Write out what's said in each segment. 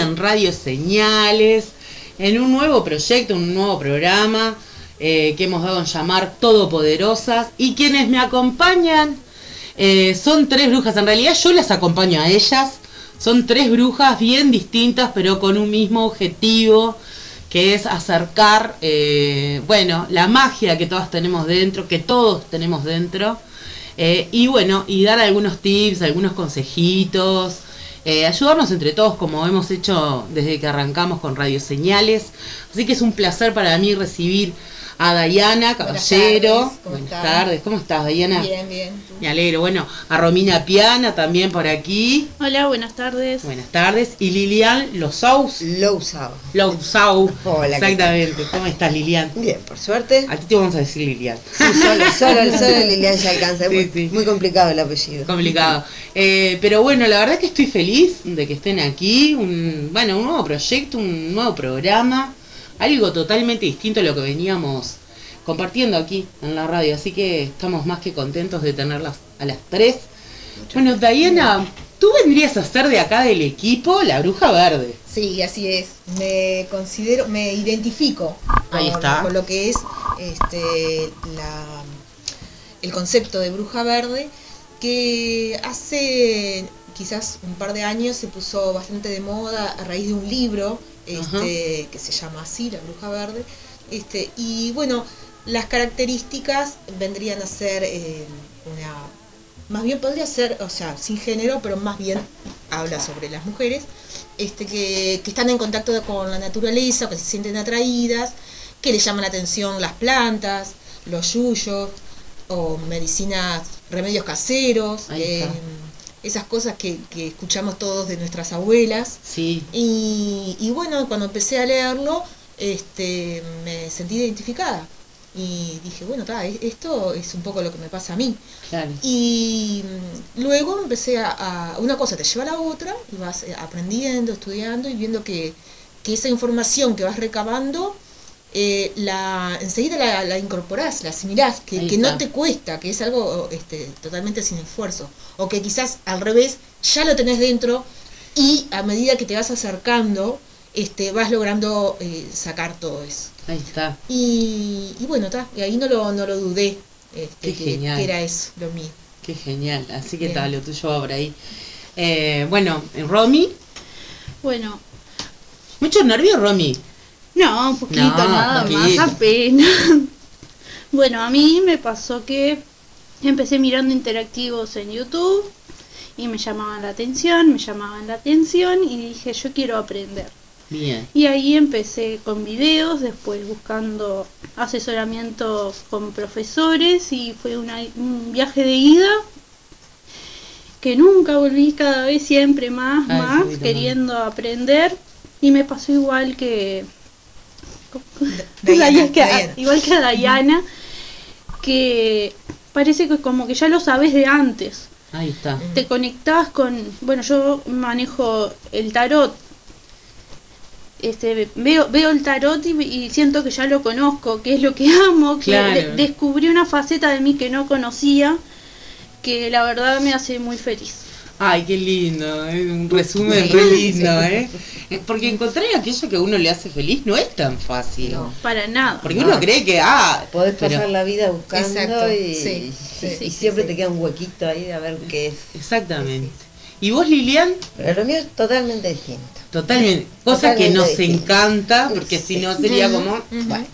en Radio Señales, en un nuevo proyecto, un nuevo programa eh, que hemos dado en llamar Todopoderosas. Y quienes me acompañan eh, son tres brujas. En realidad yo las acompaño a ellas. Son tres brujas bien distintas, pero con un mismo objetivo, que es acercar, eh, bueno, la magia que todas tenemos dentro, que todos tenemos dentro y bueno, y dar algunos tips, algunos consejitos, eh, ayudarnos entre todos como hemos hecho desde que arrancamos con Radio Señales. Así que es un placer para mí recibir a Dayana Caballero. Buenas tardes, ¿cómo Buenas tardes, ¿cómo estás Dayana? Bien, bien. ¿tú? Me alegro. Bueno, a Romina Piana también por aquí. Hola, buenas tardes. Buenas tardes. Y Lilian Losaus. Lousao. Lousau. Hola, ¿qué Exactamente. ¿Cómo estás Lilian? Bien, por suerte. A ti te vamos a decir Lilian. Sí, solo, solo, solo Lilian ya alcanza. Es Sí, muy, sí. muy complicado el apellido. complicado. Eh, pero bueno, la verdad que estoy feliz de que estén aquí. Un, bueno, un nuevo proyecto, un nuevo programa. Algo totalmente distinto a lo que veníamos compartiendo aquí en la radio. Así que estamos más que contentos de tenerlas a las tres. Bueno, Diana, tú vendrías a ser de acá del equipo la bruja verde. Sí, así es. Me considero, me identifico Ahí con, está. con lo que es este, la, el concepto de bruja verde, que hace quizás un par de años se puso bastante de moda a raíz de un libro este, que se llama así, La Bruja Verde. Este, y bueno, las características vendrían a ser eh, una más bien podría ser, o sea, sin género, pero más bien habla sobre las mujeres, este, que, que están en contacto con la naturaleza, que se sienten atraídas, que les llaman la atención las plantas, los yuyos, o medicinas, remedios caseros, eh, está. Esas cosas que, que escuchamos todos de nuestras abuelas. Sí. Y, y bueno, cuando empecé a leerlo, este, me sentí identificada. Y dije, bueno, ta, e- esto es un poco lo que me pasa a mí. Claro. Y mm, luego empecé a, a- Una cosa te lleva a la otra, y vas eh, aprendiendo, estudiando y viendo que, que esa información que vas recabando, eh, la enseguida la, la incorporás, la asimilás, que, no está. te cuesta, que es algo este, totalmente sin esfuerzo. O que quizás al revés, ya lo tenés dentro y a medida que te vas acercando, este, vas logrando eh, sacar todo eso. Ahí está. Y, y bueno, ta, y ahí no lo, no lo dudé, este, Qué que, genial. que era eso, lo mío. Qué genial. Así que tal, lo tuyo va por ahí. Eh, bueno, Romy. Bueno, Mucho nervio, Romy. No, un poquito, No, nada poquito. más, apenas. bueno, a mí me pasó que empecé mirando interactivos en YouTube y me llamaban la atención, me llamaban la atención y dije, yo quiero aprender. Bien. Y ahí empecé con videos, después buscando asesoramiento con profesores y fue una- un viaje de ida que nunca volví cada vez siempre más, Ay, más, queriendo aprender y me pasó igual que, Diana, que- Diana. igual que a Dayana que parece que como que ya lo sabes de antes Ahí está. te conectás con, bueno, yo manejo el tarot. Este, veo, veo el tarot y, y siento que ya lo conozco, que es lo que amo, que Claro. de- descubrí una faceta de mí que no conocía, que la verdad me hace muy feliz. Ay, qué lindo. Es un resumen re lindo, ¿eh? Porque encontrar aquello que a uno le hace feliz no es tan fácil. No. Para nada. Porque uno cree que, ah, Podés pero- pasar la vida buscando Exacto, y, sí, sí, y sí, siempre sí. te queda un huequito ahí de a ver qué es. Exactamente. ¿Y vos, Lilian? Pero lo mío es totalmente distinto. Totalmente. Cosa que nos distinto. encanta, porque Sí. si no sería como... Bueno,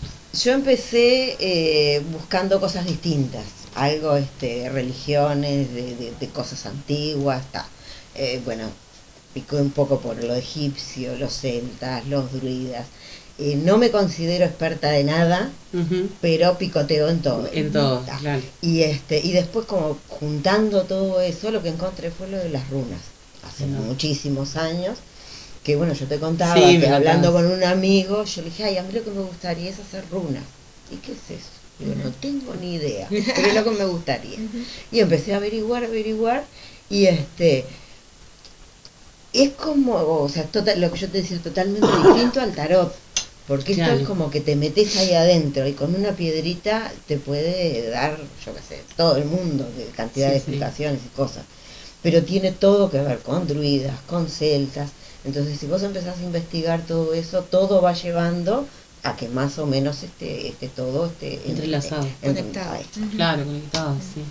Yo empecé eh, buscando cosas distintas, algo este, de religiones, de, de- de cosas antiguas, ta. Eh, bueno, picó un poco por lo egipcio, los celtas, los druidas. Eh, no me considero experta de nada, pero picoteo en todo. En todo, claro. Y este y después como juntando todo eso, lo que encontré fue lo de las runas. Hace No. muchísimos años, que bueno, yo te contaba Sí, que hablando con un amigo, yo le dije, ay, a mí lo que me gustaría es hacer runas. ¿Y qué es eso? Digo, no tengo ni idea, pero es lo que me gustaría. Y empecé a averiguar, averiguar, y este es como, o sea, total, lo que yo te decía, totalmente distinto al tarot. Porque esto es como que te metes ahí adentro y con una piedrita te puede dar, yo qué sé, todo el mundo, de cantidad Sí, de sí. explicaciones y cosas. pero tiene todo que ver con druidas, con celtas. Entonces, si vos empezás a investigar todo eso, todo va llevando a que más o menos esté, esté todo esté Entrelazado. Conectado. Claro, conectado, sí.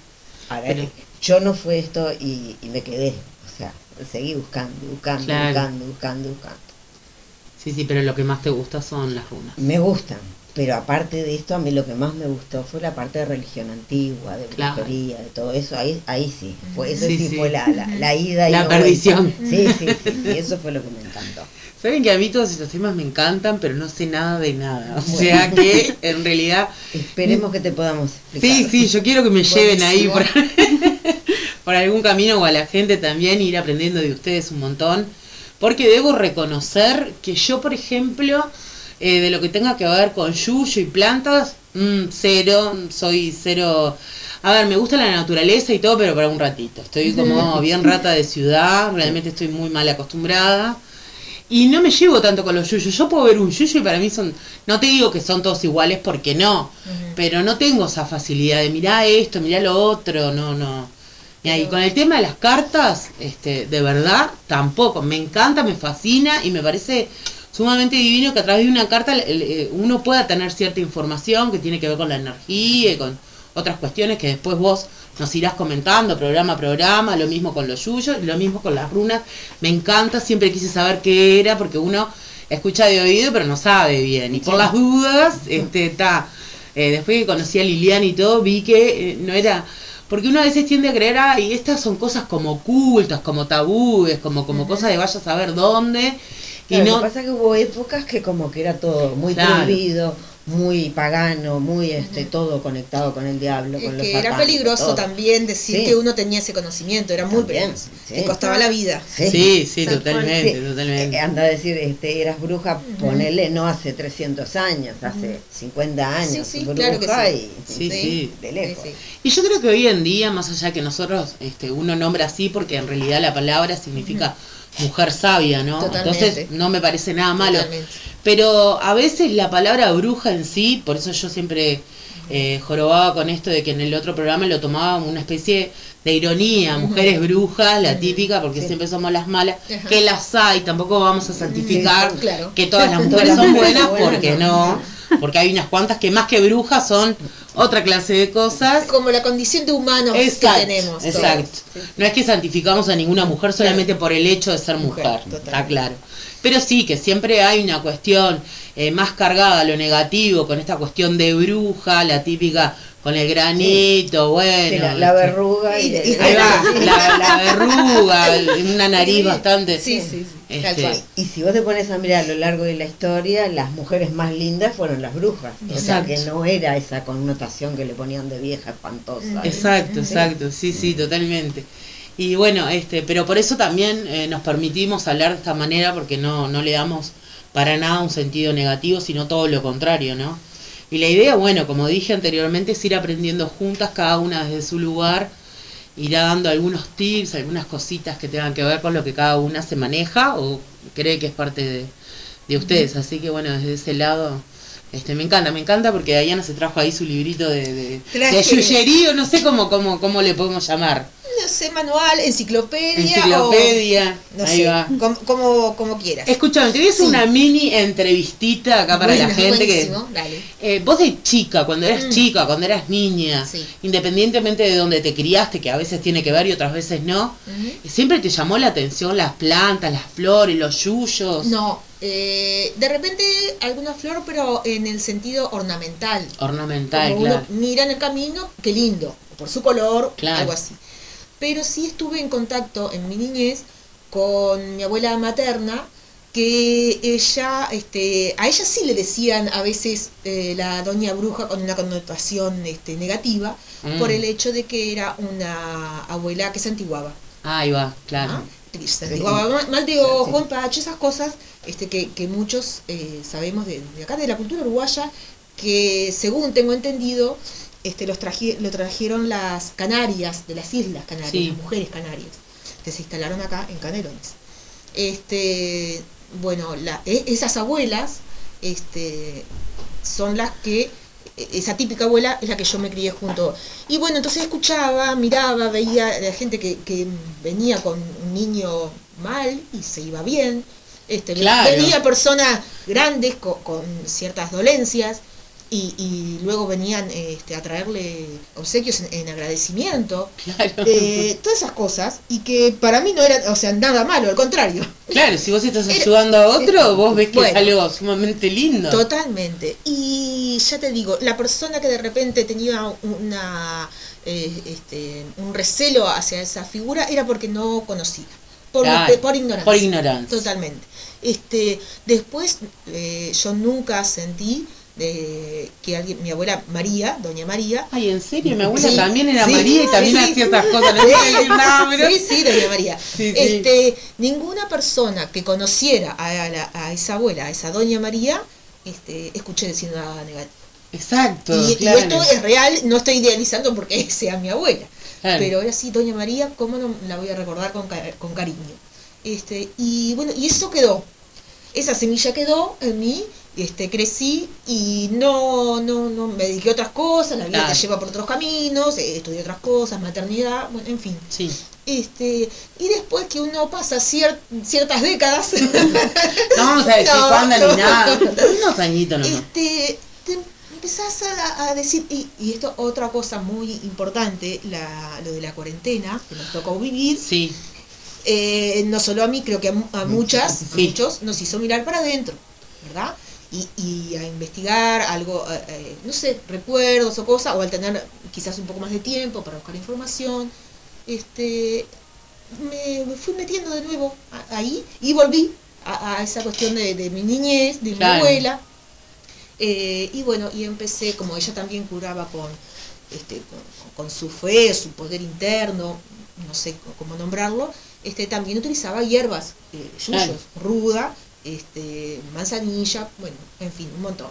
Ahora, Pero- yo no fue esto y, y me quedé, o sea, seguí buscando, buscando, Claro. buscando, buscando, buscando. Sí, sí, pero lo que más te gusta son las runas. Me gustan, pero aparte de esto, a mí lo que más me gustó fue la parte de religión antigua, de Claro. brujería, de todo eso. Ahí, ahí sí, fue, eso Sí, sí, sí. fue la, la, la ida y La vuelta. perdición. Sí, sí, sí, sí, eso fue lo que me encantó. Saben que a mí todos estos temas me encantan, pero no sé nada de nada. O Bueno. sea que en realidad Esperemos que te podamos explicar. Sí, sí, yo quiero que me lleven ahí por, algún camino o a la gente también ir aprendiendo de ustedes un montón. Porque debo reconocer que yo, por ejemplo, eh, de lo que tenga que ver con yuyo y plantas, mm, cero, soy cero. A ver, me gusta la naturaleza y todo, pero para un ratito. Estoy como bien rata de ciudad, realmente estoy muy mal acostumbrada. Y no me llevo tanto con los yuyos. Yo puedo ver un yuyo y para mí son. No te digo que son todos iguales porque no. Pero no tengo esa facilidad de mirar esto, mirar lo otro. No, no. Y ahí, con el tema de las cartas, este, de verdad, tampoco. Me encanta, me fascina y me parece sumamente divino que a través de una carta eh, uno pueda tener cierta información que tiene que ver con la energía y con otras cuestiones que después vos nos irás comentando programa a programa, lo mismo con los yuyos, lo mismo con las runas. Me encanta, siempre quise saber qué era porque uno escucha de oído pero no sabe bien. Y por las dudas, este, está. eh, después que conocí a Liliana y todo, vi que eh, no era. Porque uno a veces tiende a creer, ay, estas son cosas como ocultas, como tabúes, como, como cosas de vaya a saber dónde. Y no, Lo que pasa es que hubo épocas que como que era todo muy Claro. prohibido, muy pagano, muy este todo conectado con el diablo, Es con los que era satánicos, peligroso todo. también decir Sí. que uno tenía ese conocimiento, era muy También, peligroso. sí. Te costaba la vida. Sí. sí, sí, totalmente, Sí. totalmente. Eh, Anda a decir, este, eras bruja, ponele no hace 300 años, hace 50 años, Sí, sí, bruja claro que sí. y Sí, sí. de lejos. Sí, sí. Y yo creo que hoy en día, más allá que nosotros, este, uno nombra así porque en realidad la palabra significa mujer sabia, ¿no? Totalmente. Entonces no me parece nada malo. Totalmente. Pero a veces la palabra bruja en sí, por eso yo siempre eh, jorobaba con esto de que en el otro programa lo tomaba como una especie de ironía, mujeres brujas, la típica, porque Sí. siempre somos las malas, Ajá. que las hay, tampoco vamos a santificar Sí, claro. que todas las mujeres son buenas, porque no. Porque hay unas cuantas que más que brujas son otra clase de cosas. Como la condición de humanos Exacto, que tenemos. todos. exacto. No es que santificamos a ninguna mujer solamente por el hecho de ser mujer, Mujer, está claro. Pero sí, que siempre hay una cuestión eh, más cargada a lo negativo, con esta cuestión de bruja, la típica con el granito, bueno. Sí, la, la este, verruga y, Y- de- y- Ahí va, la, la verruga, una nariz Sí, bastante. Sí, sí, sí, Este. Y si vos te pones a mirar a lo largo de la historia, las mujeres más lindas fueron las brujas. O sea Exacto. que no era esa connotación que le ponían de vieja espantosa. Exacto, exacto, sí, sí, totalmente. Y bueno, este, pero por eso también eh, nos permitimos hablar de esta manera porque no, no le damos para nada un sentido negativo, sino todo lo contrario, ¿no? Y la idea, bueno, como dije anteriormente, es ir aprendiendo juntas, cada una desde su lugar, irá dando algunos tips, algunas cositas que tengan que ver con lo que cada una se maneja o cree que es parte de, de ustedes. Así que bueno, desde ese lado, este, me encanta, me encanta porque Diana se trajo ahí su librito de, de, yuyerío, no sé cómo, cómo, cómo le podemos llamar. No sé, manual, enciclopedia. Enciclopedia, O, no ahí sé, va. como, como, como quieras. Escúchame, te voy a hacer Sí. una mini entrevistita acá para la gente que... dale. Eh, vos de chica, cuando eras Mm. chica, cuando eras niña, Sí. independientemente de donde te criaste, que a veces tiene que ver y otras veces no. ¿siempre te llamó la atención las plantas, las flores, los yuyos? No, eh, de repente alguna flor, pero en el sentido ornamental. Ornamental, Como claro. uno mira en el camino, qué lindo, por su color, Claro. algo así. Pero sí estuve en contacto en mi niñez con mi abuela materna, que ella, este, a ella sí le decían a veces eh, la doña bruja con una connotación este, negativa, Mm. por el hecho de que era una abuela que se antiguaba. Ahí va, claro. ¿ah? Se antiguaba mal, mal de ojo, empacho, esas cosas este, que, que muchos eh, sabemos de, de acá, de la cultura uruguaya, que según tengo entendido, este, los traje- lo trajeron las Canarias, de las Islas Canarias, Sí. las mujeres canarias, que se instalaron acá en Canelones. Este, bueno, la- e- esas abuelas este, son las que e- esa típica abuela es la que yo me crié junto. Y bueno, entonces escuchaba, miraba, veía a la gente que, que venía con un niño mal y se iba bien. Este, Claro. Venía personas grandes con, con ciertas dolencias y, y luego venían este, a traerle obsequios en, en agradecimiento. Claro. Eh, todas esas cosas y que para mí no era, o sea, nada malo, al contrario. Claro, si vos estás Era- ayudando a otro, vos ves que es Bueno. algo sumamente lindo. Totalmente. Y ya te digo, la persona que de repente tenía una eh, este, un recelo hacia esa figura era porque no conocía, por, por ignorancia. por ignorancia. Totalmente. Este, después eh, yo nunca sentí de que alguien, mi abuela María, doña María, Ay, ¿en serio? Mi abuela Sí, también era sí, María y sí, también sí. hacía estas cosas. No quiero decir nada, pero... Sí, sí, doña María. Sí, sí. Este, ninguna persona que conociera a, la- a esa abuela, a esa doña María, este, escuché decir nada negativo. Exacto, Y, esto es real, no estoy idealizando porque sea mi abuela. Claro. Pero era así, doña María, ¿cómo no la voy a recordar con, con cariño? Este, y bueno, y eso quedó. Esa semilla quedó en mí, este, crecí y no, no, no me dediqué a otras cosas, la vida Claro. te lleva por otros caminos, eh, estudié otras cosas, maternidad, bueno, en fin. Sí. Este, y después que uno pasa cier- ciertas décadas, No vamos a decir No, cuándo no. ni nada. Unos añitos nomás. este, te empezás a, a decir, y, y esto otra cosa muy importante, la, lo de la cuarentena, que nos tocó vivir, Sí, eh, no solo a mí, creo que a, a muchas, a muchos, nos hizo mirar para adentro, ¿verdad? Y, y a investigar algo, eh, eh, no sé, recuerdos o cosas, o al tener quizás un poco más de tiempo para buscar información, este, me, me fui metiendo de nuevo a- ahí y volví a, a esa cuestión de, de mi niñez, de Claro. mi abuela. Eh, y bueno, y empecé, como ella también curaba con, este, con, con su fe, su poder interno, no sé cómo nombrarlo, este, también utilizaba hierbas, eh, yuyos, Claro. ruda, este, manzanilla, bueno, en fin, un montón.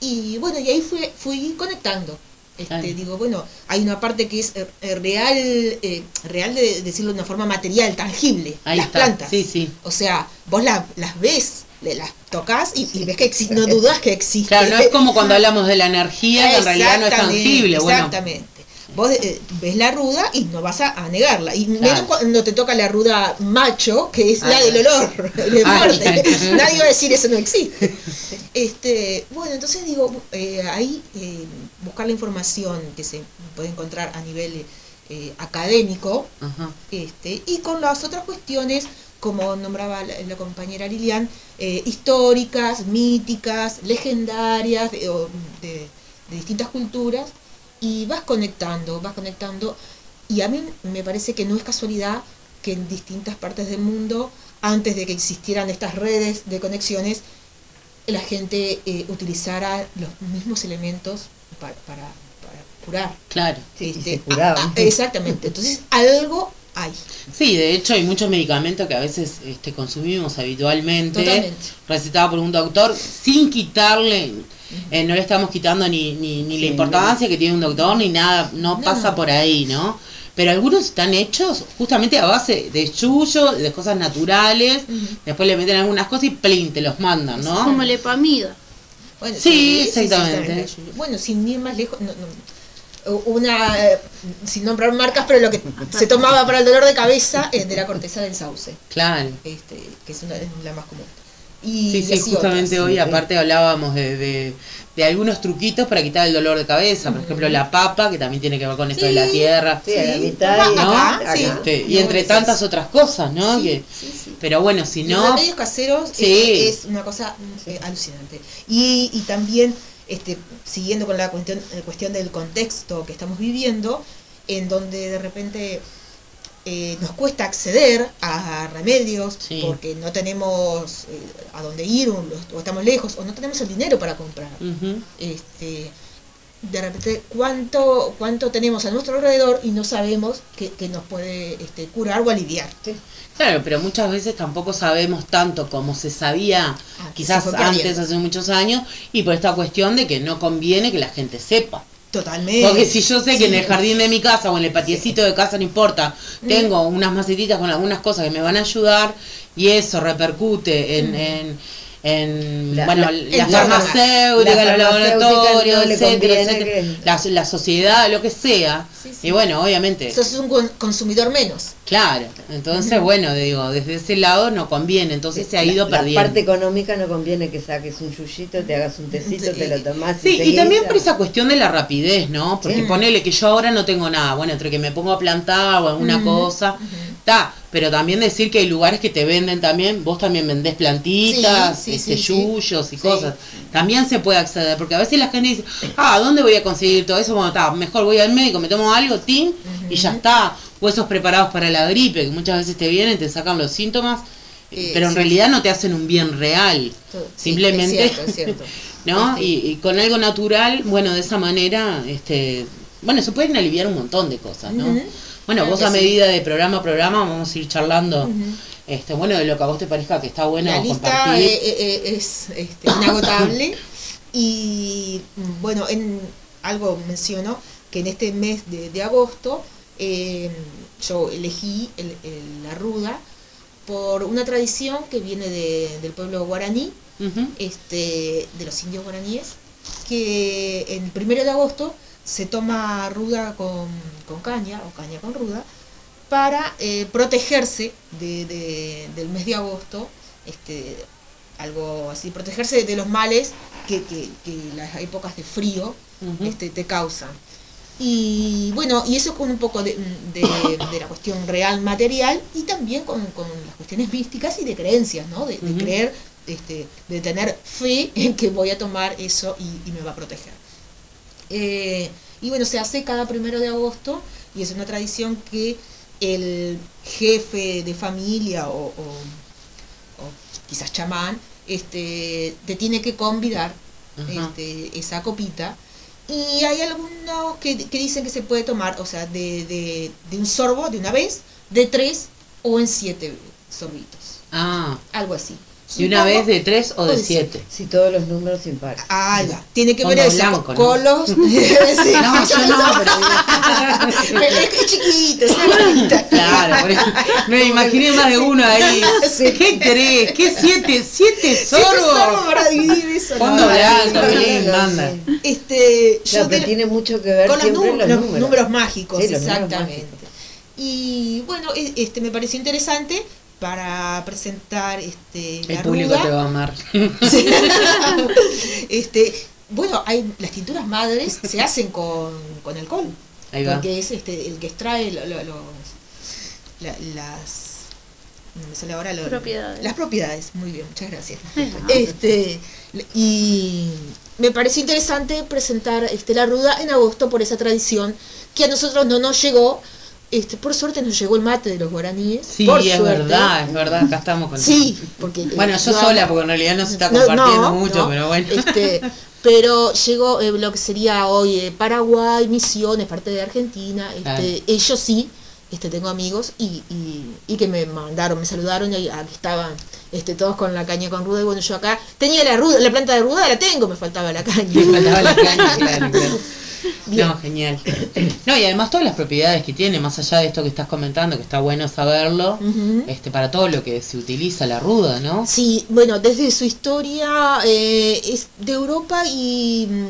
Y bueno, y ahí fui, fui conectando. Este. Digo, bueno, hay una parte que es eh, real, eh, real de decirlo de una forma material, tangible, ahí las está. plantas. Sí, sí. O sea, vos la- las ves, le- las tocas y, y ves que existe, no dudas que existe. Claro, no es como cuando hablamos de la energía, que en realidad no es tangible. Bueno, Exactamente. Vos eh, ves la ruda y no vas a, a negarla. Y menos Claro. cuando te toca la ruda macho, que es la Ah. del olor, de muerte. Nadie va a decir eso no existe. Este, bueno, entonces digo, eh, ahí eh, buscar la información que se puede encontrar a nivel eh, académico, Ajá. este, y con las otras cuestiones, como nombraba la, la compañera Lilian, eh, históricas, míticas, legendarias, de, de- de distintas culturas, y vas conectando, vas conectando, y a mí me parece que no es casualidad que en distintas partes del mundo, antes de que existieran estas redes de conexiones, la gente eh, utilizara los mismos elementos para, para, para curar. Claro. Sí, y Este, se curaban. exactamente. Entonces, algo hay. Sí, de hecho hay muchos medicamentos que a veces este, consumimos habitualmente, Totalmente. recetados por un doctor, sin quitarle, eh, no le estamos quitando ni, ni, ni la importancia que tiene un doctor, ni nada, no, No. pasa por ahí, ¿no? Pero algunos están hechos justamente a base de yuyo, de cosas naturales, después le meten algunas cosas y plin, te los mandan, ¿no? Como la epamida. Bueno, Sí, exactamente. Bueno, sin ir más lejos, no, no, una, eh, sin nombrar marcas, pero lo que se tomaba para el dolor de cabeza es de la corteza del sauce, Claro. este, que es, una, es la más común. Y, Sí, sí, justamente otras. hoy sí. aparte hablábamos de, de, de algunos truquitos para quitar el dolor de cabeza, por ejemplo la papa, que también tiene que ver con esto de la Sí. tierra, Sí, la Sí, mitad y ¿no? acá, sí. Este, y No, entre tantas otras cosas, ¿no? Sí, Que- sí, sí. pero bueno, si Los no, remedios caseros Sí. eh, es una cosa eh, alucinante. Y, y también, este, siguiendo con la cuestión, eh, cuestión del contexto que estamos viviendo, en donde de repente eh, nos cuesta acceder a remedios Sí. porque no tenemos eh, a dónde ir o, estamos lejos o no tenemos el dinero para comprar. Este, de repente, ¿cuánto, cuánto tenemos a nuestro alrededor y no sabemos que, que nos puede este, curar o aliviar? claro, pero muchas veces tampoco sabemos tanto como se sabía Ah, quizás se antes, hace muchos años, y por esta cuestión de que no conviene que la gente sepa. Totalmente. Porque si yo sé que en el jardín de mi casa o en el patiecito de casa, no importa, tengo unas macetitas con algunas cosas que me van a ayudar y eso repercute en, Mm. en, en La- bueno, la- la, el- farmacéutica, la los laboratorios, no etcétera, etcétera, que- la, la sociedad, lo que sea. Sí, sí. Y bueno, obviamente, Sos un con- consumidor menos. Claro. Entonces, bueno, digo, desde ese lado no conviene, entonces se ha ido la, perdiendo. La parte económica no conviene que saques un yuyito, te hagas un tecito, te lo tomás. Sí, y también por esa cuestión de la rapidez, ¿no? Porque Sí. ponele que yo ahora no tengo nada, bueno, entre que me pongo a plantar o alguna cosa, está, pero también decir que hay lugares que te venden también, vos también vendés plantitas, Sí, sí, este, yuyos y cosas, también se puede acceder, porque a veces la gente dice, ah, ¿dónde voy a conseguir todo eso? Bueno, está, mejor voy al médico, me tomo algo, tim, y ya está, huesos preparados para la gripe, que muchas veces te vienen, te sacan los síntomas, Eh, pero en sí. realidad no te hacen un bien real. Sí, Simplemente- Es cierto, es cierto. ¿no? Y, y con algo natural, bueno, de esa manera, este, bueno, se pueden aliviar un montón de cosas, ¿no? Bueno, Claro vos a medida de programa a programa vamos a ir charlando, este, bueno, de lo que a vos te parezca que está bueno la lista compartir. eh, eh, es este, inagotable y bueno, en algo menciono que en este mes de, de agosto eh, yo elegí el- el- la ruda por una tradición que viene de- del pueblo guaraní, este, de los indios guaraníes, que el primero de agosto se toma ruda con, con caña o caña con ruda para eh, protegerse de, de- del mes de agosto, este, algo así, protegerse de los males que, que- que las épocas de frío este, te causan. Y bueno, y eso con un poco de, de- de la cuestión real material y también con, con las cuestiones místicas y de creencias, ¿no? De, de creer, este, de tener fe en que voy a tomar eso y, y me va a proteger. Eh, y bueno, se hace cada primero de agosto y es una tradición que el jefe de familia o, o- o quizás chamán este, te tiene que convidar este, esa copita. Y hay algunos que, que dicen que se puede tomar, o sea, de, de, de un sorbo, de una vez, de tres o en siete sorbitos. Ah, Algo así. De una vez de tres o de siete. Si todos los números impares. Ahí va. Tiene que ver eso. blanco, con ¿no? colos. Sí. No, yo no, pero es que es chiquito, es una. Claro, por eso- me imaginé más de uno ahí. Sí. ¿Qué tres? ¿Qué siete? ¿Siete Siete sorbos para dividir eso. Fondo no, blanco, no, Belén, no, manda. sí. Este, yo Claro, que tiene mucho que ver con los, siempre nú- los, los números. números mágicos, Sí, los números exactamente. mágicos. Y bueno, e- este me pareció interesante para presentar este El la público ruda. te va a amar. Sí. este, bueno, hay las tinturas madres se hacen con, con alcohol, Ahí va. porque es este el que extrae lo- lo- los la- las no me sale ahora lo- Propiedades. las propiedades, muy bien, muchas gracias. Este, y me pareció interesante presentar este, la ruda en agosto por esa tradición que a nosotros no nos llegó. Este, por suerte nos llegó el mate de los guaraníes. Sí, por es suerte. verdad, es verdad, acá estamos con Sí, porque Bueno, yo no- sola, porque en realidad no se está compartiendo no, mucho, pero bueno. Este, pero llegó eh, lo que sería hoy eh, Paraguay, Misiones, parte de Argentina. Este, Claro. Ellos sí, este, tengo amigos y, y, y que me mandaron, me saludaron y aquí estaban este, todos con la caña con ruda. Y bueno, yo acá tenía la ruda, la planta de ruda la tengo, me faltaba la caña. Le faltaba la caña, claro, claro. Bien. No, genial. No, y además todas las propiedades que tiene, más allá de esto que estás comentando, que está bueno saberlo, este para todo lo que se utiliza la ruda, ¿no? Sí, bueno, desde su historia eh, es de Europa y mm,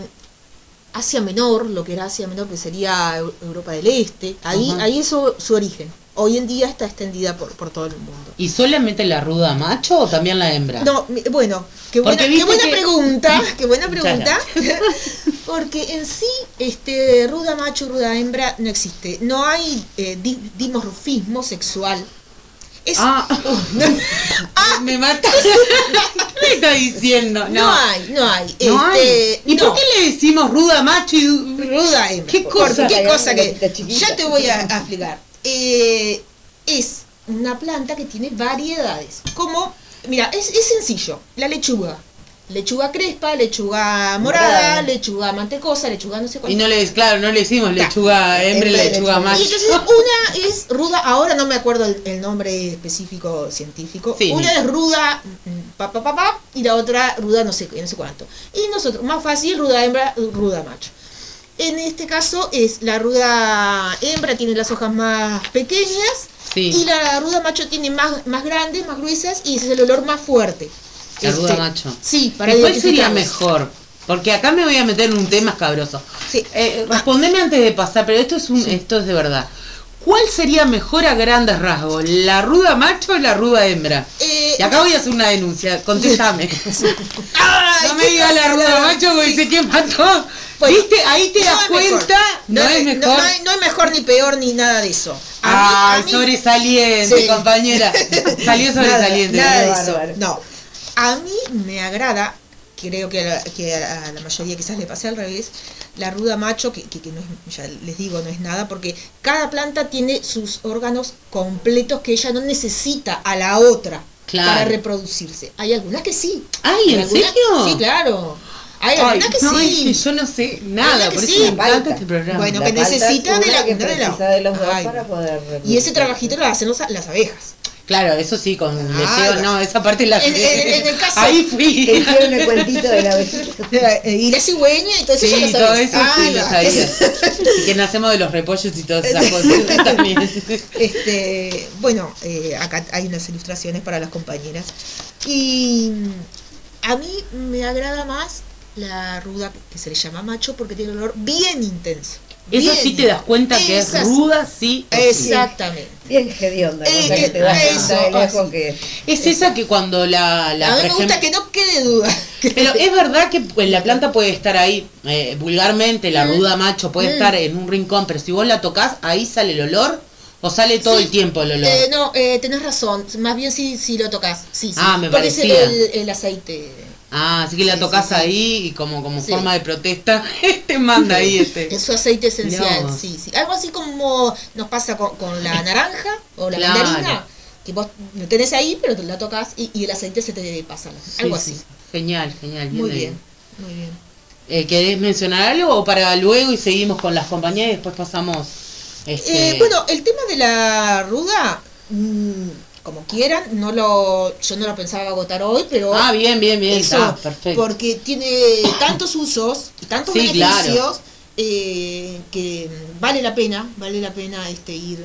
Asia Menor, lo que era Asia Menor, que sería Eu- Europa del Este, ahí, ahí es su, su origen. Hoy en día está extendida por, por todo el mundo. ¿Y solamente la ruda macho o también la hembra? No, mi- bueno, qué buena, Porque qué viste buena que- pregunta, qué buena pregunta. Porque en sí, este ruda macho, ruda hembra no existe. No hay eh, di- dimorfismo sexual. Es, Ah, Ah, me mata. ¿Qué me está diciendo? no, No, hay, no hay. no hay. Este, ¿Y no. por qué le decimos ruda macho y Ruda hembra. ¿Qué cosa? ¿Qué cosa que.? Ya te voy a, a explicar. Eh, es una planta que tiene variedades. Como, mira, es, es sencillo. La lechuga. Lechuga crespa, lechuga morada, Morada. lechuga mantecosa, lechuga no sé cuál. Y no le, claro, no le decimos lechuga hembra y lechuga lechuga. macho. Y entonces una es ruda, ahora no me acuerdo el, el nombre específico científico. Sí, una es ruda mm, pa, pa, pa, pa, y la otra ruda no sé, no sé cuánto. Y nosotros, más fácil, ruda hembra, ruda macho. En este caso es la ruda hembra tiene las hojas más pequeñas Sí. y la ruda macho tiene más, más grandes, más gruesas y ese es el olor más fuerte. La ruda Este, macho. Sí, para ¿Y ¿Cuál sería mejor? Porque acá me voy a meter en un tema escabroso. Sí. Eh, respondeme antes de pasar, pero esto es un, esto es de verdad. ¿Cuál sería mejor a grandes rasgos? ¿La ruda macho o la ruda hembra? Eh, Y acá voy a hacer una denuncia, contéstame. No me digas la ruda macho porque sí. sé que mató. Bueno, ¿Viste? Ahí te no das es cuenta. No, es me- mejor. No, no es mejor ni peor ni nada de eso. A mí- Ay, a mí- sobresaliente, Sí. compañera. Salió sobresaliente. Nada, nada de eso. No. A mí me agrada, creo que a la, que a la mayoría quizás le pase al revés, la ruda macho, que, que- que no es, ya les digo, no es nada, porque cada planta tiene sus órganos completos que ella no necesita a la otra Claro. para reproducirse. Hay algunas que sí. Ay, Hay ¿en algunas- serio? Sí, claro. Ay, algunas que no, es sí. que yo no sé nada, por eso sí, me encanta falta. este programa. Bueno, La que necesita de la- que de la- de los dos Ay. para poder Y ese trabajito lo hacen los- las abejas. Claro, eso sí, con deseo, no, esa parte la En- en- en el caso- Ahí fui. Que hicieron el cuentito de la abejita. Y la cigüeña y todo eso. ya Sí, lo todo sabes. eso sí Ah, lo no, sabía. Y que nacemos de los repollos y todas esas cosas también. Este, bueno, eh, acá hay unas ilustraciones para las compañeras. Y a mí me agrada más la ruda que se le llama macho porque tiene un olor bien intenso. Eso Bien sí te das cuenta que es ruda, sí. Exactamente. Bien hedionda, Eh, que te das eso, Es esa que cuando la, la a mí por me gusta que no quede duda. Pero es verdad que pues, la planta puede estar ahí, eh, vulgarmente, la Mm. ruda macho puede Mm. estar en un rincón, pero si vos la tocas, ahí sale el olor o sale todo Sí. el tiempo el olor. Eh, no, eh, tenés razón. Más bien si, si lo tocas. Sí, sí. Ah, me Porque es parecía. el, el aceite. Ah, así que la tocas ahí y como, como forma de protesta, te manda ahí este. Es su aceite esencial, sí, sí. Algo así como nos pasa con, con la naranja o la Claro. mandarina, que vos lo tenés ahí, pero la tocas y, y el aceite se te pasa. Algo sí. así. Genial, genial. Muy ahí. bien, muy bien. Eh, ¿Querés mencionar algo o para luego y seguimos con las compañías y después pasamos? Este... Eh, bueno, el tema de la ruda, mm, como quieran, no lo, yo no lo pensaba agotar hoy, pero Ah, bien, bien, bien. eso, está, perfecto. porque tiene tantos usos y tantos Sí, beneficios eh, que vale la pena, vale la pena este ir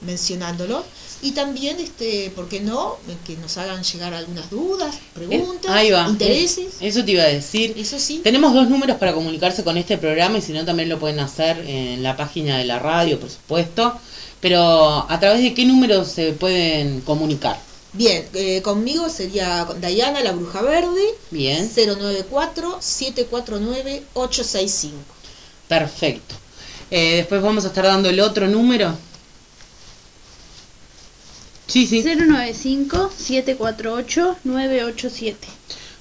mencionándolo y también este, ¿por qué no? que nos hagan llegar algunas dudas, preguntas, Eh, Ahí va. intereses, Eso te iba a decir. eso sí. Tenemos dos números para comunicarse con este programa y si no también lo pueden hacer en la página de la radio, por supuesto. Pero a través de qué números se pueden comunicar. Bien, eh, conmigo sería Dayana, la bruja verde, Bien, 094-749-865. perfecto. Eh, después vamos a estar dando el otro número. Sí, sí. 095-748-987.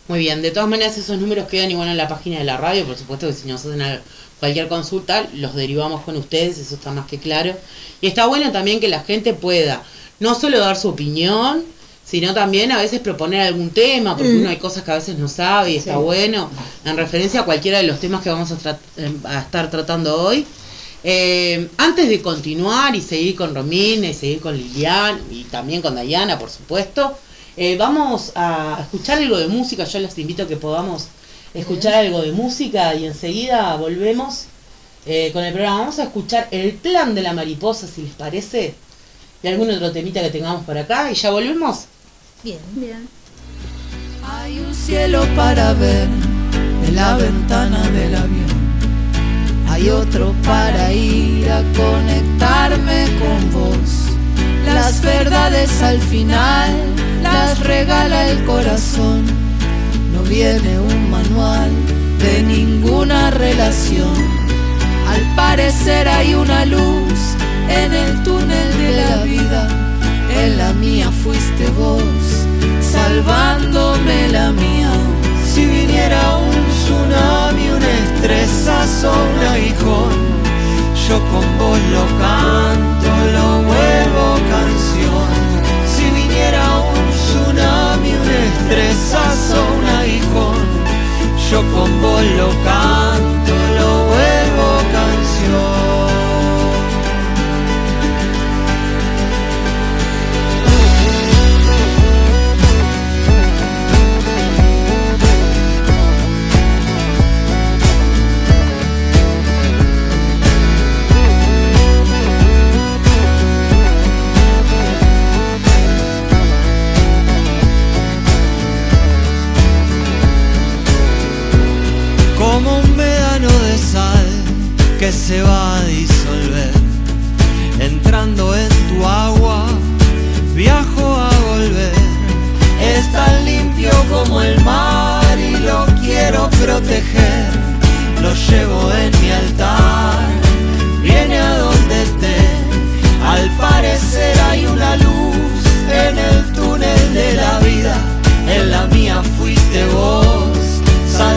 Muy bien, de todas maneras esos números quedan igual en la página de la radio, por supuesto que si nos hacen cualquier consulta, los derivamos con ustedes, eso está más que claro. Y está bueno también que la gente pueda no solo dar su opinión, sino también a veces proponer algún tema, porque Mm. uno hay cosas que a veces no sabe y está Sí. bueno, en referencia a cualquiera de los temas que vamos a, tra- eh, a estar tratando hoy. Eh, antes de continuar y seguir con Romina y seguir con Lilian y también con Dayana, por supuesto, eh, vamos a escuchar algo de música. Yo les invito a que podamos escuchar algo de música y enseguida volvemos eh, con el programa. Vamos a escuchar El plan de la mariposa, si les parece, y algún otro temita que tengamos por acá y ya volvemos. Bien. Bien. Hay un cielo para ver en la ventana del avión. Hay otro para ir a conectarme con vos. Las verdades al final las regala el corazón. No viene un de ninguna relación. Al parecer hay una luz en el túnel de la vida. En la mía fuiste vos, salvándome la mía. Si viniera un tsunami, un estresazo, un aguijón, yo con vos lo canto, lo vuelvo canción. Si viniera un tsunami, un estresazo, un aguijón, yo con vos lo como un medano de sal que se va a disolver. Entrando en tu agua, viajo a volver. Es tan limpio como el mar y lo quiero proteger. Lo llevo en mi altar, viene a donde esté. Al parecer hay una luz en el túnel de la vida. En la mía fuiste vos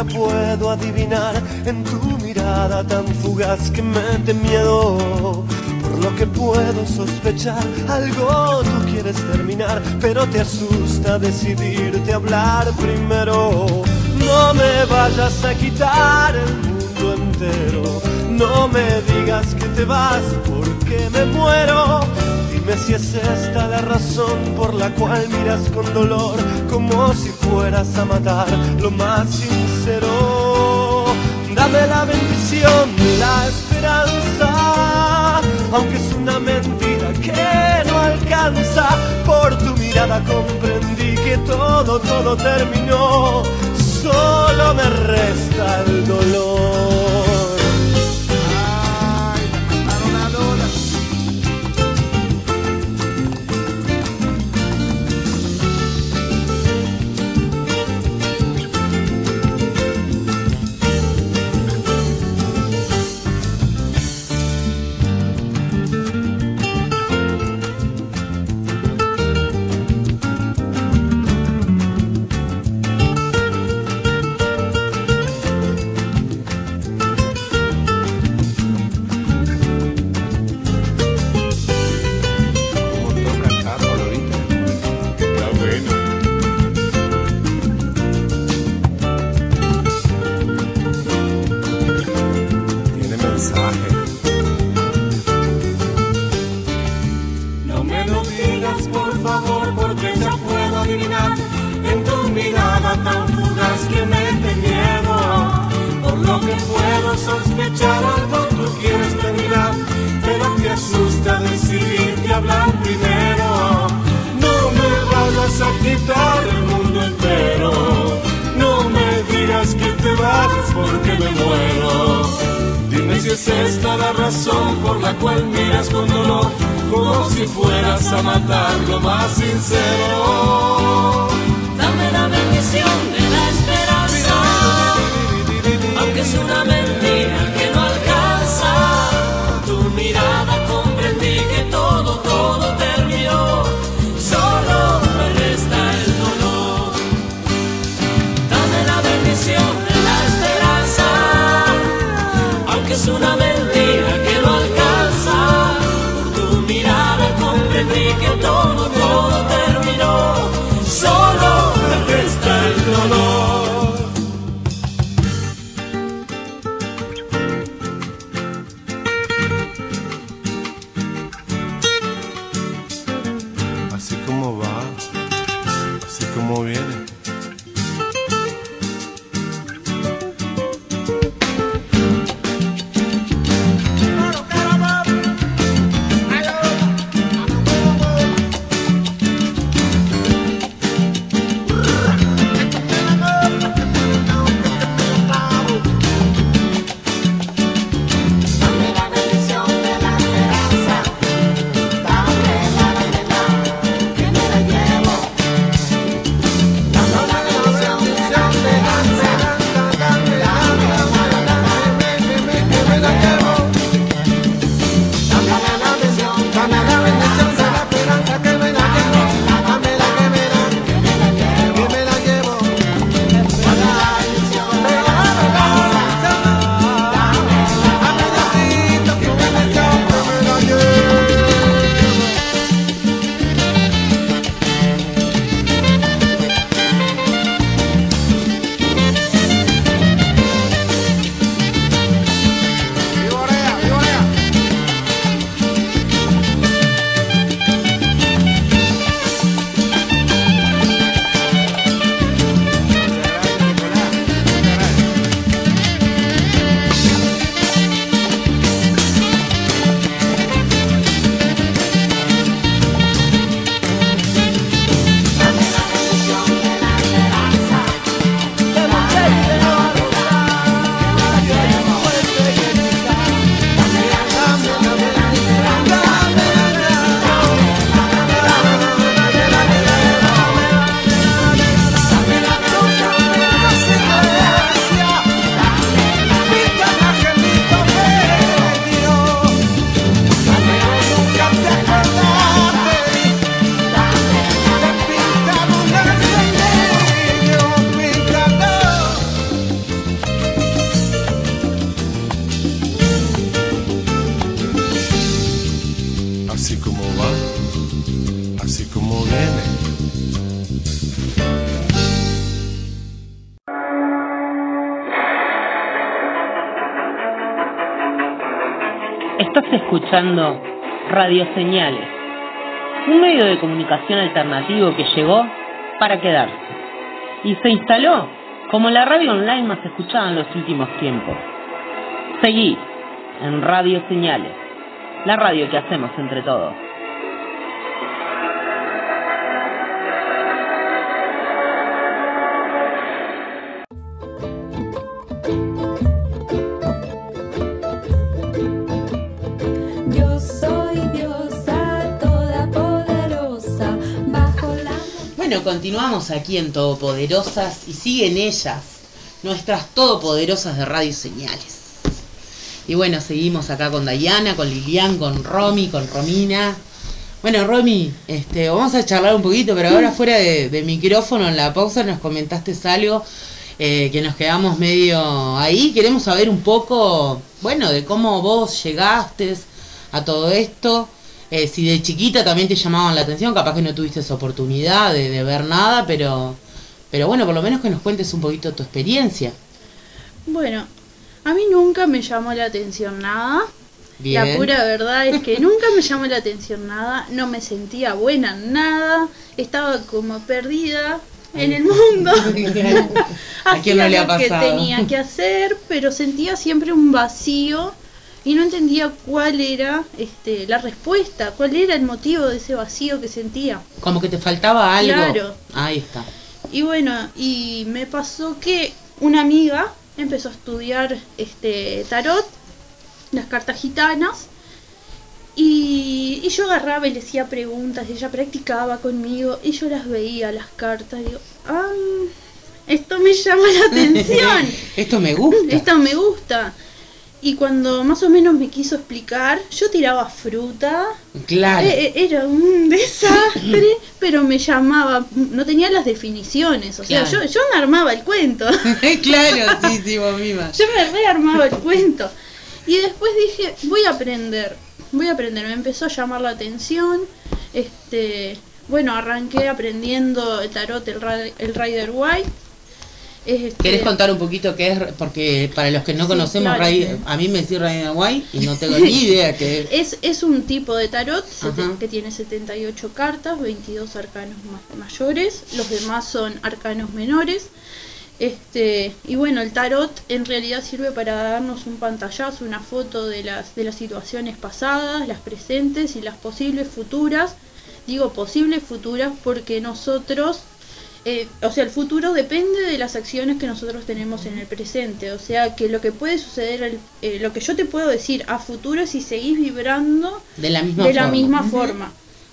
ya puedo adivinar en tu mirada tan fugaz que mete miedo. Por lo que puedo sospechar, algo tú quieres terminar, pero te asusta decidirte hablar primero. No me vayas a quitar el mundo entero, no me digas que te vas porque me muero. Dime si es esta la razón por la cual miras con dolor, como si fueras a matar lo más sincero. Dame la bendición de la esperanza, aunque es una mentira que no alcanza. Por tu mirada comprendí que todo, todo terminó, solo me resta el dolor. Es esta la razón por la cual miras con dolor, como si fueras a matar lo más sincero. Dame la bendición de la esperanza, aunque es una mentira que no alcanza. Tu mirada comprendí que todo, todo terminó, Estás escuchando Radio Señales, un medio de comunicación alternativo que llegó para quedarse y se instaló como la radio online más escuchada en los últimos tiempos. Seguí en Radio Señales, la radio que hacemos entre todos. Bueno, continuamos aquí en Todopoderosas y siguen ellas, nuestras Todopoderosas de Radio Señales. Y bueno, seguimos acá con Dayana, con Lilian, con Romy, con Romina. Bueno, Romy, este, vamos a charlar un poquito, pero ahora fuera de, de micrófono, en la pausa, nos comentaste algo eh, que nos quedamos medio ahí. Queremos saber un poco, bueno, de cómo vos llegaste a todo esto. Eh, si de chiquita también te llamaban la atención, capaz que no tuviste esa oportunidad de, de ver nada, pero, pero bueno, por lo menos que nos cuentes un poquito tu experiencia. Bueno, a mí nunca me llamó la atención nada. Bien. La pura verdad es que nunca me llamó la atención nada, no me sentía buena en nada, estaba como perdida en el mundo. ¿A quién no Hacía le ha lo que pasado? tenía que hacer, pero sentía siempre un vacío y no entendía cuál era este, la respuesta, cuál era el motivo de ese vacío que sentía. Como que te faltaba algo. Claro. Ahí está. Y bueno, y me pasó que una amiga empezó a estudiar este tarot, las cartas gitanas. Y, y yo agarraba y le hacía preguntas, y ella practicaba conmigo y yo las veía las cartas y digo, ah, esto me llama la atención. Esto me gusta. Esto me gusta. Y cuando más o menos me quiso explicar, yo tiraba fruta. Claro. Eh, eh, Era un desastre, pero me llamaba. No tenía las definiciones. O sea, Claro. yo, yo me armaba el cuento. claro, sí, sí, vos misma. Yo me rearmaba el cuento. Y después dije, voy a aprender. Voy a aprender. Me empezó a llamar la atención. Este. Bueno, arranqué aprendiendo el tarot, el, el Rider White. Este, ¿Querés contar un poquito qué es? Porque para los que no Sí, conocemos, claro. Ray- a mí me decís Rider White y no tengo ni idea qué es. Es, un tipo de tarot Ajá. que tiene 78 cartas, 22 arcanos ma- mayores, los demás son arcanos menores. Este, y bueno, el tarot en realidad sirve para darnos un pantallazo, una foto de las, de las situaciones pasadas, las presentes y las posibles futuras. Digo posibles futuras porque nosotros, eh, o sea, el futuro depende de las acciones que nosotros tenemos en el presente. O sea, que lo que puede suceder, el- eh, lo que yo te puedo decir a futuro es si seguís vibrando De la misma de la forma. misma forma.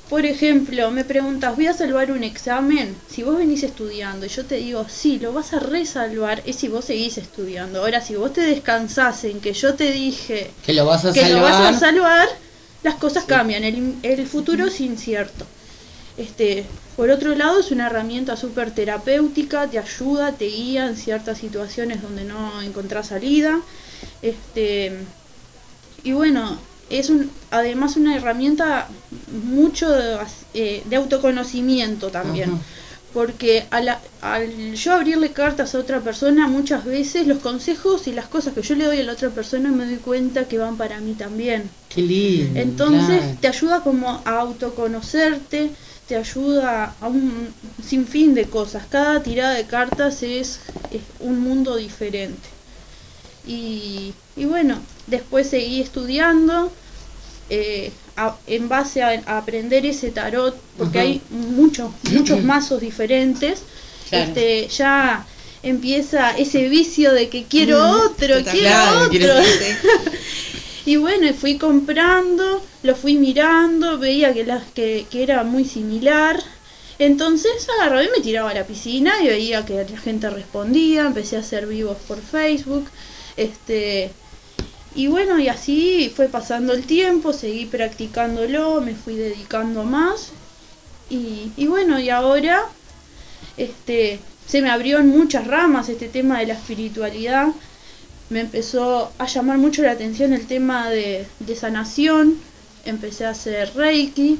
Por ejemplo, me preguntas, ¿voy a salvar un examen? Si vos venís estudiando y yo te digo, sí, lo vas a resalvar, es si vos seguís estudiando. Ahora, si vos te descansás en que yo te dije Que lo vas a que lo vas a salvar. salvar, las cosas cambian, el, el futuro es incierto. Este, por otro lado, es una herramienta súper terapéutica, te ayuda, te guía en ciertas situaciones donde no encontrás salida. Este, y bueno, es un, además una herramienta mucho de, eh, de autoconocimiento también. Ajá. Porque a la- al yo abrirle cartas a otra persona, muchas veces los consejos y las cosas que yo le doy a la otra persona me doy cuenta que van para mí también. Qué lindo. Entonces claro. te ayuda como a autoconocerte, te ayuda a un sinfín de cosas. Cada tirada de cartas es, es un mundo diferente. Y, y bueno, después seguí estudiando eh, a- en base a, a aprender ese tarot, porque hay muchos, muchos mazos diferentes. Claro. Este, ya empieza ese vicio de que quiero Mm, otro, total. quiero Claro, otro. Y bueno, fui comprando, lo fui mirando, veía que, las, que, que era muy similar. Entonces agarraba y me tiraba a la piscina y veía que la gente respondía, empecé a hacer vivos por Facebook. Este, y bueno, y así fue pasando el tiempo, seguí practicándolo, me fui dedicando más. Y, y bueno, y ahora este, se me abrió en muchas ramas este tema de la espiritualidad me empezó a llamar mucho la atención el tema de, de sanación, empecé a hacer reiki,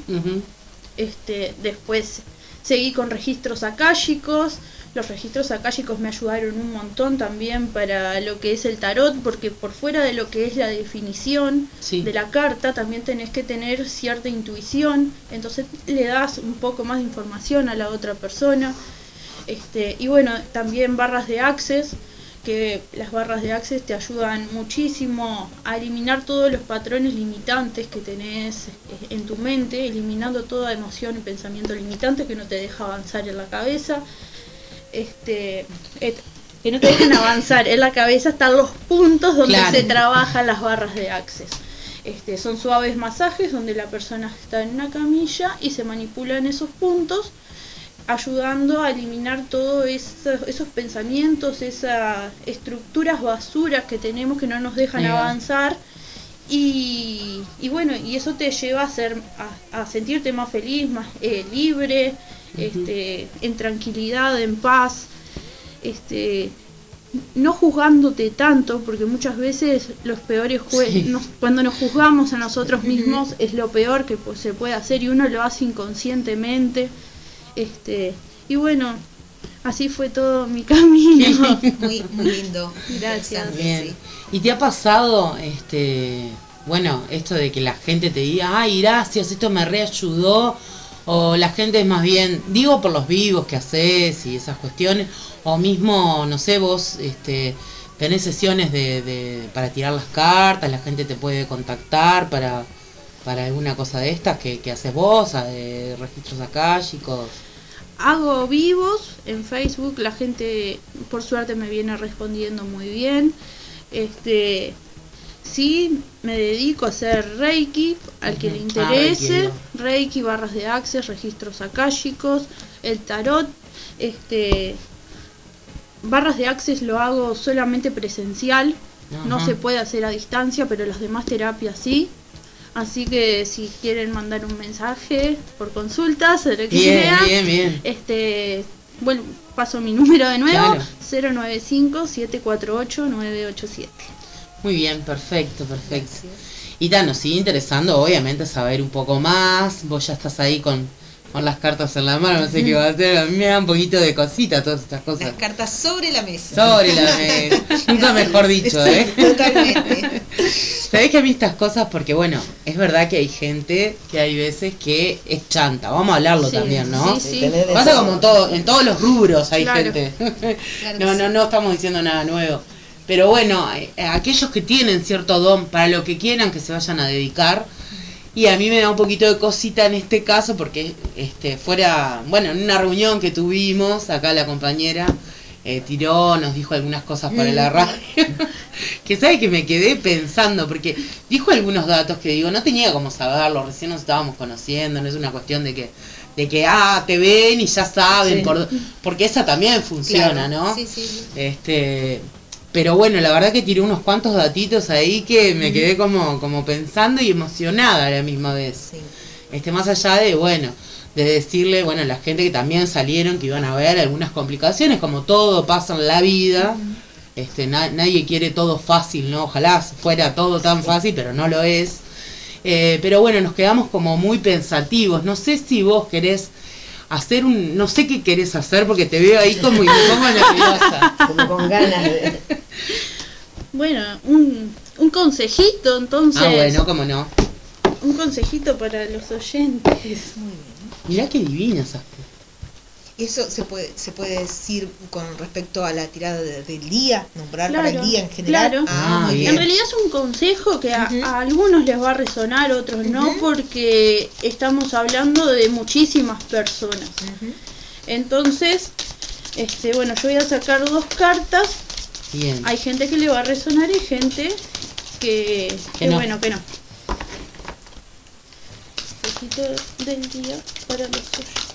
este, después seguí con registros akáshicos, los registros akáshicos me ayudaron un montón también para lo que es el tarot, porque por fuera de lo que es la definición Sí. de la carta, también tenés que tener cierta intuición, entonces le das un poco más de información a la otra persona. Este, y bueno, también barras de access, que las barras de access te ayudan muchísimo a eliminar todos los patrones limitantes que tenés eh, en tu mente, eliminando toda emoción y pensamiento limitante que no te deja avanzar en la cabeza. Este, que no te dejan avanzar en la cabeza están los puntos donde Claro. se trabajan las barras de access. Este, son suaves masajes donde la persona está en una camilla y se manipulan esos puntos ayudando a eliminar todos esos, esos pensamientos, esas estructuras basuras que tenemos que no nos dejan avanzar. Y, y bueno, y eso te lleva a, ser, a, a sentirte más feliz, más eh, libre, este, en tranquilidad, en paz, este, no juzgándote tanto, porque muchas veces los peores Sí. nos- cuando nos juzgamos a nosotros mismos es lo peor que pues, se puede hacer y uno lo hace inconscientemente. Este, y bueno, así fue todo mi camino. Muy, muy lindo. Gracias. Interesante, Bien. sí. ¿Y te ha pasado, este, bueno, esto de que la gente te diga, ay, gracias, esto me reayudó? O la gente es más bien, digo por los vivos que haces y esas cuestiones, o mismo, no sé, vos, este, tenés sesiones de, de- para tirar las cartas, la gente te puede contactar para, para alguna cosa de estas que, que haces vos, de registros akáshicos. Hago vivos en Facebook, la gente por suerte me viene respondiendo muy bien. Este sí me dedico a hacer Reiki, al que le Ah, interese, Reiki, barras de access, registros akáshicos, el tarot, este barras de access lo hago solamente presencial, no se puede hacer a distancia, pero las demás terapias sí. Así que si quieren mandar un mensaje por consultas, o lo que Bien, sea, bien, bien. este, bueno, paso mi número de nuevo, Claro. 095-748-987. Muy bien, perfecto, perfecto. Y ta, nos sigue interesando, obviamente, saber un poco más. Vos ya estás ahí con, con las cartas en la mano, no sé qué va a hacer. A mí me da un poquito de cosita todas estas Las cosas. cartas sobre la mesa. Sobre la mesa. Nunca mejor dicho, ¿eh? Totalmente. Sabés que a mí estas cosas, porque bueno, es verdad que hay gente que hay veces que es chanta. Vamos a hablarlo Sí, también, ¿no? sí, sí. Pasa como en, todo, en todos los rubros hay Claro. gente. Claro no, no, no estamos diciendo nada nuevo. Pero bueno, eh, aquellos que tienen cierto don para lo que quieran que se vayan a dedicar. Y a mí me da un poquito de cosita en este caso porque este fuera, bueno, en una reunión que tuvimos, acá la compañera eh, tiró, nos dijo algunas cosas para la radio. que sabe que me quedé pensando, porque dijo algunos datos que digo, no tenía cómo saberlo, recién nos estábamos conociendo, no es una cuestión de que, de que ah, te ven y ya saben, Sí. por, porque esa también funciona, Claro. ¿no? Sí, sí, sí. Este, pero bueno, la verdad que tiró unos cuantos datitos ahí que me quedé como, como pensando y emocionada a la misma vez. Sí. Este, más allá de, bueno, de decirle, bueno, a la gente que también salieron, que iban a ver algunas complicaciones, como todo pasa en la vida. Este, na- nadie quiere todo fácil, ¿no? Ojalá fuera todo tan fácil, pero no lo es. Eh, pero bueno, nos quedamos como muy pensativos. No sé si vos querés hacer un... No sé qué querés hacer porque te veo ahí como y me pongo nerviosa. Como con ganas de. Bueno, un, un consejito entonces. Ah, bueno, cómo no. Un consejito para los oyentes. Muy bien. Mirá qué divina esa. Eso se puede, se puede decir con respecto a la tirada de- del día, nombrar para el día en general. claro. Ah, bien. En realidad es un consejo que a, algunos les va a resonar, a otros no, porque estamos hablando de muchísimas personas. Entonces, este, bueno, yo voy a sacar dos cartas. Bien. Hay gente que le va a resonar y gente que, Que que no. bueno, que no. Consejito del día para los.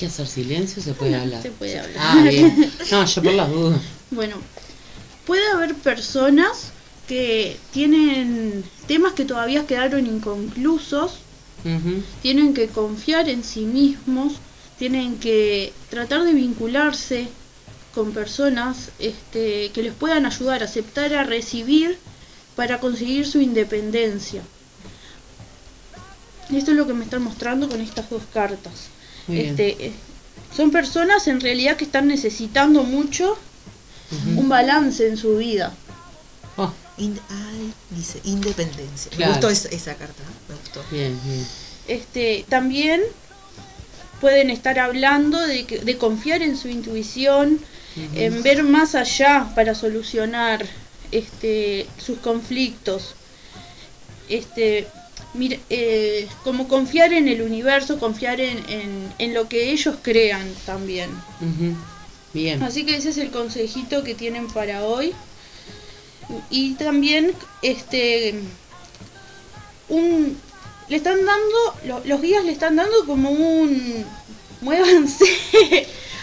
Que hacer silencio, se puede hablar. Se puede hablar. Ah, bien. No, yo por las dudas. Bueno, puede haber personas que tienen temas que todavía quedaron inconclusos, tienen que confiar en sí mismos, tienen que tratar de vincularse con personas este, que les puedan ayudar a aceptar, a recibir para conseguir su independencia. Esto es lo que me están mostrando con estas dos cartas. Muy. Este, eh, son personas en realidad que están necesitando mucho un balance en su vida. Oh, ay, dice independencia. Claro. Me gustó esa, esa carta, me gustó. bien, bien. Este, también pueden estar hablando de, que- de confiar en su intuición, en ver más allá para solucionar este, sus conflictos. Este, mira, eh, como confiar en el universo, confiar en, en- en lo que ellos crean también. Bien. Así que ese es el consejito que tienen para hoy. Y también, este, un, le están dando, lo- los guías le están dando como un, muévanse,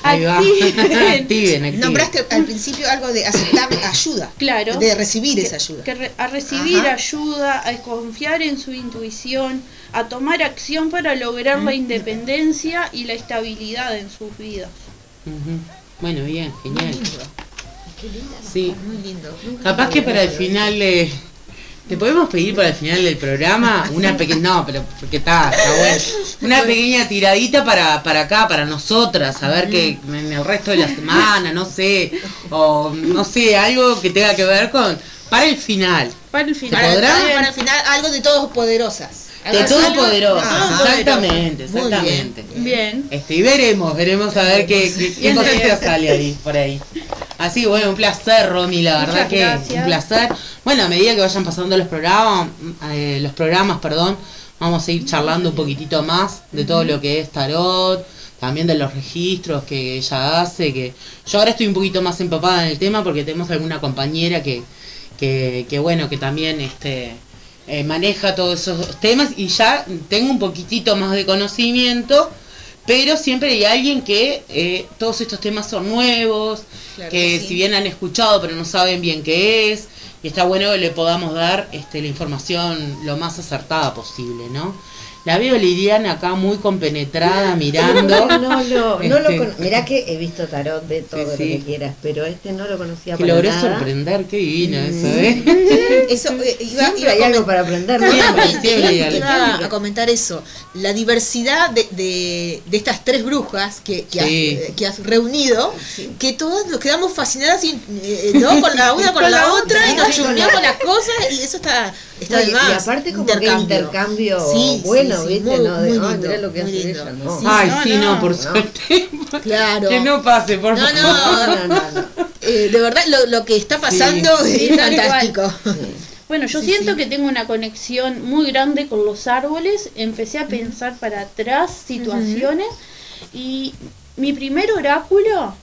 Ahí va. activen. activen, activen. Nombraste al principio algo de aceptar ayuda. Claro. De recibir esa ayuda. Que re- a recibir Ajá. ayuda, a confiar en su intuición, a tomar acción para lograr la independencia y la estabilidad en sus vidas. Bueno, bien, Muy genial. lindo. Sí. Muy lindo. Capaz que para el final de... ¿Te podemos pedir para el final del programa una pequeña... No, pero porque está, está bueno. Una pequeña tiradita para, para acá, para nosotras, a ver que en el resto de la semana, no sé, o no sé, algo que tenga que ver con... Para el final. Para el final. Para, podrá? para- para el final, algo de todos poderosas. De todo así. poderoso, exactamente, Muy bien. exactamente. Bien. Este, y veremos, veremos a ver qué, qué, qué cosita sale ahí, por ahí. Así que bueno, un placer, Romy, la Muchas verdad que un placer. bueno, a medida que vayan pasando los programas, eh, los programas, perdón, vamos a ir charlando un poquitito más de todo lo que es tarot, también de los registros que ella hace, que yo ahora estoy un poquito más empapada en el tema porque tenemos alguna compañera que, que, que bueno, que también este eh, maneja todos esos temas y ya tengo un poquitito más de conocimiento, pero siempre hay alguien que eh, todos estos temas son nuevos, Claro que que sí. si bien han escuchado pero no saben bien qué es, y está bueno que le podamos dar este, la información lo más acertada posible, ¿no? La veo Liliana acá muy compenetrada mirando. No, no, no lo Este, Mirá que he visto tarot de todo Sí, lo que quieras, pero este no lo conocía Que para logró nada. sorprender, qué divino eso, ¿eh? Eso eh, iba, Siempre iba a hay algo para aprender. ¿no? Siempre, siempre hay iba- algo. iba a comentar eso. La diversidad de, de, de estas tres brujas que, que, Sí. has, que has reunido, que todas nos quedamos fascinadas y, eh, ¿no? con la una con, Con la, la otra, otra, y nos con la- las cosas y eso está, está No, de y, más. y aparte como que intercambio Sí, bueno, sí, ¿viste? muy- no, de, muy "Ay, lindo, mirá lo que muy hace lindo. ella, no. Sí, Ay, no, sí, no, no, por no. suerte. Claro. Que no pase, por No, favor. no, No, no, no. Eh, de verdad, lo, lo que está pasando Sí, es fantástico. Bueno, yo Sí, siento sí. que tengo una conexión muy grande con los árboles. Empecé a pensar para atrás situaciones y mi primer oráculo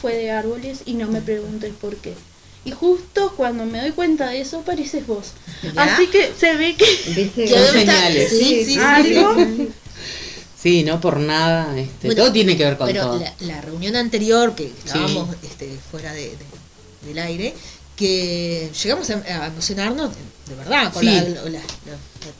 fue de árboles y no me preguntes por qué. Y justo cuando me doy cuenta de eso, pareces vos. ¿Ya? Así que se ve que ¿Viste? Que señales. Sí, sí, sí, algo sí. No por nada. Este, Bueno, todo tiene que ver con Pero todo. la, la reunión anterior, que estábamos este, fuera de, de- del aire, que llegamos a, a emocionarnos de, de verdad, con Sí. la, la- la- la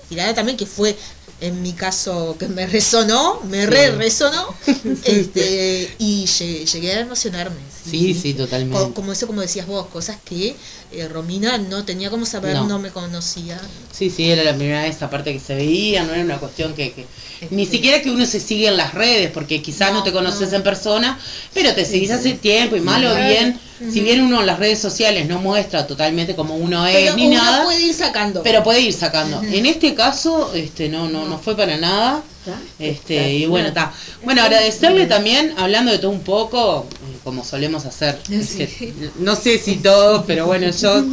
tirada también que fue, en mi caso, que me resonó, me re resonó, este, y lle- llegué a emocionarme. Sí, sí, totalmente. Co- Como eso, como decías vos, cosas que eh, Romina no tenía como saber, No. no, me conocía. Sí, sí, era la primera vez aparte que se veía, no era una cuestión que, que- ni siquiera que uno se sigue en las redes, porque quizás no, No, te conoces no. en persona, pero te seguís hace tiempo y mal o bien, si bien uno en las redes sociales no muestra totalmente como uno es Pero ni uno nada, puede ir sacando. pero puede ir sacando. En este caso, este no, no, no fue para nada. Este, y bueno, está. Bueno, agradecerle también, hablando de todo un poco, eh, como solemos hacer. Sí. este, no sé si todos, pero bueno, yo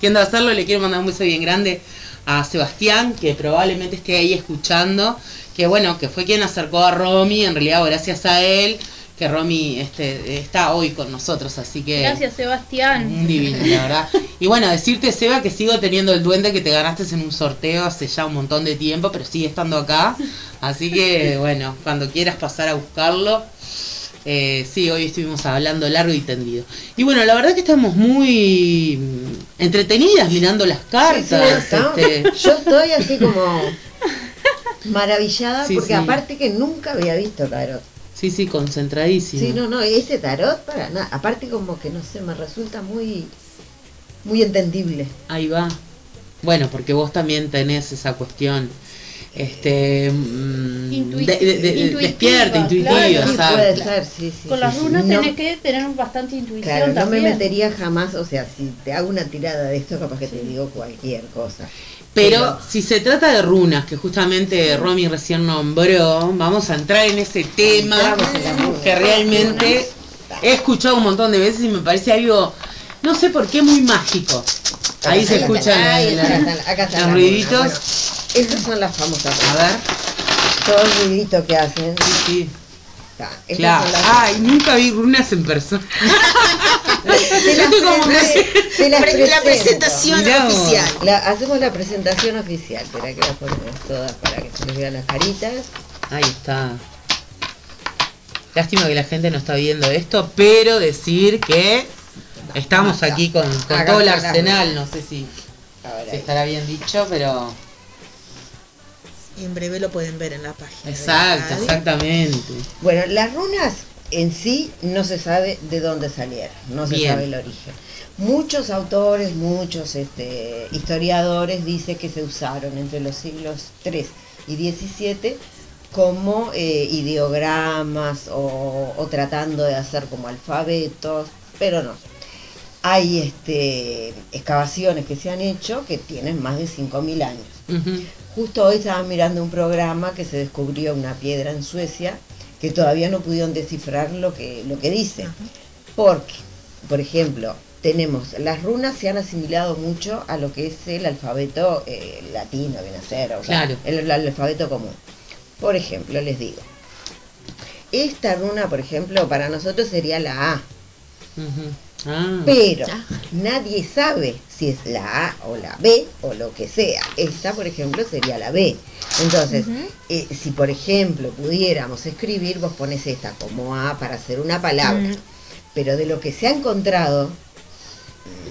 tiendo a hacerlo. Le quiero mandar un beso bien grande a Sebastián, que probablemente esté ahí escuchando. Que bueno, que fue quien acercó a Romy, en realidad gracias a él, que Romy este, está hoy con nosotros, así que... Gracias, Sebastián. Un divino, la verdad. Y bueno, decirte, Seba, que sigo teniendo el duende que te ganaste en un sorteo hace ya un montón de tiempo, pero sigue estando acá. Así que, bueno, cuando quieras pasar a buscarlo. Eh, sí, hoy estuvimos hablando largo y tendido. Y bueno, la verdad que estamos muy mm, entretenidas mirando las Sí, sí, cartas. este, Yo estoy así como maravillada Sí, porque sí. aparte que nunca había visto tarot. Sí, sí, concentradísimo. Sí, no, no, ese tarot para nada. Aparte como que no sé, me resulta muy muy entendible. Ahí va. Bueno, porque vos también tenés esa cuestión. Este. mm, Intui- de- de- de- intuitiva, despierta, intuitiva, claro. Puede ser, sí, sí. Con sí, las runas No- tenés que tener bastante intuición Claro, no me metería jamás, o sea, si te hago una tirada de esto, capaz que te digo cualquier cosa. Pero si se trata de runas, que justamente Romy recién nombró, vamos a entrar en ese tema que realmente he escuchado un montón de veces y me parece algo, no sé por qué, muy mágico. Ahí se escuchan los ruiditos. esas son las famosas A ver, Todo el ruidito que hacen. sí, sí. Claro. las- Ay, nunca vi runas en persona. Te las, como- pre- te las Pre- la presentación oficial. La- hacemos la presentación oficial, espera que las ponemos todas para que se les vean las caritas. Ahí está. Lástima que la gente no está viendo esto, pero decir que estamos aquí con, todo el arsenal, no sé si, estará bien dicho, pero en breve lo pueden ver en la página. la exacto, exactamente. Bueno, las runas en sí no se sabe de dónde salieron, no se Bien. sabe el origen. Muchos autores, muchos este, historiadores dicen que se usaron entre los siglos 3 y 17 como eh, ideogramas o, o tratando de hacer como alfabetos, pero no. Hay este, excavaciones que se han hecho que tienen más de 5.000 años. Justo hoy estaba mirando un programa que se descubrió una piedra en Suecia que todavía no pudieron descifrar lo que, lo que dice. Porque, por ejemplo, tenemos, las runas se han asimilado mucho a lo que es el alfabeto eh, latino, viene a ser, o sea, Claro. el, el alfabeto común. Por ejemplo, les digo, esta runa, por ejemplo, para nosotros sería la A. Ah. pero Ya. nadie sabe si es la A o la B o lo que sea. Esta, por ejemplo, sería la B. Entonces, eh, si por ejemplo pudiéramos escribir, vos pones esta como A para hacer una palabra. Pero de lo que se ha encontrado,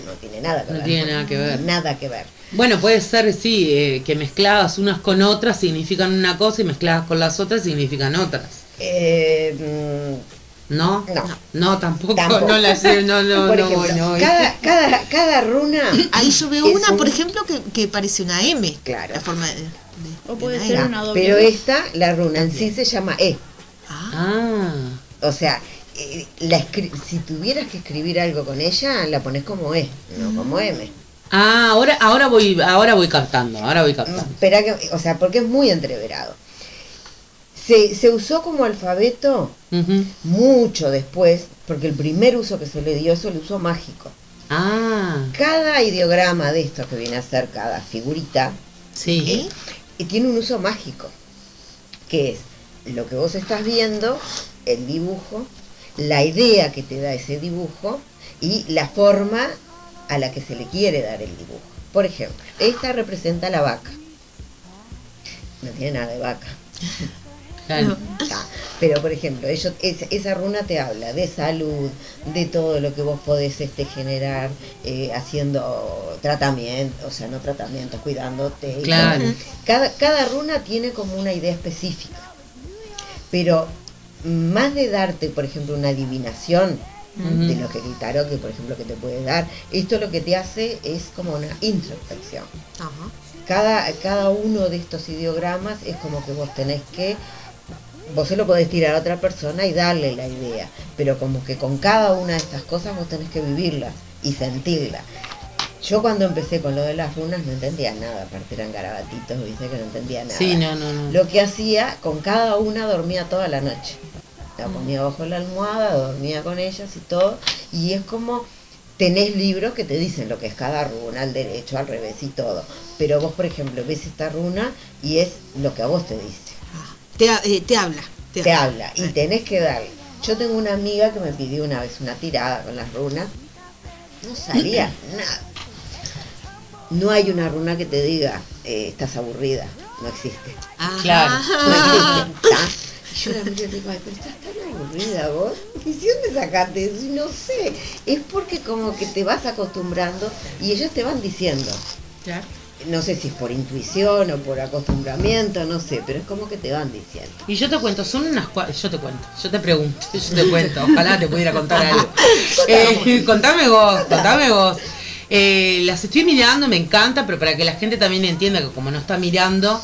no tiene nada que No ver. tiene nada que ver. Nada que ver. Bueno, puede ser, sí, eh, que mezcladas unas con otras significan una cosa y mezcladas con las otras significan otras. Eh, mm, ¿No? No. No, tampoco, Tampoco. no la sé, no, no, por no, ejemplo, no. cada, cada, cada runa. Ahí yo veo una, un- por ejemplo, que, que parece una M. Claro. La forma de. de- O de puede una ser una doble Pero esta, la runa en sí se llama E. Ah, Ah, O sea, eh, la si tuvieras que escribir algo con ella, la pones como E, no como M. ah, ahora, ahora voy, ahora voy captando, ahora voy captando. Espera que, o sea, porque es muy entreverado. Se, se usó como alfabeto mucho después, porque el primer uso que se le dio es el uso mágico. Ah, Cada ideograma de esto que viene a ser cada figurita, sí. y tiene un uso mágico, que es lo que vos estás viendo, el dibujo, la idea que te da ese dibujo y la forma a la que se le quiere dar el dibujo. Por ejemplo, esta representa la vaca. No tiene nada de vaca. Pero por ejemplo, ellos, esa, esa runa te habla de salud, de todo lo que vos podés este, generar eh, haciendo tratamiento, o sea, no tratamientos, cuidándote. Claro. Cada, cada runa tiene como una idea específica. Pero más de darte, por ejemplo, una adivinación de lo que el tarot, que por ejemplo que te puede dar, esto lo que te hace es como una introspección ajá. cada, cada uno de estos ideogramas es como que vos tenés que, vos se lo podés tirar a otra persona y darle la idea, pero como que con cada una de estas cosas vos tenés que vivirlas y sentirlas. Yo cuando empecé con lo de las runas no entendía nada, aparte eran garabatitos, viste que no entendía nada. Sí, no, no, no. Lo que hacía, con cada una dormía toda la noche. La ponía bajo la almohada, dormía con ellas y todo. Y es como, tenés libros que te dicen lo que es cada runa, al derecho, al revés y todo. Pero vos, por ejemplo, ves esta runa y es lo que a vos te dice. Ah, Te, eh, te habla. Te, Te habla y tenés que darle. Yo tengo una amiga que me pidió una vez una tirada con las runas. No salía nada. No hay una runa que te diga, eh, estás aburrida. No existe. Ajá. Claro. No existe. Y yo la miro y digo, "Ay, pero estás tan aburrida vos. ¿Y si dónde sacaste eso? Y No sé. Es porque como que te vas acostumbrando y ellos te van diciendo. Claro. No sé si es por intuición o por acostumbramiento, no sé, pero es como que te van diciendo. Y yo te cuento, son unas yo te cuento, yo te pregunto, yo te cuento, ojalá te pudiera contar algo. Eh, contame vos, contame vos. Eh, las estoy mirando, me encanta, pero para que la gente también entienda que como no está mirando,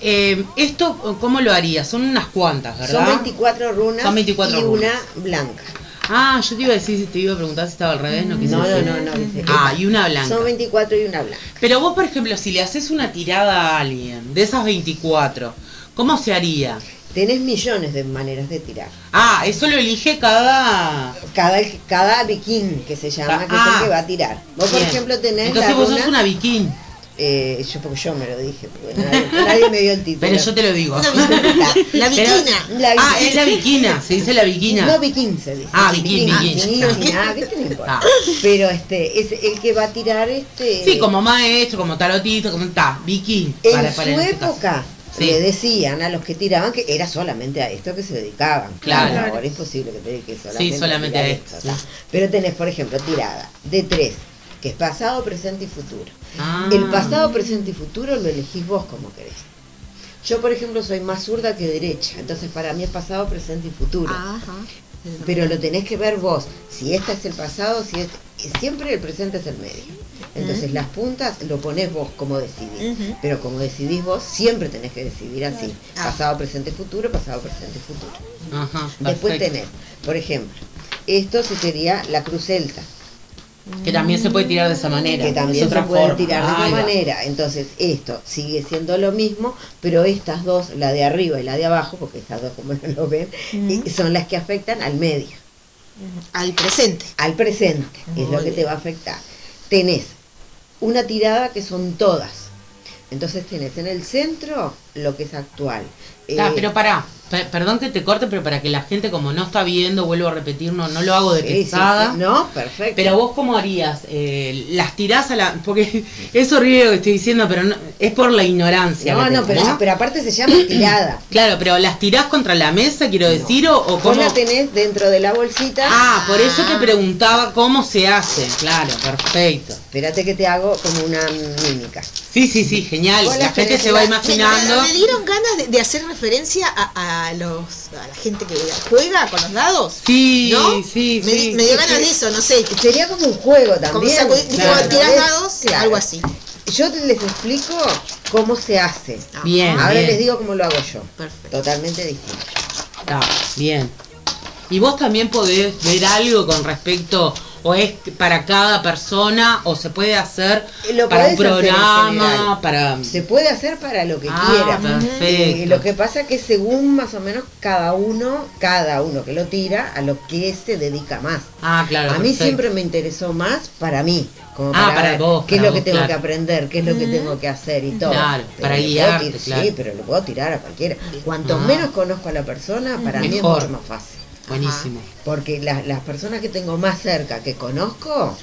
eh, esto, ¿cómo lo haría? Son unas cuantas, ¿verdad? Son 24 runas Son 24 y runas. una blanca. Ah, yo te iba a decir, te iba a preguntar si estaba al revés, no quise No, no, decir. no, no. dice, Ah, y una blanca. Son 24 y una blanca. Pero vos, por ejemplo, si le haces una tirada a alguien de esas 24, ¿cómo se haría? Tenés millones de maneras de tirar. Ah, eso lo elige cada... Cada, cada viking que se llama, que es Ah. el que va a tirar. Vos, por ejemplo, tenés Entonces la vos runa... sos una viking, eh, yo, porque yo me lo dije, porque nadie, nadie me dio el título. pero yo te lo digo. La viquina. La Ah, es la viquina, se dice la viquina. No viking se dice. Ah, nada, ¿viste? No importa. Ah. Pero este, es el que va a tirar este... Sí, como maestro, como tarotito, como está, viking. En para- para su este época Sí. le decían a los que tiraban que era solamente a esto que se dedicaban. Claro. Ahora es posible que te dediques solamente, Sí, solamente a esto. Pero tenés, por ejemplo, tirada de tres, que es pasado, presente y futuro. Ah. El pasado, presente y futuro lo elegís vos como querés. Yo, por ejemplo, soy más zurda que derecha, entonces para mí es pasado, presente y futuro. Ajá. Pero lo tenés que ver vos. Si esta es el pasado, si es siempre el presente es el medio. Entonces las puntas lo pones vos como decidís. Pero como decidís vos, siempre tenés que decidir así. Ah. Pasado, presente, futuro, pasado, presente, futuro. Ajá, Después tenés, por ejemplo, esto se sería la cruz celta, Que también se puede tirar de esa manera. que también se puede forma. tirar de esa manera. Entonces esto sigue siendo lo mismo, pero estas dos, la de arriba y la de abajo, porque estas dos como no lo ven, y son las que afectan al medio. Al presente. al presente, es lo que te va a afectar. Tenés una tirada que son todas. Entonces tenés en el centro lo que es actual. Ah, Eh, pero pará, pe- perdón que te corte, pero para que la gente como no está viendo, vuelvo a repetir, no, no lo hago de sí, pesada. sí, no, perfecto. Pero vos cómo harías, Eh, las tirás a la... Porque es horrible lo que estoy diciendo, pero no- es por la ignorancia. no, no, tengo, pero, pero aparte se llama tirada. Claro, pero las tirás contra la mesa, quiero decir, o, o Vos cómo... la tenés dentro de la bolsita. Ah, por eso te preguntaba cómo se hace. Claro, perfecto. Espérate que te hago como una mímica. Sí, sí, sí, genial. Vos La gente se va imaginando. Me, me dieron ganas de, de hacer referencia a, a los a la gente que juega con los dados. Sí, ¿No? sí, me, sí. me dio ganas de eso, no sé. Sería como un juego Como también. saco- tipo, Claro. dados, Claro. algo así. Yo les explico cómo se hace. Bien, Ahora bien. les digo cómo lo hago yo. Perfecto. Totalmente distinto. Está, bien. Y vos también podés ver algo con respecto, o es para cada persona, o se puede hacer Lo para un programa, para... Se puede hacer para lo que Ah, quiera. perfecto. Y lo que pasa que según más o menos cada uno, cada uno que lo tira, a lo que se dedica más. Ah, claro. a mí perfecto. siempre me interesó más para mí, como Ah, para, vos, qué es lo que tengo claro. que aprender, qué es lo que tengo que hacer y todo. Claro, Pero para guiarte, tir- claro. Sí, pero lo puedo tirar a cualquiera. Cuanto Ah. menos conozco a la persona, para mí es mucho más fácil. Buenísimo. Porque la- las personas que tengo más cerca que conozco,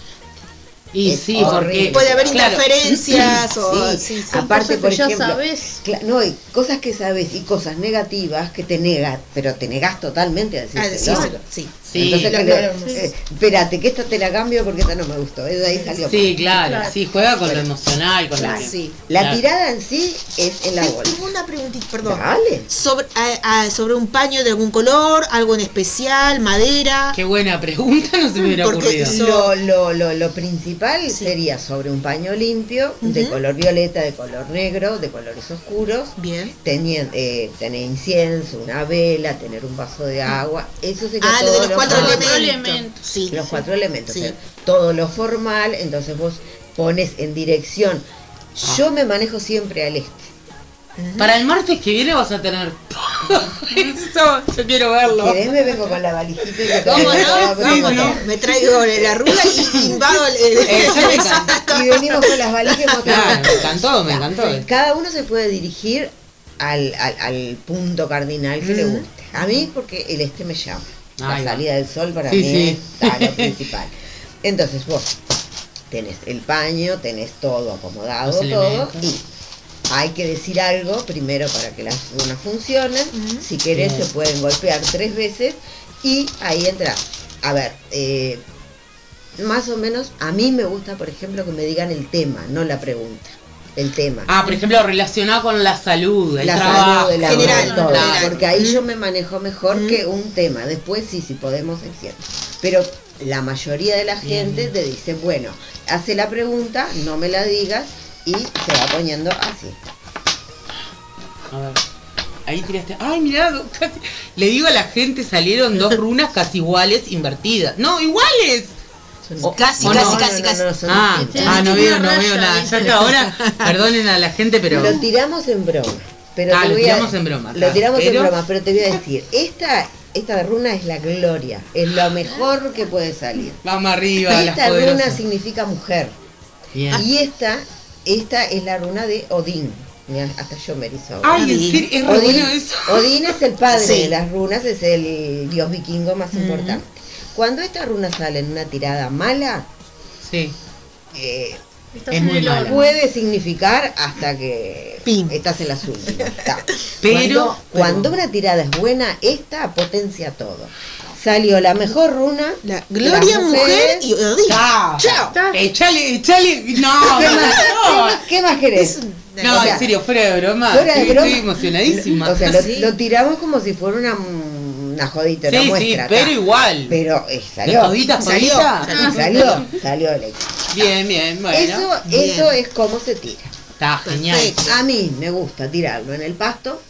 Y Es sí, horrible. porque... Puede haber claro, interferencias o Sí, sí, sí. aparte por ejemplo, sabes. cla- no hay cosas que sabes y cosas negativas que te negas, pero te negas totalmente a decírselo. decírselo, sí. Sí, Entonces, lo eh, espérate, que esta te la cambio porque esta no me gustó. De ahí salió. Sí, claro, Claro. sí, juega con lo emocional, con Claro. lo que... Sí. La Claro. tirada en sí es en la Tengo bolsa. una preguntita, perdón. Dale. Sobre, a- a- sobre un paño de algún color, algo en especial, madera. Qué buena pregunta, no se me hubiera Porque ocurrido. eso- Lo, lo, lo, lo principal Sí. sería sobre un paño limpio, de color violeta, de color negro, de colores oscuros. Bien. Tenien- eh, tener incienso, una vela, tener un vaso de agua, eso sería Ah, lo todo de los cuatro formal. elementos. elementos. Sí. Los cuatro elementos, Sí. o sea, todo lo formal, entonces vos pones en dirección. Ah. Yo me manejo siempre al este. Para el martes que viene vas a tener eso. Yo quiero verlo. ¿Querés? Me vengo con la valijita y te ¿Cómo traigo no? todo, ¿Cómo pero- no? Me traigo la rula y invado el... Eh. Y venimos con las valijas. Claro, me encantó, me encantó. Cada uno se puede dirigir al, al, al punto cardinal que le guste. A mí porque el este me llama. La salida del sol para Sí, mí sí. es lo principal. Entonces vos tenés el paño, tenés todo acomodado, Los todo, elementos. y hay que decir algo primero para que las runas funcionen. Si querés Bien. se pueden golpear tres veces y ahí entra. A ver, eh, más o menos a mí me gusta, por ejemplo, que me digan el tema, no la pregunta. El tema. Ah, por ejemplo, relacionado con la salud, el la trabajo. salud, el amor, General, todo, general. porque ahí Mm. yo me manejo mejor Mm. que un tema. Después sí, si podemos, es cierto. Pero la mayoría de la gente te dice, bueno, hace la pregunta, no me la digas y se va poniendo así. A ver. Ahí tiraste. Ay, mirá, casi- le digo a la gente, salieron dos runas casi iguales invertidas. No, iguales. O- Casi, casi, no. casi, casi. Ah, ah, no veo, no veo nada. Ya está, ahora, perdonen a la gente, pero. Lo tiramos en broma. Pero Ah, lo a- tiramos en broma, Lo tiramos Pero- en broma, pero te voy a decir, esta, esta runa es la gloria, es lo mejor que puede salir. Vamos arriba, las Esta runa significa mujer. Bien. Y esta, esta es la runa de Odín. Mirá, hasta yo me erizo. Ay, Odín. es Odín, bueno eso. Odín es el padre Sí. de las runas, es el dios vikingo más importante. Cuando esta runa sale en una tirada mala, Sí. eh, Es muy mala. puede significar hasta que Pin. estás en las últimas. Pero- cuando, cuando una tirada es buena, esta potencia todo. Salió la mejor runa. La Gloria, mujer y Odín. Chao. Chao. Echale, echale. No, ¿Qué no, más, no. más- qué más querés? No, O sea, en serio, fuera de broma. Fuera de estoy, broma. estoy emocionadísima. O sea, lo, Sí. lo tiramos como si fuera una, una jodita, una sí, sí, muestra. pero ta. igual. Pero eh, ¿La salió. jodita, Salió. jodita? Salió, salió el éxito. Bien, bien, bueno. Eso, bien. eso es como se tira. Está genial. A mí me gusta tirarlo en el pasto,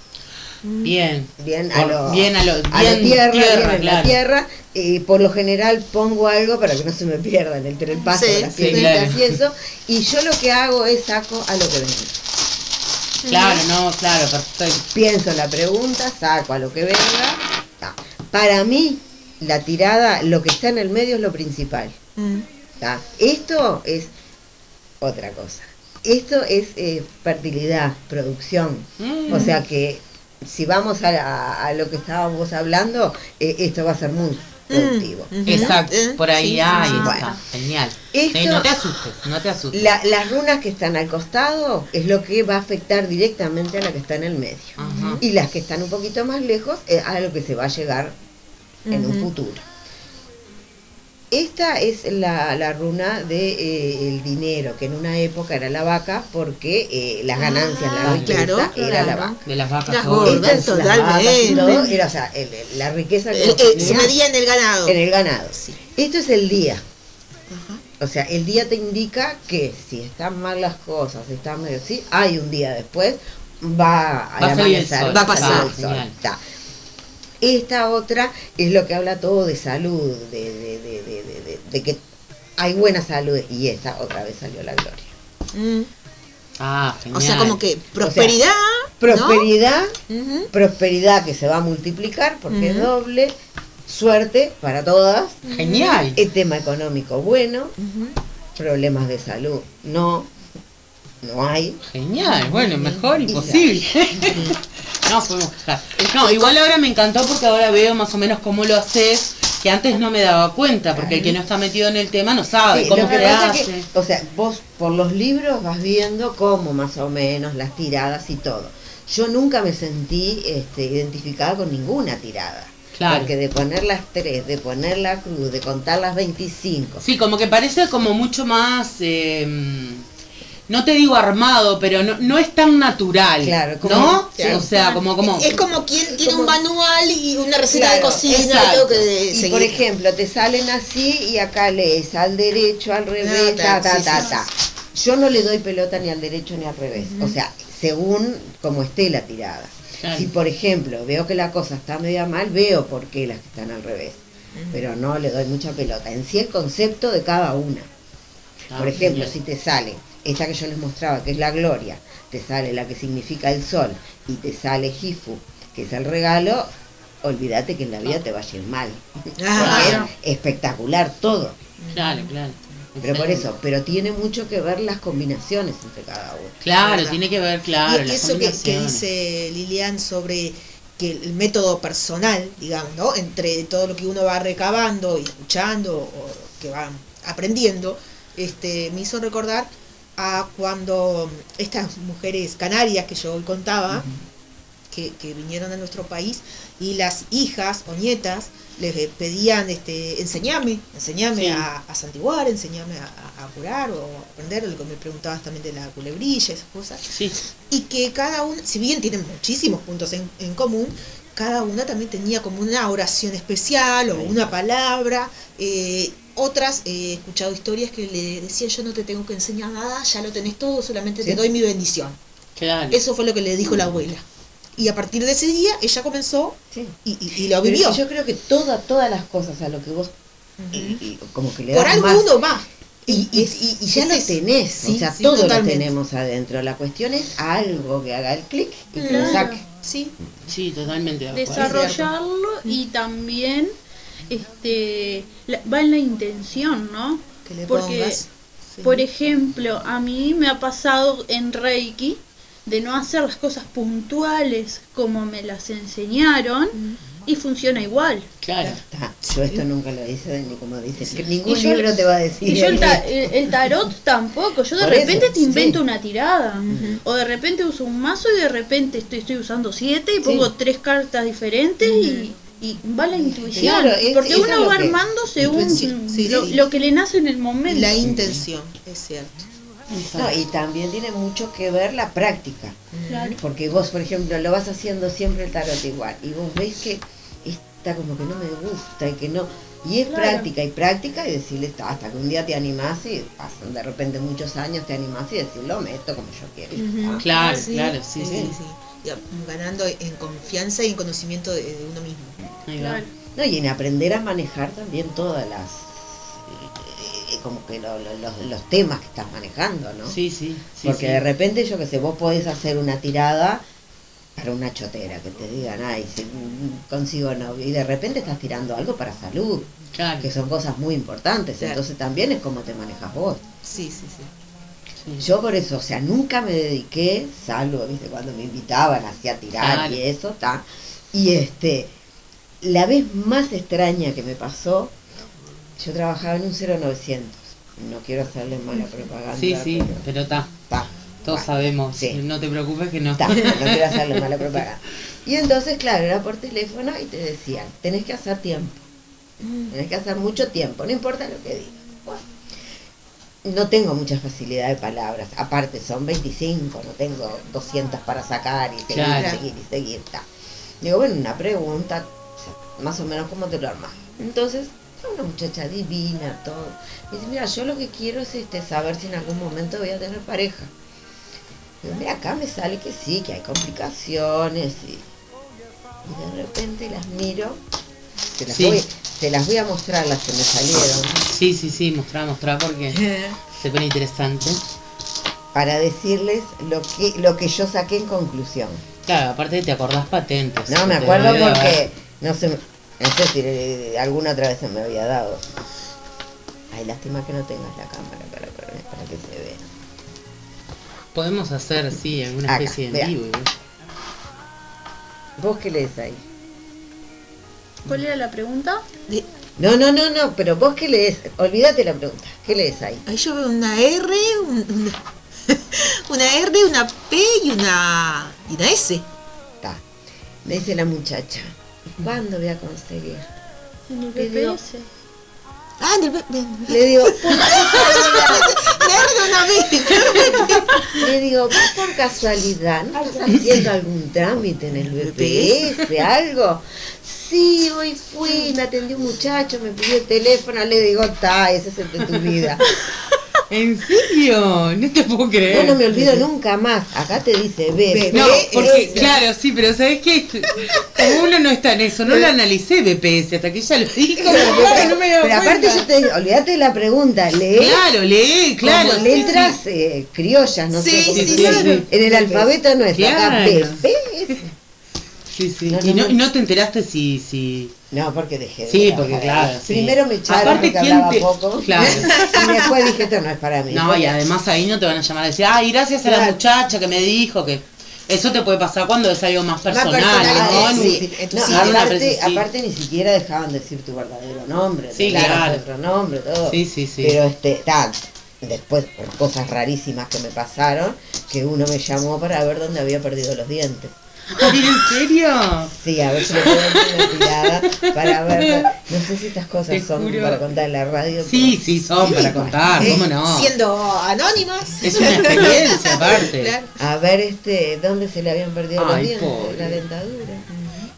Bien. bien a lo, bien a lo- a la bien tierra, tierra, bien en la tierra. Y por lo general pongo algo para que no se me pierdan entre el pasto, Sí, las sí, claro. y eso. Y yo lo que hago es saco a lo que venga. Claro, no, claro, perfecto. Pienso la pregunta, saco a lo que venga. Para mí, la tirada, lo que está en el medio es lo principal. Mm. Esto es otra cosa. Esto es eh, fertilidad, producción. Mm. O sea que si vamos a, a- a lo que estábamos hablando, eh, esto va a ser muy productivo. Ujú. Exacto, Eh, por ahí sí, está, genial. Esto- Sí, no te asustes, no te asustes. La- las runas que están al costado es lo que va a afectar directamente a la que está en el medio. Ajá. Y las que están un poquito más lejos es a lo que se va a llegar en un futuro. Esta es la, la runa de eh, el dinero, que en una época era la vaca, porque eh, las ganancias, la Ah, riqueza claro, era la claro. vaca. De las vacas Las gordas. las totalmente. era, o sea, el- el- la riqueza que Eh, eh, se medía en el ganado. en el ganado. Sí. Esto es el día. Ajá. O sea, el día te indica que si están mal las cosas, si están medio así, hay un día después, va a, Va a amanecer, sol. Va a pasar. salir el sol. Esta otra es lo que habla todo de salud, de, de, de, de, de- de- de que hay buena salud y esta otra vez salió la gloria. Mm. Ah, genial. O sea, como que prosperidad. Prosperidad, prosperidad que se va a multiplicar porque es doble, suerte para todas, Genial. el tema económico bueno, problemas de salud no, no hay. Genial, bueno, mejor imposible. no, podemos quejar. No, igual ahora me encantó porque ahora veo más o menos cómo lo haces, que antes no me daba cuenta, porque el que no está metido en el tema no sabe Sí, cómo lo que se pasa hace. es que, o sea, vos por los libros vas viendo cómo más o menos las tiradas y todo. Yo nunca me sentí este, identificada con ninguna tirada. Claro. Porque de poner las tres, de poner la cruz, de contar las 25. Sí, como que parece como mucho más, eh, no te digo armado, pero no, no es tan natural, Claro, como- ¿no? claro. O sea, como, como... Es como quien tiene Como- un manual y una receta de cocina exacto. y todo que Y seguir. por ejemplo, te salen así y acá lees al derecho, al revés, ta, ta, ta, ta. Yo no le doy pelota ni al derecho ni al revés. O sea, según como esté la tirada. Claro. Si por ejemplo veo que la cosa está media mal, veo por qué las que están al revés. Pero no le doy mucha pelota. En sí el concepto de cada una. Ah, Por ejemplo, genial. si te sale esta que yo les mostraba, que es la gloria, te sale la que significa el sol y te sale Hifu, que es el regalo, olvídate que en la vida te va a ir mal. Ah, es espectacular todo. Claro, claro. Pero por eso, pero tiene mucho que ver las combinaciones entre cada uno. Claro, ¿Verdad? tiene que ver, claro. y las eso que, que dice Lilian sobre que el método personal, digamos, ¿no? Entre todo lo que uno va recabando y escuchando o que va aprendiendo, este, me hizo recordar a cuando estas mujeres canarias que yo hoy contaba, que, que vinieron a nuestro país, y las hijas o nietas les pedían, este, enseñame, enseñame Sí. a, a santiguar, enseñame a, curar o aprender, lo que me preguntabas también de la culebrilla, esas cosas Sí, y que cada uno, si bien tienen muchísimos puntos en, en común, cada una también tenía como una oración especial o una palabra. eh, otras, eh, he escuchado historias que le decían yo no te tengo que enseñar nada, ya lo tenés todo, solamente te doy mi bendición. claro. Eso fue lo que le dijo la abuela. Y a partir de ese día ella comenzó Sí. y, y- y lo vivió. yo creo que toda, todas las cosas a lo que vos y- y como que le Por das algo más, uno va. y, y- es- y- y ya lo tenés, Sí, o sea, sí, todo totalmente. lo tenemos adentro. La cuestión es algo que haga el clic y que lo Claro. saque. Sí, Sí, totalmente de acuerdo. desarrollarlo y también este la- va en la intención, ¿no? que le Porque, pongas. Sí. Por ejemplo, a mí me ha pasado en Reiki de no hacer las cosas puntuales como me las enseñaron y funciona igual. Claro. Está, Yo esto nunca lo hice ni como dices, ningún yo- libro te va a decir. Y yo el, ta- el- el tarot tampoco, yo de Por repente eso, te invento sí. una tirada, o de repente uso un mazo y de repente estoy, estoy usando siete y pongo Sí. tres cartas diferentes y, y va la intuición, Claro, es- porque uno va que- armando según sí, lo, sí. lo que le nace en el momento. La intención, es cierto. No, y también tiene mucho que ver la práctica. Claro. Porque vos, por ejemplo, lo vas haciendo siempre el tarot igual. Y vos ves que está como que no me gusta y que no. Y es Claro. práctica y práctica y decirle "Está", hasta que un día te animás y pasan de repente muchos años, te animás y decir lo meto como yo quiero. y ya Ujú. está". Claro, Sí, claro, sí, sí. sí. Ganando en confianza y en conocimiento de, de uno mismo. Ahí va. Claro. No, y en aprender a manejar también todas las. eh, como que lo- lo- los, los temas que estás manejando, ¿no? Sí, sí. sí, Porque sí. de repente, yo que sé, vos podés hacer una tirada para una chotera, que te digan, ay, si consigo novio, y de repente estás tirando algo para salud, Claro. que son cosas muy importantes, Claro. entonces también es como te manejas vos. Sí, sí, sí. Sí. Yo por eso, o sea, nunca me dediqué, salvo, viste, cuando me invitaban así a tirar Claro. y eso, está. Y este, la vez más extraña que me pasó, yo trabajaba en un 0900. No quiero hacerle mala propaganda. Sí, sí, pero está. Todos sabemos. Sí. No te preocupes que no. Está, no quiero hacerle mala propaganda. Y entonces, claro, era por teléfono y te decían, tenés que hacer tiempo. Tenés que hacer mucho tiempo, no importa lo que digas. No tengo mucha facilidad de palabras. Aparte, son 25, no tengo 200 para sacar y seguir, Claro. y seguir y seguir. ta. Digo, bueno, una pregunta, más o menos cómo te lo armas. Entonces, una muchacha divina, todo. Me dice, mira, yo lo que quiero es este, saber si en algún momento voy a tener pareja. Digo, mira, acá me sale que sí, que hay complicaciones y, y de repente las miro. Te las, Sí. voy, te las voy a mostrar las que me salieron Sí, sí, sí, mostrar, mostrar porque se pone interesante. para decirles lo que lo que yo saqué en conclusión. Claro, aparte te acordás patentes. No, me acuerdo porque no sé, no sé si eh, alguna otra vez se me había dado. Ay, lástima que no tengas la cámara para, para, para que se vea. Podemos hacer, sí, alguna Acá, especie de en vivo. ¿Vos qué lees ahí? ¿Cuál era la pregunta? De- No, no, no, no, pero vos qué lees, olvídate la pregunta, ¿qué lees ahí? ahí yo veo una R, un- una, una R, una P y una, y una S. Está. Me dice la muchacha, ¿y cuándo voy a conseguir? En el. BPS. Ah, en el, B- Le digo, le digo, ¿vos por casualidad no estás haciendo algún trámite en el BPS, algo? Sí, hoy fui, me atendió un muchacho, me pidió el teléfono, le digo, está, ese es el de tu vida. ¿En serio? No te puedo creer. Yo no me olvido nunca más, acá te dice B. No, porque, claro, sí, pero ¿sabes qué? Como uno no está en eso, no lo analicé BPS hasta que ella lo dijo. Pero, no me aparte yo te digo, olvídate de la pregunta, lee Claro, lee, claro. sí, letras sí. eh, criollas, no Sí, sé sí, claro. En el alfabeto no es acá Claro. S. Sí, sí. No, y, no, te enteraste si... si... No, porque dejé de Sí, porque claro, sí. Primero me echaron Aparte, ¿quién hablaba te- poco. Claro. y después dije, esto no es para mí. No, Porque- y además ahí no te van a llamar a decir, ay, gracias a la muchacha que me dijo que... Eso te puede pasar cuando es algo más personal, personal, ¿no? Sí. No, una aparte, sí. aparte ni siquiera dejaban decir tu verdadero nombre. Sí, claro. otro nombre, todo. Sí, sí, sí. Pero este, ta, después por cosas rarísimas que me pasaron, que uno me llamó para ver dónde había perdido los dientes. ¿En serio? Sí, a ver si me puedo hacer una tirada para ver. No sé si estas cosas Te son juro. para contar en la radio. Sí, pero- sí, son para contar, Eh, ¿cómo no? Siendo anónimas. Es una experiencia aparte. Claro. A ver, este, ¿dónde se le habían perdido Ay, los dientes? pobre. La dentadura.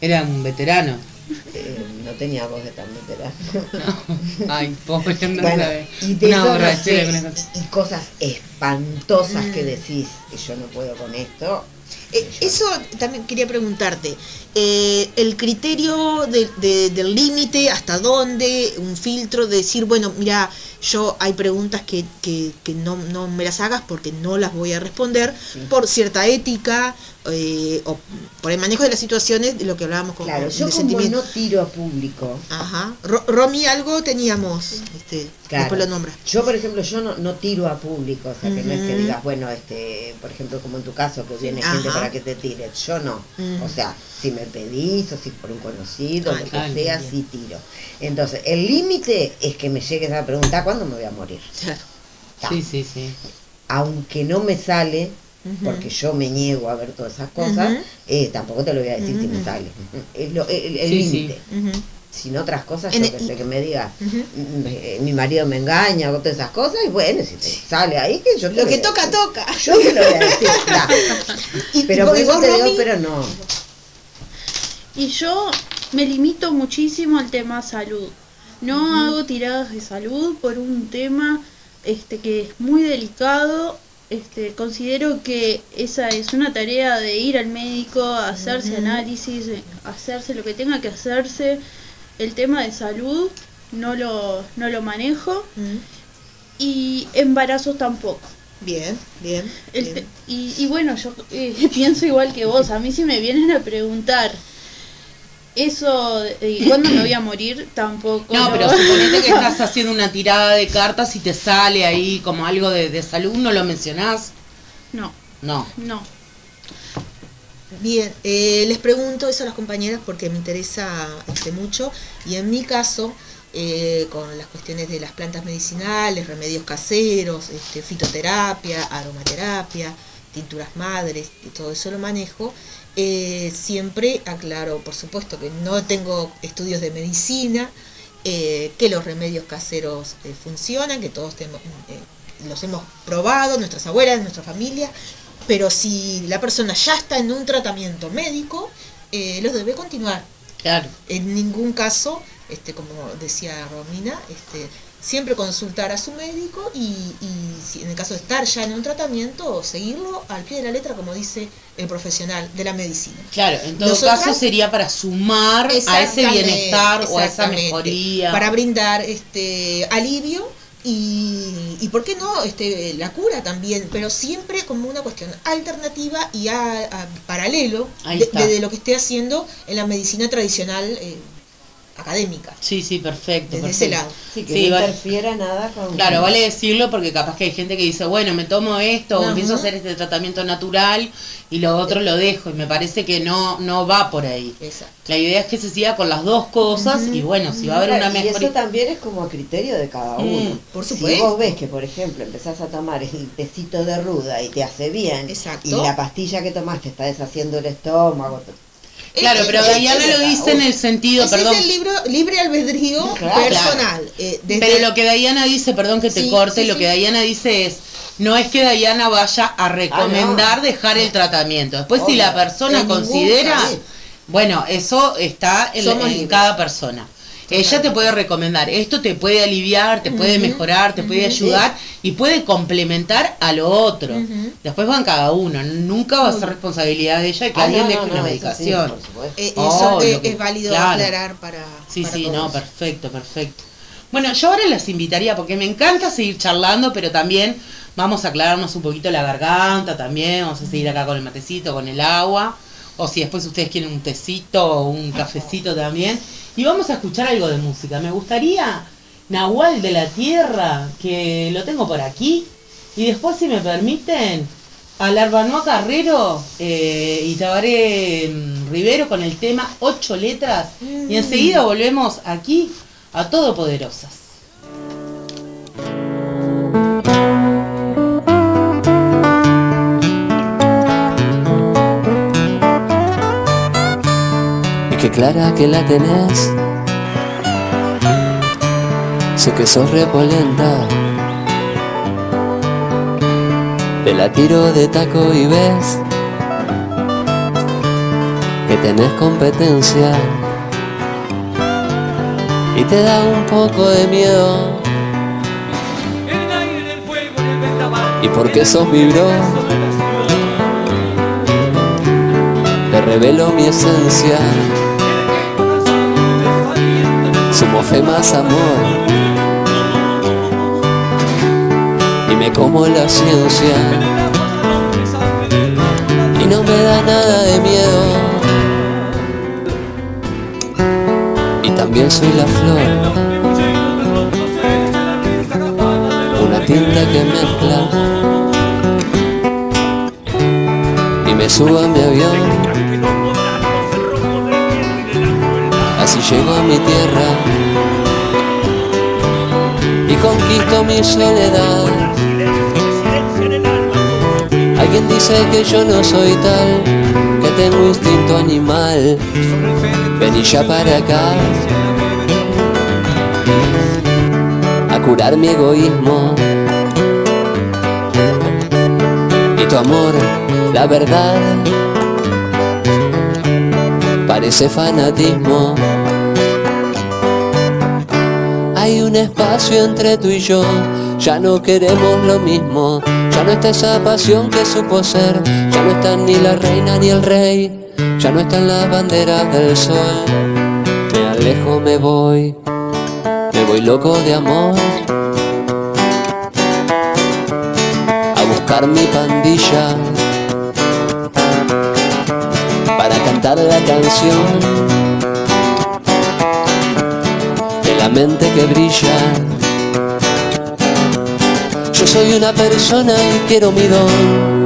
Era un veterano. Eh, no tenía voz de tan veterano. Ay, pobre, no Bueno, y de Una eso no sé, y cosas espantosas que Mm. decís que yo no puedo con esto. Eh, eso también quería preguntarte. Eh, el criterio de- de- del límite, hasta dónde, un filtro de decir, bueno, mira, yo hay preguntas que, que, que no, no me las hagas porque no las voy a responder por cierta ética eh, o por el manejo de las situaciones de lo que hablábamos con Claro, yo como no tiro a público, Ajá. Ro- Romy, algo teníamos. Este, Claro. Después lo nombra. Yo, por ejemplo, yo no, no tiro a público, o sea, que no es que digas, bueno, este, por ejemplo, como en tu caso, que viene Ajá. gente para que te tire. Yo no. Ujú. O sea, si me pedís o si por un conocido, lo que sea, bien. sí tiro. Entonces, el límite es que me llegues a preguntar cuándo me voy a morir. Claro. Ta. Sí, sí, sí. Aunque no me sale, porque yo me niego a ver todas esas cosas, eh, tampoco te lo voy a decir si me sale. Es lo- el Sí, límite. Sin otras cosas, En yo el- que sé que me. "Mm, eh, mi marido me engaña o todas esas cosas, y bueno, si te sale ahí, que yo te Lo que toca, decir. toca. Yo te lo voy a decir, claro. Y- Pero por eso te digo, Romy, pero no. Y yo me limito muchísimo al tema salud. No hago tiradas de salud por un tema este que es muy delicado. Este, considero que esa es una tarea de ir al médico, hacerse análisis, eh, hacerse lo que tenga que hacerse. El tema de salud no lo, no lo manejo y embarazos tampoco. Bien, bien. El bien. te- y, y bueno, yo eh, pienso igual que vos. A mí si me vienen a preguntar eso de cuándo me voy a morir, tampoco. No, lo- pero suponete que estás haciendo una tirada de cartas y te sale ahí como algo de, de salud, ¿no lo mencionás? No, No. no. Bien, eh, les pregunto eso a las compañeras porque me interesa este, mucho. Y en mi caso, eh, con las cuestiones de las plantas medicinales, remedios caseros, este, fitoterapia, aromaterapia, tinturas madres, y todo eso lo manejo, eh, siempre aclaro, por supuesto que no tengo estudios de medicina, eh, que los remedios caseros eh, funcionan, que todos tenemos, eh, los hemos probado, nuestras abuelas, nuestra familia, pero si la persona ya está en un tratamiento médico, eh, los debe continuar. Claro. En ningún caso, este, como decía Romina, este, siempre consultar a su médico y, y si en el caso de estar ya en un tratamiento, seguirlo al pie de la letra, como dice el profesional de la medicina. Claro, en todo Nosotras- caso sería para sumar a ese bienestar o a esa mejoría. Para brindar este alivio y, y por qué no este la cura también, pero siempre como una cuestión alternativa y a, a- paralelo de lo que esté haciendo en la medicina tradicional eh, académica. Sí, sí, perfecto. Desde ese perfecto. lado. Sí, que Sí, no vale. interfiera nada con... Claro, vale decirlo porque capaz que hay gente que dice, bueno, me tomo esto, o Ajá. empiezo a hacer este tratamiento natural y lo otro lo dejo. Y me parece que no, no va por ahí. Exacto. La idea es que se siga con las dos cosas y bueno, si va a haber una y eso mejor... también es como a criterio de cada Mm, uno. por Si supuesto. vos ves que, por ejemplo, empezás a tomar el tecito de ruda y te hace bien, Exacto. y la pastilla que tomaste está deshaciendo el estómago, Claro, pero Diana lo dice en el sentido, ese perdón. es el libro libre albedrío Claro. personal. eh, desde- Pero lo que Diana dice, perdón que te Sí, corte, sí, lo sí. que Diana dice es, no es que Diana vaya a recomendar Ah, no. dejar el tratamiento. Después si la persona ningún considera, bueno, eso está en, cada persona. Ella te puede recomendar, esto te puede aliviar, te puede mejorar, te puede ayudar y puede complementar a lo otro. Después van cada uno, nunca va a ser responsabilidad de ella que Ah, alguien no, deje no, una no, eso sí, medicación. eh, Oh, eso que- es válido claro. aclarar para. Sí, para sí, todos. no, perfecto, perfecto. Bueno, yo ahora las invitaría porque me encanta seguir charlando, pero también vamos a aclararnos un poquito la garganta también, vamos a seguir acá con el matecito, con el agua, o si después ustedes quieren un tecito o un cafecito también, y vamos a escuchar algo de música. Me gustaría Nahual de la Tierra, que lo tengo por aquí, y después si me permiten, al Arbanoa Carrero eh, y Tabaré mm, Rivero con el tema Ocho Letras, y enseguida volvemos aquí a Todopoderosas. Y qué clara que la tenés. Sé que sos repolenta. Te la tiro de taco y ves que tenés competencia. Y te da un poco de miedo. Y porque sos mi te revelo mi esencia. Somos fe más amor. Y me como la ciencia. Y no me da nada de miedo. Y también soy la flor. Una tinta que mezcla. Y me subo a mi avión. Así llego a mi tierra y conquisto mi soledad. Alguien dice que yo no soy tal, que tengo instinto animal. Vení ya para acá a curar mi egoísmo. Y tu amor, la verdad, parece fanatismo. espacio entre tú y yo. Ya no queremos lo mismo, ya no está esa pasión que supo ser, ya no están ni la reina ni el rey, ya no están las banderas del sol. Me alejo, me voy, me voy loco de amor. A buscar mi pandilla para cantar la canción. la mente que brilla. Yo soy una persona y quiero mi don.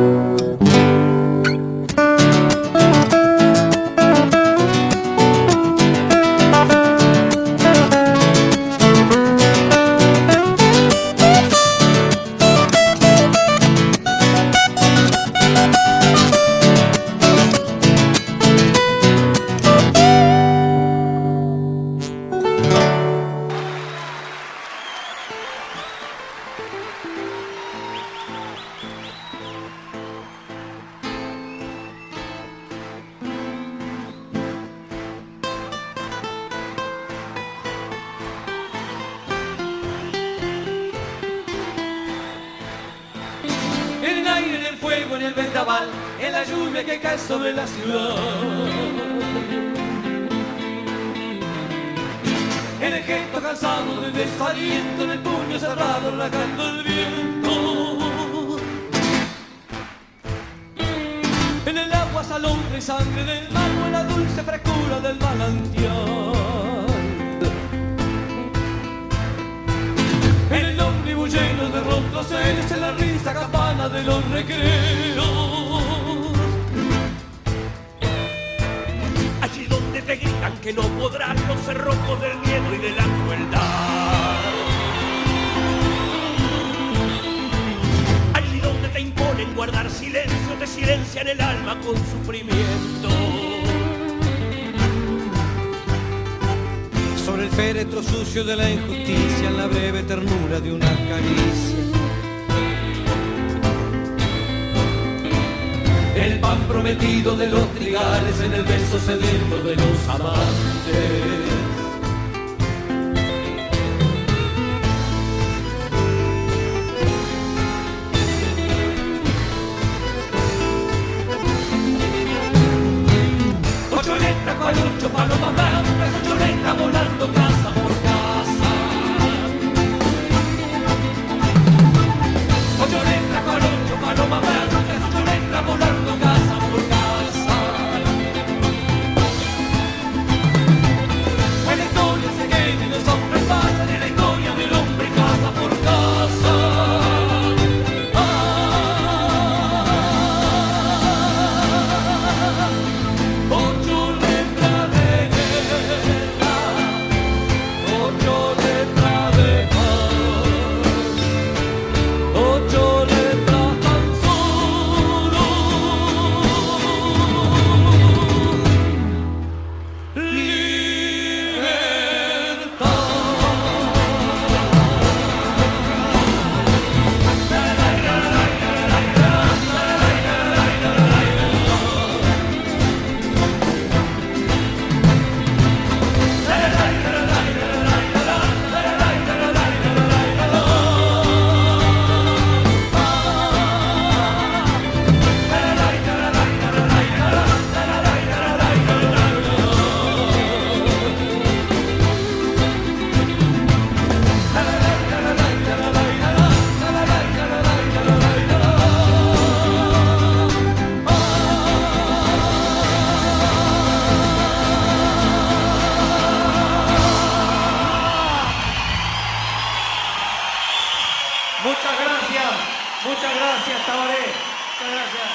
Tabaré. Muchas gracias.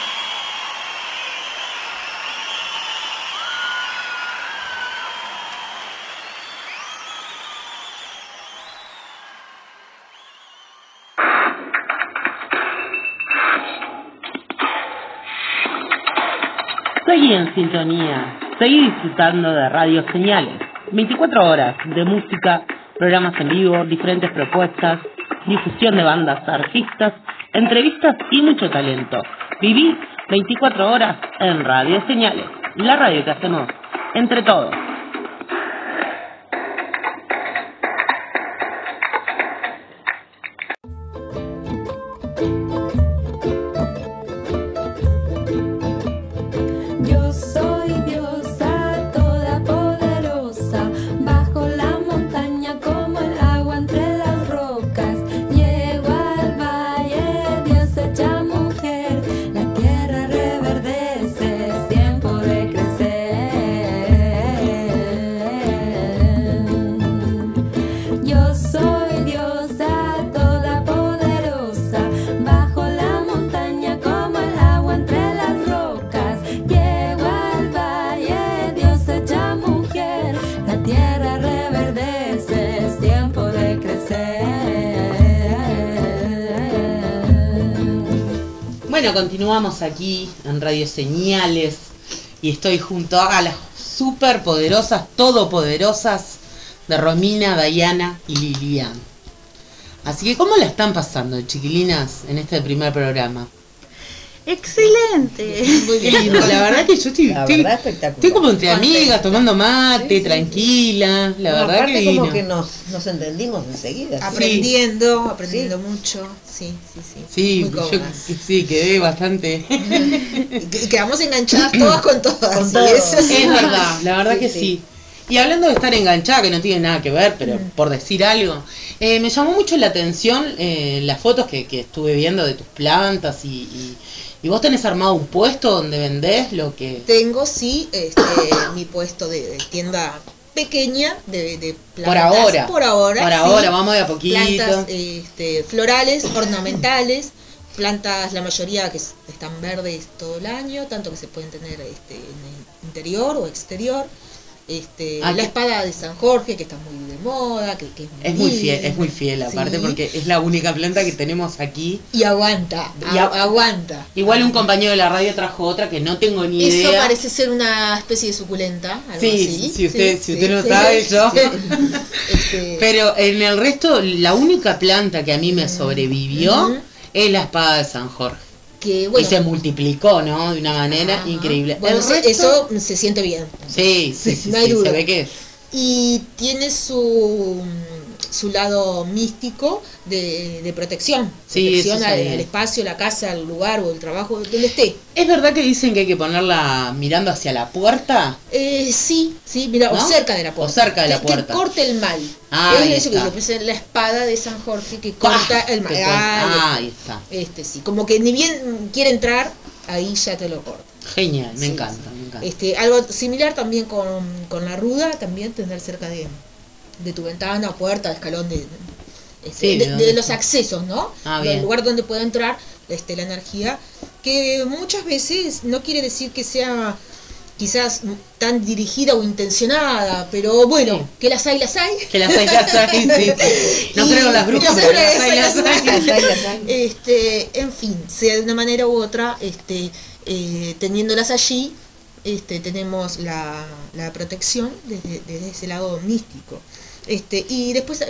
Seguí en sintonía, seguí disfrutando de Radio Señales. 24 horas de música, programas en vivo, diferentes propuestas, difusión de bandas, artistas, entrevistas y mucho talento. Viví 24 horas en Radio Señales, la radio que hacemos entre todos. Continuamos aquí en Radio Señales y estoy junto a las superpoderosas, todopoderosas de Romina, Dayana y Lilian. Así que, ¿cómo la están pasando, chiquilinas, en este primer programa? Excelente. Muy lindo, la verdad que yo estoy, La estoy, verdad espectacular. estoy como entre amigas, tomando mate, Sí, sí, tranquila, la No, verdad aparte que como que nos, nos entendimos enseguida. Aprendiendo, aprendiendo mucho. Sí, sí, sí. Sí, yo sí, quedé bastante... Y quedamos enganchadas todas con todas. Con eso sí. Es verdad, la verdad Sí, que sí. sí. Y hablando de estar enganchada, que no tiene nada que ver, pero por decir algo, eh, me llamó mucho la atención eh, las fotos que, que estuve viendo de tus plantas y, y, y vos tenés armado un puesto donde vendés lo que... Tengo, sí, este, mi puesto de, de tienda pequeña de, de plantas. Por ahora. Por ahora. Por sí. ahora, vamos de a poquito. Plantas este, florales, ornamentales, plantas, la mayoría que están verdes todo el año, tanto que se pueden tener este, en el interior o exterior. Este, Ah, la espada de San Jorge, que está muy de moda, que, que Es muy fiel, es muy fiel aparte Sí. porque es la única planta que tenemos aquí. Y aguanta, Y a- a- aguanta. Igual un compañero de la radio trajo otra que no tengo ni Eso idea. parece ser una especie de suculenta. algo Sí, así. si usted- si usted no sabe, yo. Este, Pero en el resto, la única planta que a mí me sobrevivió es la espada de San Jorge. Que, bueno, y se multiplicó, ¿no? De una manera increíble. Bueno, resto- eso se siente bien. Sí, sí, sí, no hay sí, duda. se ve que Y tiene su, su lado místico de, de protección. Sí, protección al, espacio, la casa, al lugar o el trabajo, donde esté. ¿Es verdad que dicen que hay que ponerla mirando hacia la puerta? Eh, sí, sí, mira, ¿No? o cerca de la puerta. O cerca de la Que- puerta. Que corte el mal. Ah, es eso que yo pensé, la espada de San Jorge que corta el mal. Que. Ah, Ah, ahí está. Este sí, como que ni bien quiere entrar, ahí ya te lo corta. Genial, me Sí, encanta, me encanta. Este, algo similar también con, con la ruda, también tener cerca de, de tu ventana, puerta, escalón de, este, Sí, de, los accesos, ¿no? Ah, Del bien. lugar donde pueda entrar este, la energía, que muchas veces no quiere decir que sea quizás tan dirigida o intencionada, pero bueno, Sí. que las hay, las hay. Que las hay, las hay, sí. No creo las brujas, pero las hay, las hay. Este, en fin, sea de una manera u otra, este, eh, teniéndolas allí, este, tenemos la, la protección desde, desde ese lado místico. Este, y después,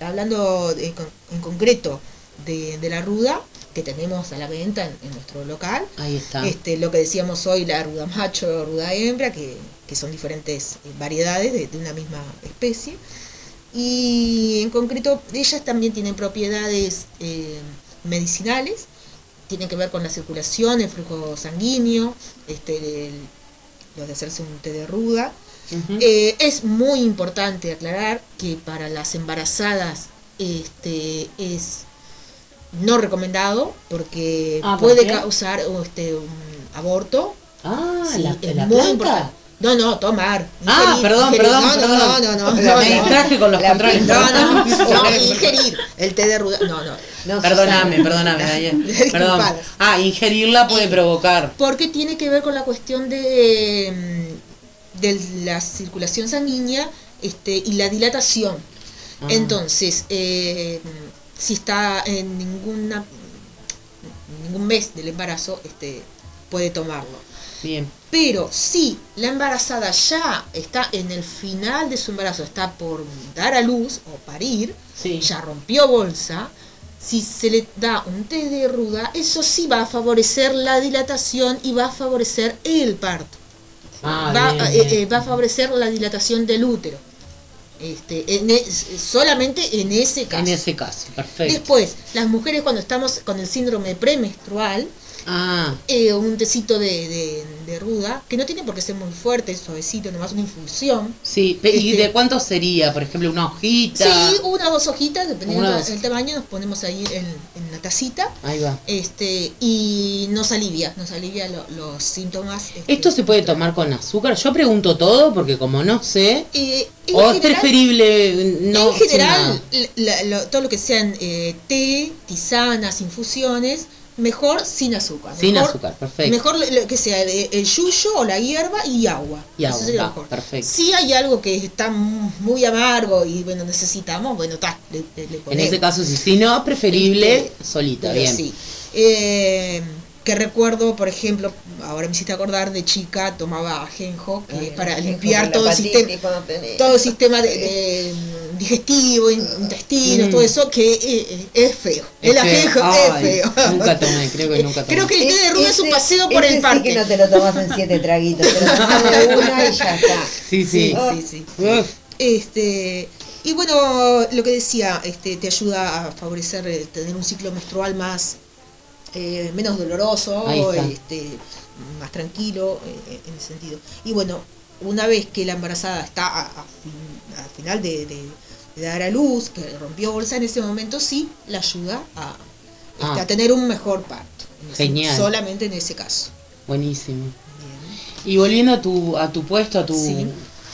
hablando de- con- en concreto de, de la ruda, que tenemos a la venta en, en nuestro local, Ahí está. este, lo que decíamos hoy, la ruda macho, ruda hembra, que, que son diferentes eh, variedades de, de una misma especie. Y en concreto, ellas también tienen propiedades eh, medicinales, tienen que ver con la circulación, el flujo sanguíneo, este, el- lo de hacerse un té de ruda. Ujú. Eh, es muy importante aclarar que para las embarazadas este, es no recomendado porque Ah, ¿por puede causar este, un aborto. ah, Sí, la, es la muy planta. importante. No, no, tomar. Ah, ingerir, perdón, ingerir. perdón, no, no, perdón. No, no, no, Me no, no. distraje con los La controles. No, no, no, ingerir el té de ruda. No, no. No, Perdóname, Susana. perdóname, Dayana. Perdón. Ah, ingerirla puede provocar. Porque tiene que ver con la cuestión de, mm, de la circulación sanguínea este, y la dilatación. Ah. Entonces, eh, si está en ninguna ningún mes del embarazo, este, puede tomarlo. Bien. Pero si la embarazada ya está en el final de su embarazo, está por dar a luz o parir, Sí. ya rompió bolsa, si se le da un té de ruda, eso sí va a favorecer la dilatación y va a favorecer el parto. Ah, va, eh, eh, va a favorecer la dilatación del útero. Este, en es- solamente en ese caso. En ese caso, perfecto. Después, las mujeres cuando estamos con el síndrome premenstrual, Ah, eh, un tecito de, de- de ruda, que no tiene por qué ser muy fuerte, suavecito, nomás una infusión. sí. ¿Y Este- de cuánto sería? Por ejemplo, una hojita. Sí, una o dos hojitas, dependiendo del tamaño, nos ponemos ahí en, en la tacita. Ahí va. Este, y nos alivia, nos alivia lo- los síntomas. este, ¿Esto se puede tomar con azúcar? Yo pregunto todo porque como no sé, Eh, o es preferible no en general, sin la- lo- todo lo que sean eh, té, tisanas, infusiones, mejor sin azúcar. Sin Mejor- azúcar, perfecto. Mejor que sea el, el yuyo o la hierba y agua. Y Eso agua, va, mejor. perfecto. Si hay algo que está muy amargo y bueno, necesitamos, bueno, está, le, le- En ese caso, sí, si no, preferible Este, solita, bien. sí. Eh, que recuerdo, por ejemplo, ahora me hiciste acordar de chica, tomaba ajenjo, que es para limpiar todo el sistema, todo el sistema de, de, mm, digestivo, in- intestino, Mm. todo eso, que eh, eh, es feo. Es el ajenjo Ay, es feo. Nunca tomé, creo que nunca tomé. Creo que el té de ruda es un paseo por ese el sí parque. que no te lo tomas en siete traguitos, te lo tomas de una y ya está. Sí, sí. sí, sí. Este, y bueno, lo que decía, este, te ayuda a favorecer eh, tener un ciclo menstrual más eh, menos doloroso, este, más tranquilo eh, en ese sentido. Y bueno, una vez que la embarazada está a, a fin- al final de, de- de dar a luz, que rompió bolsa, en ese momento sí la ayuda a, este, Ah. a tener un mejor parto. Ese- Genial. Solamente en ese caso. buenísimo. Bien. Y volviendo a tu, a tu puesto, a tu... Sí.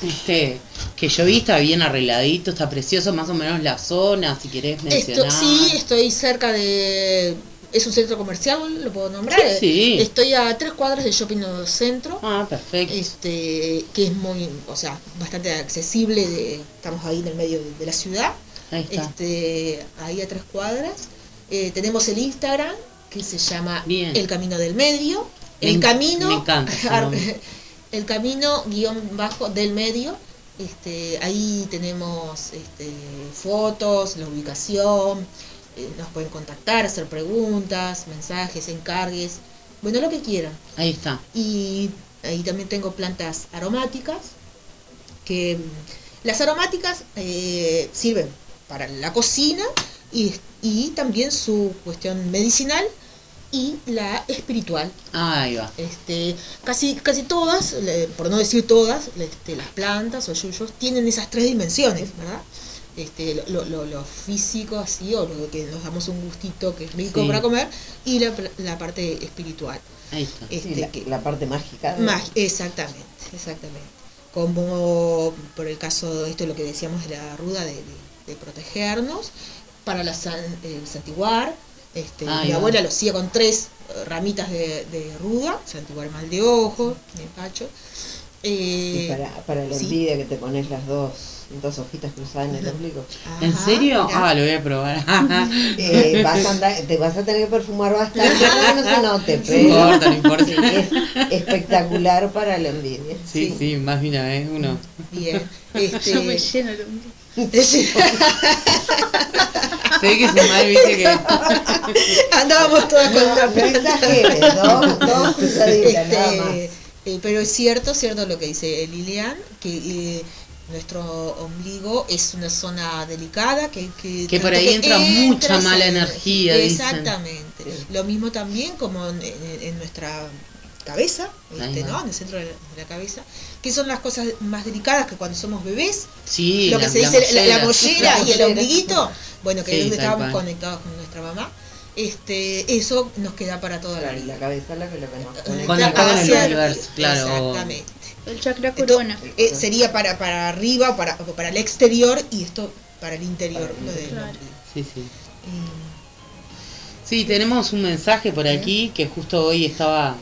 Este, que yo vi está bien arregladito, está precioso, más o menos la zona, si querés Esto, mencionar. sí, estoy cerca de... Es un centro comercial, lo puedo nombrar. Sí, sí. Estoy a tres cuadras del shopping Nuevo centro, Ah, perfecto. este, que es muy, o sea, bastante accesible. de- estamos ahí en el medio de, de la ciudad, Ahí está. este, ahí a tres cuadras. Eh, tenemos el Instagram que se llama Bien. El Camino del Medio. Me El camino, me encanta el camino guion bajo del medio. Este, ahí tenemos este, fotos, la ubicación, eh, nos pueden contactar, hacer preguntas, mensajes, encargues, bueno, lo que quieran. Ahí está. Y ahí también tengo plantas aromáticas, que mm, las aromáticas eh, sirven para la cocina y, y también su cuestión medicinal y la espiritual. Ahí va. Este, casi, casi todas, por no decir todas, este, las plantas o yuyos tienen esas tres dimensiones, ¿verdad? Este, lo, lo, lo físico así, o lo que nos damos un gustito que es rico Sí. para comer, y la, la parte espiritual. Ahí está. Este, Sí, la, que- la parte mágica. exactamente, exactamente. Como por el caso de esto, lo que decíamos de la ruda de, de- de protegernos, para la san, el santiguar, este, mi abuela lo hacía con tres eh, ramitas de, de ruda, santiguar mal de ojo, de pacho. Y Eh, para, para la sí. envidia que te pones las dos, dos hojitas cruzadas en el ombligo. ¿En serio? mirá. Ah, lo voy a probar. Eh, vas a andar- te vas a tener que perfumar bastante para que no se note, No pero importa, no importa. sí, es espectacular para la envidia. Sí, Sí. sí, más de una vez uno. Bien. Yo me Este, lleno el ombligo. Se ve que su madre viste que. andábamos todas con una No exageres, dos cruzaditas, nada Este, más. eh, pero es cierto, cierto lo que dice Lilian, que eh, nuestro ombligo es una zona delicada, que, que, Que por ahí que entra mucha mala energía, dicen. Exactamente. Lo mismo también como en, en- en nuestra cabeza, este. ¿no? en el centro de la, de la cabeza, que son las cosas más delicadas que cuando somos bebés, Sí, lo que la- se dice la, la mollera. mollera y el ombliguito, bueno, que Sí, es donde estábamos conectados con nuestra mamá, este, eso nos queda para toda la Claro, vida. la cabeza es la que lo que nos conecta. En el Hacia- universo, claro. Exactamente. El chakra Esto, corona. eh, sería para, para arriba, para, o para el exterior y esto para el interior. Para el lo interior. ombligo. Sí, sí. Y- Sí, tenemos un mensaje por aquí que justo hoy estaba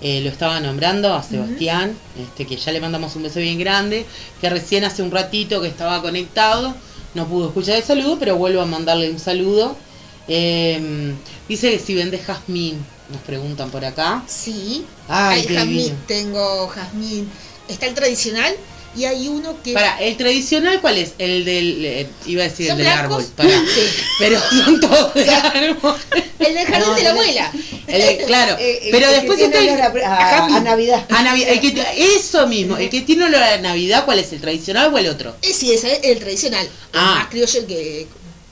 eh, lo estaba nombrando a Sebastián, este que ya le mandamos un beso bien grande, que recién hace un ratito que estaba conectado, no pudo escuchar el saludo, pero vuelvo a mandarle un saludo. Eh, dice que si vende jazmín, nos preguntan por acá. Sí, Ay, hay jazmín, tengo jazmín. Está el tradicional y hay uno que... Para, el tradicional, ¿cuál es? El del, eh, iba a decir el ¿Son del blancos? árbol, para. Sí. Pero son todos de árbol. El del jardín No, de la el- abuela. El de- claro, Eh, eh, pero el que después tiene está el olor a- a- jazmín. a Navidad. A Navidad, el que t- eso mismo, el que tiene olor a Navidad, ¿cuál es? ¿El tradicional o el otro? Sí, ese es el tradicional. Ah. Más criollo, el que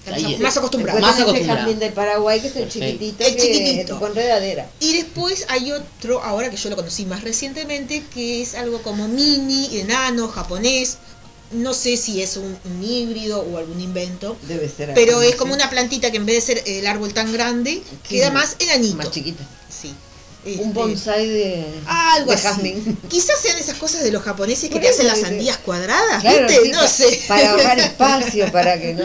Ahí más acostumbrados. Después Más acostumbrado. jazmín del Paraguay, que es el Perfecto. chiquitito, El chiquitito. con redadera. Y después hay otro, ahora que yo lo conocí más recientemente, que es algo como mini, enano, japonés. No sé si es un, un híbrido o algún invento. Debe ser. Pero es como una plantita que en vez de ser el árbol tan grande, Sí, queda más enanito. Más chiquita. Sí. Un Este, bonsai de, Algo de así. jazmín. Quizás sean esas cosas de los japoneses que te hacen las sandías cuadradas, Claro, ¿viste? sí, no pa- sé. Para ahorrar espacio, para que no.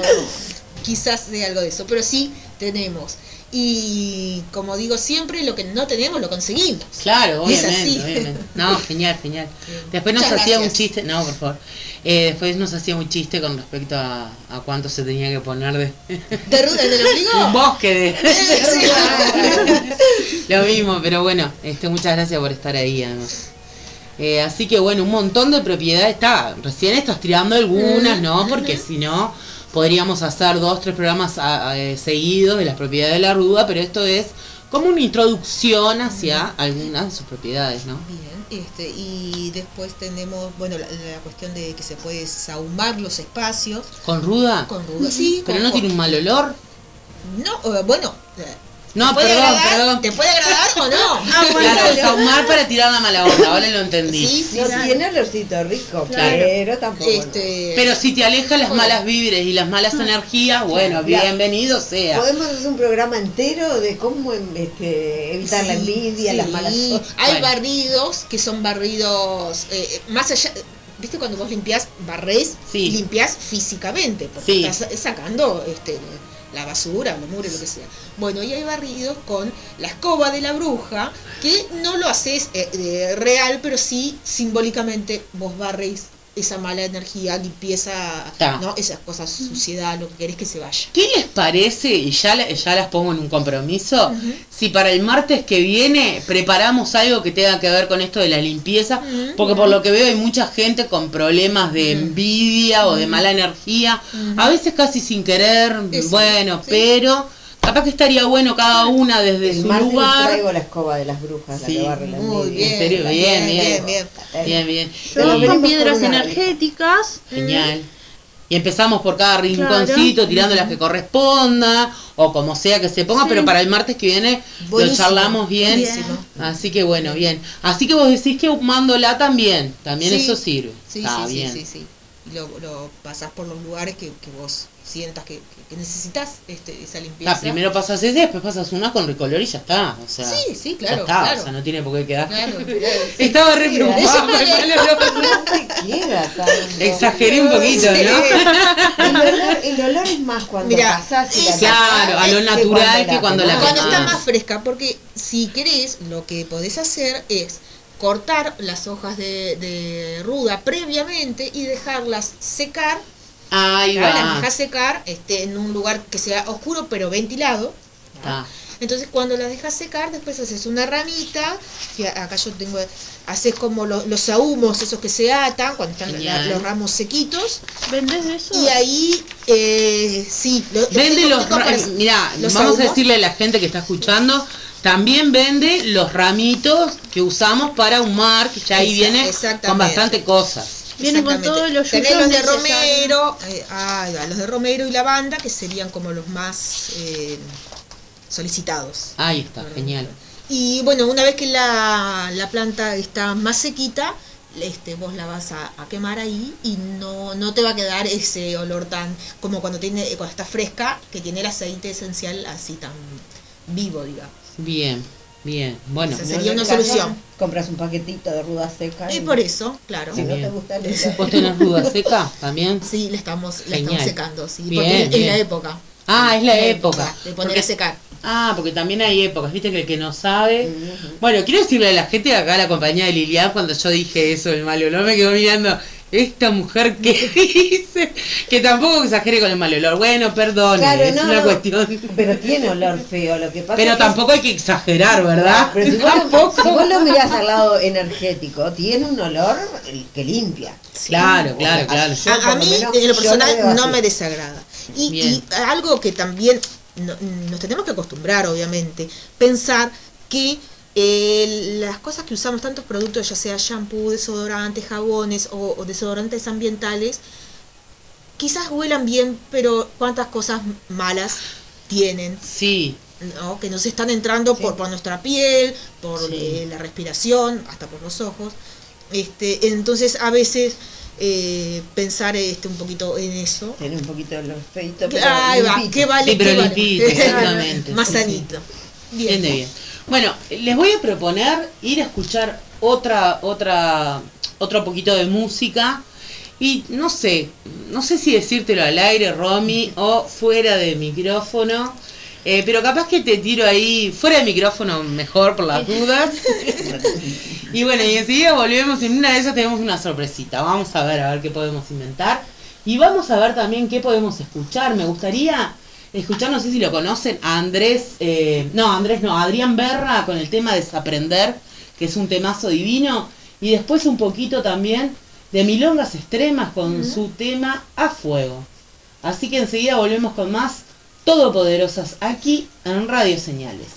Quizás de algo de eso, pero sí tenemos. Y como digo siempre, lo que no tenemos lo conseguimos. Claro, Es obviamente, así. obviamente. No, genial, genial. Después nos Muchas hacía un chiste, no, por favor. Eh, después nos hacía un chiste con respecto a, a cuánto se tenía que poner de ¿De ruda en el ombligo? un bosque de Sí. lo mismo, pero bueno, este muchas gracias por estar ahí además. Eh, así que bueno, un montón de propiedades está. Recién estás tirando algunas, ¿no? Porque si no, podríamos hacer dos, tres programas a- a- eh, seguidos de las propiedades de la ruda, pero esto es como una introducción hacia algunas de sus propiedades, ¿no? Bien, este, y después tenemos, bueno, la, la cuestión de que se puede sahumar los espacios ¿Con ruda? con ruda, sí. ¿Pero con- no tiene un mal olor? No, eh, bueno, eh, No, ¿te puede perdón, agradar? perdón. ¿Te puede agradar o no? Claro, sahumar para tirar la mala onda, ahora lo entendí. Sí, sí, No sí. tiene olorcito rico, Claro. pero tampoco. Este, Pero si te aleja las Bueno. malas vibres y las malas energías, bueno, bienvenido sea. Podemos hacer un programa entero de cómo este, evitar la envidia, sí. las malas cosas. Hay Bueno. barridos que son barridos eh, más allá. ¿Viste cuando vos limpiás, barrés? Sí. Limpiás físicamente, porque Sí. estás sacando este, la basura, lo mugre, lo que sea. Bueno, y hay barridos con la escoba de la bruja, que no lo haces eh, eh, real, pero sí simbólicamente vos barréis esa mala energía, limpieza, Ta. ¿no? Esas cosas, suciedad, lo que querés que se vaya. ¿Qué les parece, y ya, la- ya las pongo en un compromiso, si para el martes que viene preparamos algo que tenga que ver con esto de la limpieza? Porque por lo que veo hay mucha gente con problemas de envidia o de mala energía, a veces casi sin querer, bueno, sí. pero capaz que estaría bueno cada una desde El su martes lugar. traigo la escoba de las brujas, Sí, la que barre la Muy envidia. bien, En serio, bien, bien. bien, bien. Bien, Yo con piedras energéticas. Genial. Y empezamos por cada rinconcito, tirando las que corresponda, o como sea que se ponga, Sí. pero para el martes que viene Buenísimo, lo charlamos bien. Así que bueno, bien. Así que vos decís que humándola también, también Sí. eso sirve. Sí, Está sí, bien. sí, sí, sí. Y Lo, lo pasás por los lugares que, que vos sientas que, que- que necesitas este, esa limpieza. Ah, primero pasas ese, después pasas una con ricolor y ya está. O sea, Sí, sí, ya claro, está, claro. o sea, no tiene por qué quedar. Claro, claro, sí. Estaba re preocupada. Exageré un poquito, Sí. ¿no? El olor, el olor es más cuando Mira, pasás y la Claro, a lo que natural que cuando la. Cuando está más fresca, porque si querés, lo que podés hacer es cortar las hojas de, de ruda previamente y dejarlas secar. Ahí ¿tá? Las va. dejas secar este, en un lugar que sea oscuro pero ventilado. Está. Entonces cuando las dejas secar, después haces una ramita, acá yo tengo, haces como lo- los ahumos, esos que se atan, cuando están Genial. los ramos sequitos, ¿Vendés eso? y ahí, eh, sí, lo- Vende los ra- para- Mirá, los vamos a decirle a la gente que está escuchando, también vende los ramitos que usamos para ahumar, que ya ahí viene con bastante cosas. Vienen con todos los Tenés los de. Romero, eh, va, los de Romero y lavanda, que serían como los más eh, solicitados. Ahí está, genial. Y bueno, una vez que la, la planta está más sequita, este, vos la vas a, a quemar ahí y no, no te va a quedar ese olor tan como cuando tiene cuando está fresca, que tiene el aceite esencial así tan vivo, digamos. Bien, bien. Bueno, No, sería una solución. Compras un paquetito de ruda seca. Y por eso, claro. Si no te Bien. gusta el ¿vos tenés duda seca también? Sí, la estamos, la estamos secando, sí, Bien, porque es- es bien. la época. Ah, es la época. De poner Porque- a secar. Ah, porque también hay épocas, viste que el que no sabe. Bueno, quiero decirle a la gente de acá, la compañía de Lilian, cuando yo dije eso, el mal olor, me quedó mirando. Esta mujer que dice que tampoco exagere con el mal olor. Bueno, perdone, Claro, es no, una no. cuestión. Pero tiene olor feo, lo que pasa Pero es que- tampoco hay que exagerar, ¿verdad? Pero si vos, lo, tampoco. si vos lo mirás al lado energético, tiene un olor que limpia. Claro, claro, O sea, claro. yo A, mí, menos, en lo personal, no así. me desagrada. Y algo que también no- nos tenemos que acostumbrar, obviamente, pensar que eh, las cosas que usamos, tantos productos, ya sea shampoo, desodorantes, jabones o, o desodorantes ambientales, quizás huelan bien, pero cuántas cosas malas tienen, Sí, ¿no? Que nos están entrando por, por nuestra piel, por Sí. eh, la respiración, hasta por los ojos. Este, entonces a veces eh, pensar este, un poquito en eso. Tiene un poquito de los feitos, pero va. ¿qué vale? Sí, pero qué vale? limpito, exactamente, Más sanito. bien de bien. Bueno, les voy a proponer ir a escuchar otra, otra, otro poquito de música. Y no sé, no sé si decírtelo al aire, Romy, o fuera de micrófono. eh, pero capaz que te tiro ahí, fuera de micrófono mejor por las dudas. y bueno, y enseguida volvemos. En una de esas tenemos una sorpresita. Vamos a ver, a ver qué podemos inventar. Y vamos a ver también qué podemos escuchar. Me gustaría escuchar, no sé si lo conocen, a Andrés, eh, no, Andrés no, a Adrián Berra con el tema Desaprender, que es un temazo divino. Y después un poquito también de Milongas Extremas con su tema A Fuego. Así que enseguida volvemos con más Todopoderosas aquí en Radio Señales.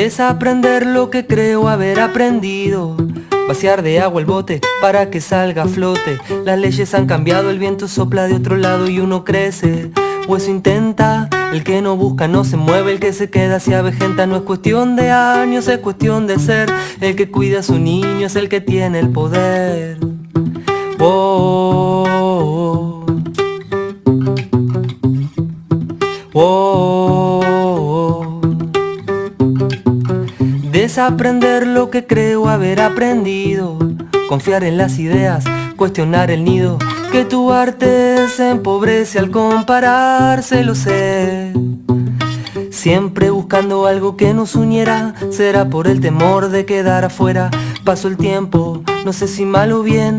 Desaprender lo que creo haber aprendido. Vaciar de agua el bote para que salga a flote. Las leyes han cambiado, el viento sopla de otro lado y uno crece. O eso intenta, el que no busca no se mueve, el que se queda se avejenta. No es cuestión de años, es cuestión de ser. El que cuida a su niño es el que tiene el poder. Oh, Desaprender lo que creo haber aprendido. Confiar en las ideas, cuestionar el nido. Que tu arte se empobrece al compararse, lo sé. Siempre buscando algo que nos uniera, será por el temor de quedar afuera. Pasó el tiempo, no sé si mal o bien,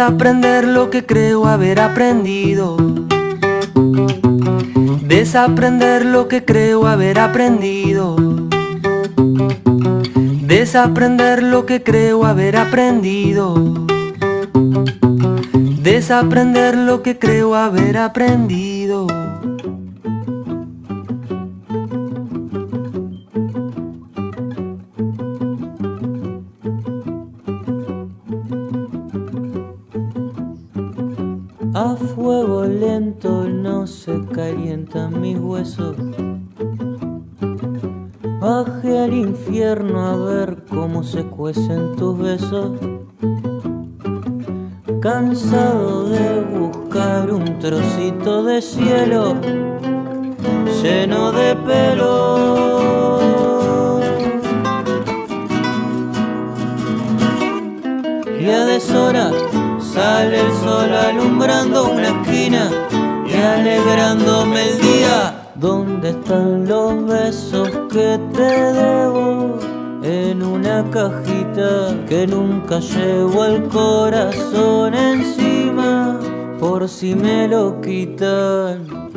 Desaprender lo que creo haber aprendido. Desaprender lo que creo haber aprendido. Desaprender lo que creo haber aprendido. Desaprender lo que creo haber aprendido. Infierno a ver cómo se cuecen tus besos. Cansado de buscar un trocito de cielo lleno de pelo. Y a deshora sale el sol alumbrando una esquina y alegrándome el día. ¿Dónde están los cajita que nunca llevo el corazón encima por si me lo quitan.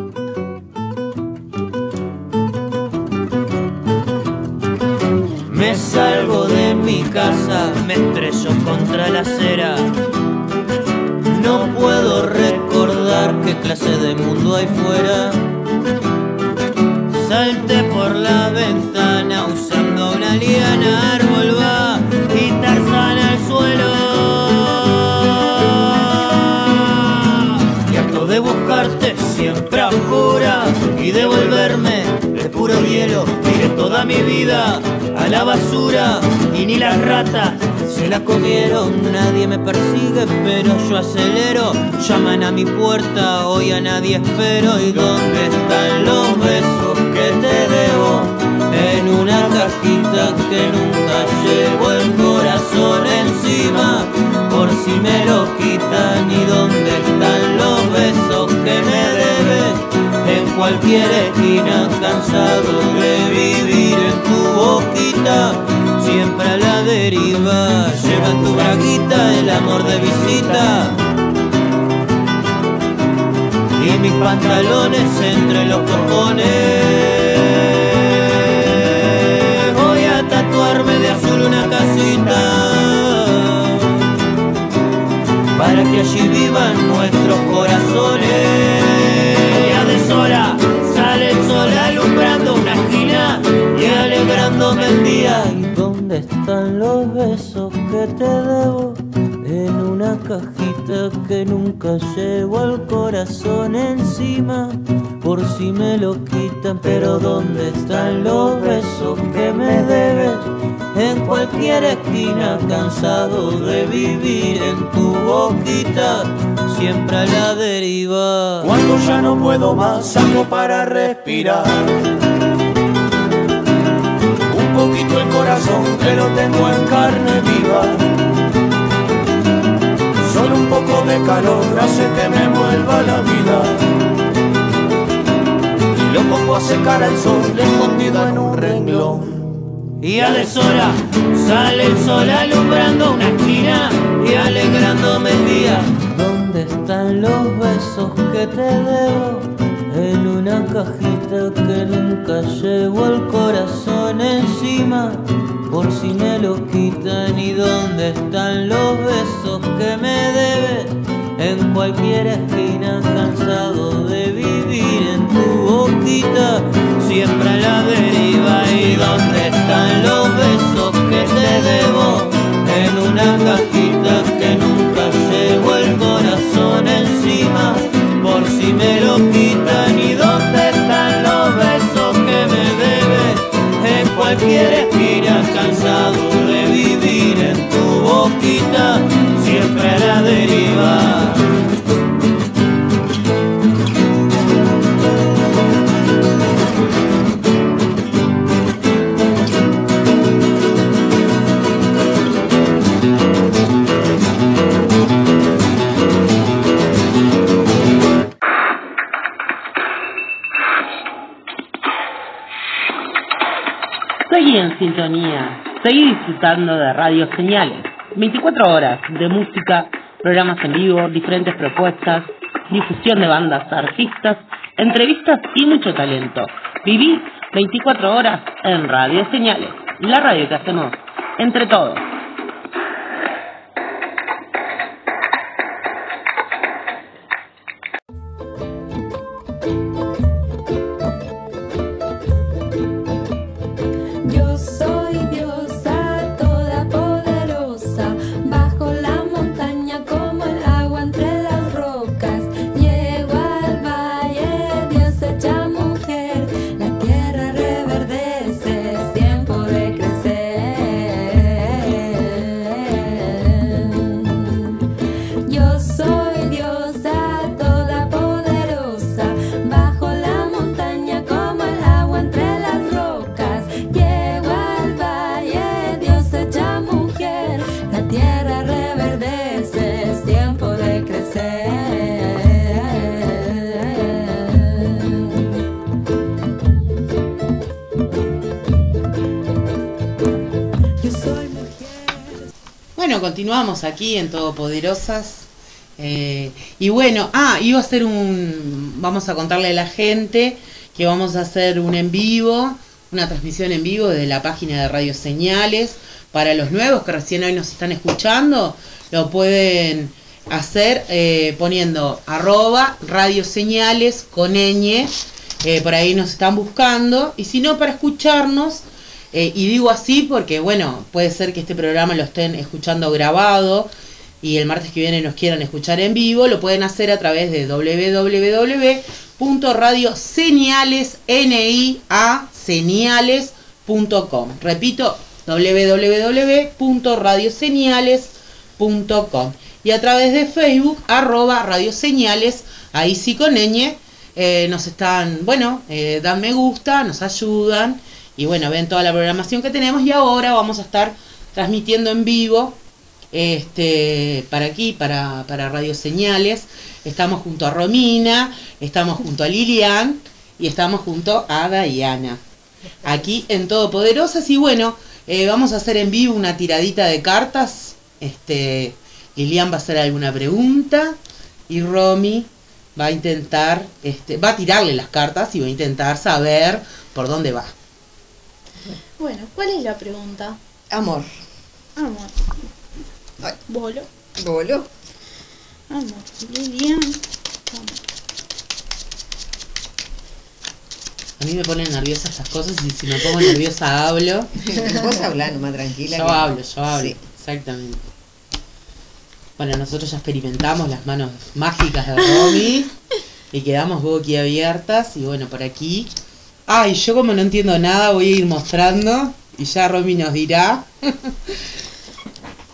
Me salgo de mi casa, me estrello contra la acera. No puedo recordar qué clase de mundo hay fuera a la basura y ni las ratas se la comieron. Nadie me persigue, pero yo acelero. Llaman a mi puerta, hoy a nadie espero. ¿Y dónde están los besos que te debo? En una cajita que nunca llevo el corazón encima. Por si me lo quitan, ¿y dónde están los besos que me cualquier esquina, cansado de vivir en tu boquita siempre a la deriva. Lleva tu braguita el amor de visita. Y mis pantalones entre los cojones. Voy a tatuarme de azul una casita. Para que allí vivan nuestros corazones. Están los besos que te debo? En una cajita que nunca llevo al corazón encima. Por si me lo quitan, pero ¿dónde están los besos que me debes? En cualquier esquina, cansado de vivir en tu boquita, siempre a la deriva. Cuando ya no puedo más, saco para respirar. Un poquito el corazón que lo tengo en carne viva. Solo un poco de calor hace que me vuelva la vida. Y lo pongo a secar al sol escondido en un renglón. Y a deshora sale el sol alumbrando una esquina y alegrándome el día. ¿Dónde están los besos que te debo? En una cajita que nunca llevo el corazón encima. Por si me lo quitan y dónde están los besos que me debes. En cualquier esquina cansado de vivir en tu boquita, siempre a la deriva. ¿Y dónde están los besos que te debo? En una cajita que nunca llevo el corazón encima, por si me lo quitan. En cualquier esquina cansado de vivir en tu boquita, siempre a la deriva. Sintonía, seguí disfrutando de Radio Señales. 24 horas de música, programas en vivo, diferentes propuestas, difusión de bandas, artistas, entrevistas y mucho talento. Viví 24 horas en Radio Señales, la radio que hacemos entre todos. Continuamos aquí en Todopoderosas. Eh, y bueno, ah, iba a hacer un. Vamos a contarle a la gente que vamos a hacer un en vivo una transmisión en vivo desde la página de Radio Señales. Para los nuevos que recién hoy nos están escuchando, lo pueden hacer eh, poniendo arroba Radio con ñ. eh, por ahí nos están buscando. Y si no, para escucharnos, eh, y digo así porque, bueno, puede ser que este programa lo estén escuchando grabado y el martes que viene nos quieran escuchar en vivo, lo pueden hacer a través de www.radioseniales.com. Repito, www.radioseniales.com. Y a través de Facebook, arroba radioseñales, ahí sí con ñ, eh, nos están, bueno, eh, dan me gusta, nos ayudan y bueno, ven toda la programación que tenemos y ahora vamos a estar transmitiendo en vivo este, para aquí, para, para Radio Señales. Estamos junto a Romina, estamos junto a Lilian y estamos junto a Diana. Aquí en Todopoderosas y bueno, eh, vamos a hacer en vivo una tiradita de cartas. Este, Lilian va a hacer alguna pregunta y Romy va a intentar, este, va a tirarle las cartas y va a intentar saber por dónde va. Bueno, ¿cuál es la pregunta? Amor. Amor. Ay. Bolo. Bolo. Amor. Lilian. A mí me ponen nerviosa estas cosas y si me pongo nerviosa hablo. Vos hablá nomás tranquila. Yo que- hablo, yo hablo. Sí. Exactamente. Bueno, nosotros ya experimentamos las manos mágicas de Romy y quedamos boquiabiertas y bueno, por aquí. Ay, yo como no entiendo nada voy a ir mostrando y ya Romy nos dirá.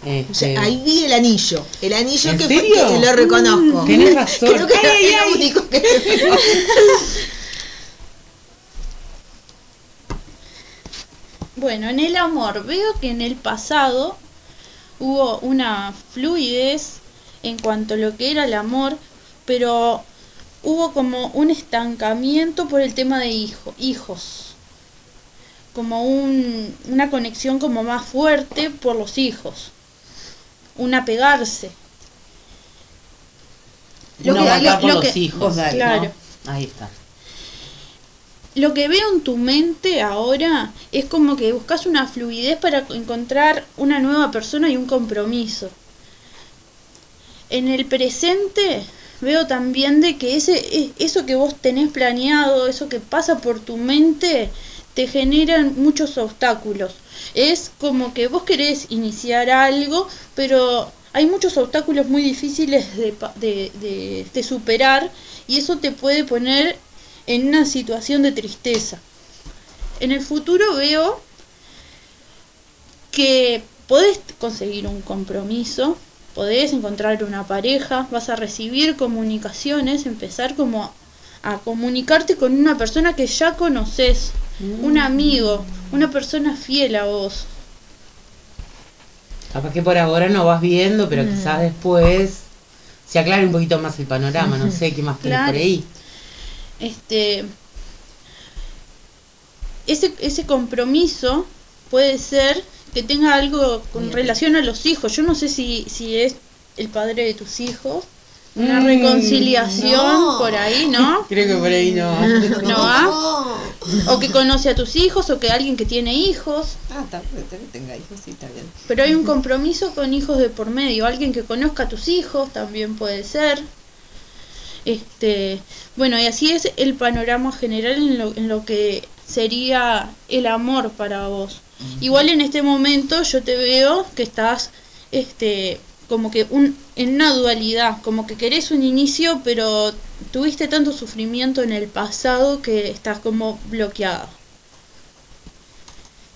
O Este, sea, ahí vi el anillo. El anillo ¿En que, fue- que lo reconozco. Tenés razón. Creo que Ay, era ay. único que Bueno, en el amor veo que en el pasado hubo una fluidez en cuanto a lo que era el amor, pero hubo como un estancamiento por el tema de hijo, hijos. Como un, una conexión como más fuerte por los hijos. Un apegarse. Lo uno que- va acá lo- por lo los que- hijos. Dale, Claro. ¿no? Ahí está. Lo que veo en tu mente ahora es como que buscas una fluidez para encontrar una nueva persona y un compromiso. En el presente veo también de que ese e- eso que vos tenés planeado, eso que pasa por tu mente, te generan muchos obstáculos. Es como que vos querés iniciar algo, pero hay muchos obstáculos muy difíciles de, de, de- de superar y eso te puede poner en una situación de tristeza. En el futuro veo que podés conseguir un compromiso, podés encontrar una pareja, vas a recibir comunicaciones, empezar como a comunicarte con una persona que ya conoces, un amigo, una persona fiel a vos. Capaz que por ahora no vas viendo, pero Mm. quizás después se aclare un poquito más el panorama. No sé qué más Claro. por ahí. este ese, ese compromiso puede ser que tenga algo con relación a los hijos. Yo no sé si, si es el padre de tus hijos, una Mm, reconciliación no. por ahí, ¿no? Creo que por ahí no. ¿No va? O que conoce a tus hijos, o que alguien que tiene hijos. Ah, ser que tenga hijos, sí, está bien. Pero hay un compromiso con hijos de por medio. Alguien que conozca a tus hijos también puede ser. Este, bueno, y así es el panorama general en lo, en lo que sería el amor para vos. Igual en este momento yo te veo que estás este como que un en una dualidad, como que querés un inicio, pero tuviste tanto sufrimiento en el pasado que estás como bloqueada.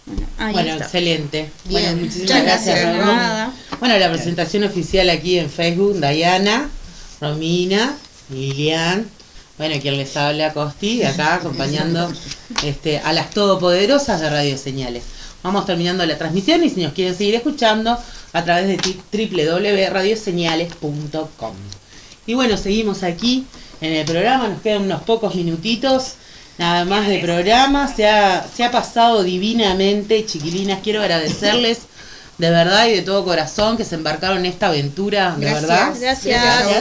Bueno, ahí Bueno, está. excelente. Bien, Bueno, muchísimas gracias. Nada. Bueno, la presentación oficial aquí en Facebook, Diana, Romina, Lilian, bueno, quien les habla, Costi, acá acompañando este, a las todopoderosas de Radio Señales. Vamos terminando la transmisión y si nos quieren seguir escuchando a través de www.radioseñales.com. Y bueno, seguimos aquí en el programa, nos quedan unos pocos minutitos nada más de programa, se ha, se ha pasado divinamente, chiquilinas, quiero agradecerles de verdad y de todo corazón que se embarcaron en esta aventura, de verdad. Gracias.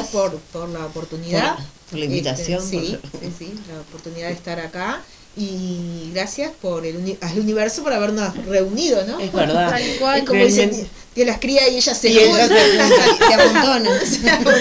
vos por, por la oportunidad. Por- por la invitación, Este, sí, por- sí, sí, la oportunidad de estar acá. Y gracias por el uni- al universo por habernos reunido, ¿no? Es verdad. Tal cual. Es como dicen, Dios las cría y ellas se Y ellas se, se amontonan.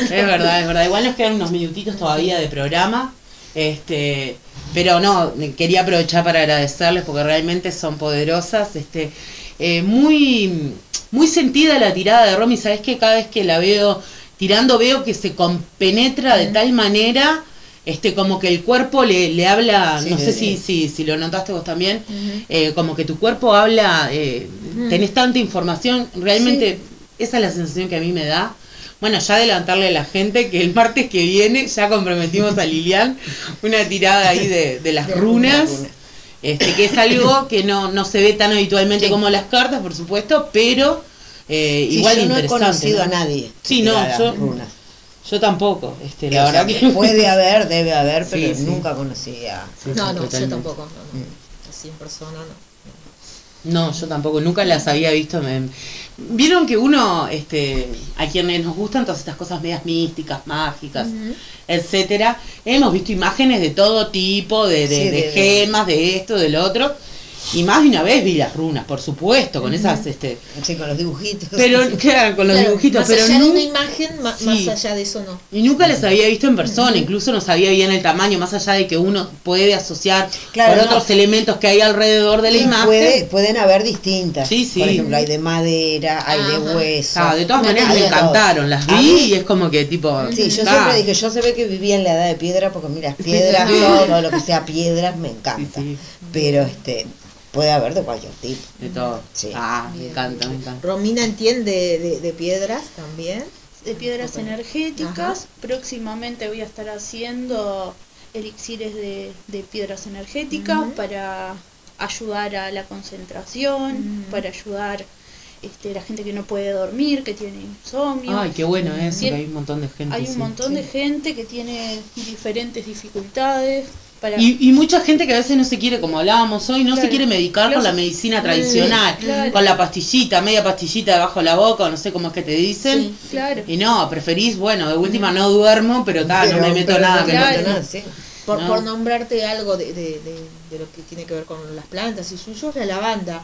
Es verdad, es verdad. Igual nos quedan unos minutitos todavía de programa. Este, pero no, quería aprovechar para agradecerles porque realmente son poderosas. Este, eh, muy, muy sentida la tirada de Romy. Sabes que cada vez que la veo tirando veo que se compenetra de tal manera. Este, como que el cuerpo le, le habla, Sí, no sé si, si, si lo notaste vos también, eh, como que tu cuerpo habla, eh, tenés tanta información, realmente esa es la sensación que a mí me da. Bueno, ya adelantarle a la gente que el martes que viene ya comprometimos a Lilian una tirada ahí de, de las De runas, este, que es algo que no, no se ve tan habitualmente como las cartas, por supuesto, pero eh, Sí, igual yo no he interesante. conocido ¿no? a nadie. Sí, no, yo- runas. Yo tampoco, este, la O sea, verdad que puede haber, debe haber, pero sí. nunca conocí a. Sí, sí, No, no, yo tampoco. No, no. Así en persona, no. No, yo tampoco, nunca las había visto. me- Vieron que uno, este, a quienes nos gustan todas estas cosas medias místicas, mágicas, etcétera, hemos visto imágenes de todo tipo, de, de, Sí, de de- de- gemas, de esto, del otro, y más de una vez vi las runas, por supuesto, con esas, este, Sí, con los dibujitos. pero claro, con los Claro, dibujitos, más pero allá de una imagen, Sí. más allá de eso no. y nunca las había visto en persona, incluso no sabía bien el tamaño, más allá de que uno puede asociar Claro, con no. otros elementos que hay alrededor de la imagen. puede- pueden haber distintas. Sí, sí. Por ejemplo, hay de madera, hay de hueso. Ah, de todas maneras me encantaron, las vi mí- y es como que tipo... Sí, yo siempre dije, yo se ve que vivía en la edad de piedra, porque mira, piedras, todo lo que sea piedras me encanta. Pero este puede haber de cualquier tipo. de todo. Sí. Ah, me encanta, me encanta. Romina entiende de, de piedras también. de piedras energéticas. Ajá. Próximamente voy a estar haciendo elixires de, de piedras energéticas para ayudar a la concentración, para ayudar este, la gente que no puede dormir, que tiene insomnio. Ay, qué bueno eso, Sí. que hay un montón de gente. Hay un sí. montón de gente que tiene diferentes dificultades. Para... Y, y mucha gente que a veces no se quiere, como hablábamos hoy, no se Claro. quiere medicar con Claro. la medicina tradicional, Claro. con la pastillita, media pastillita debajo de la boca, o no sé cómo es que te dicen. Sí. Claro. Y no, preferís, bueno, de última no duermo, pero tal, no Pero- me meto pero nada no que no meto nada, sí. Por, No. por nombrarte algo de, de, de, de lo que tiene que ver con las plantas y suyos, la lavanda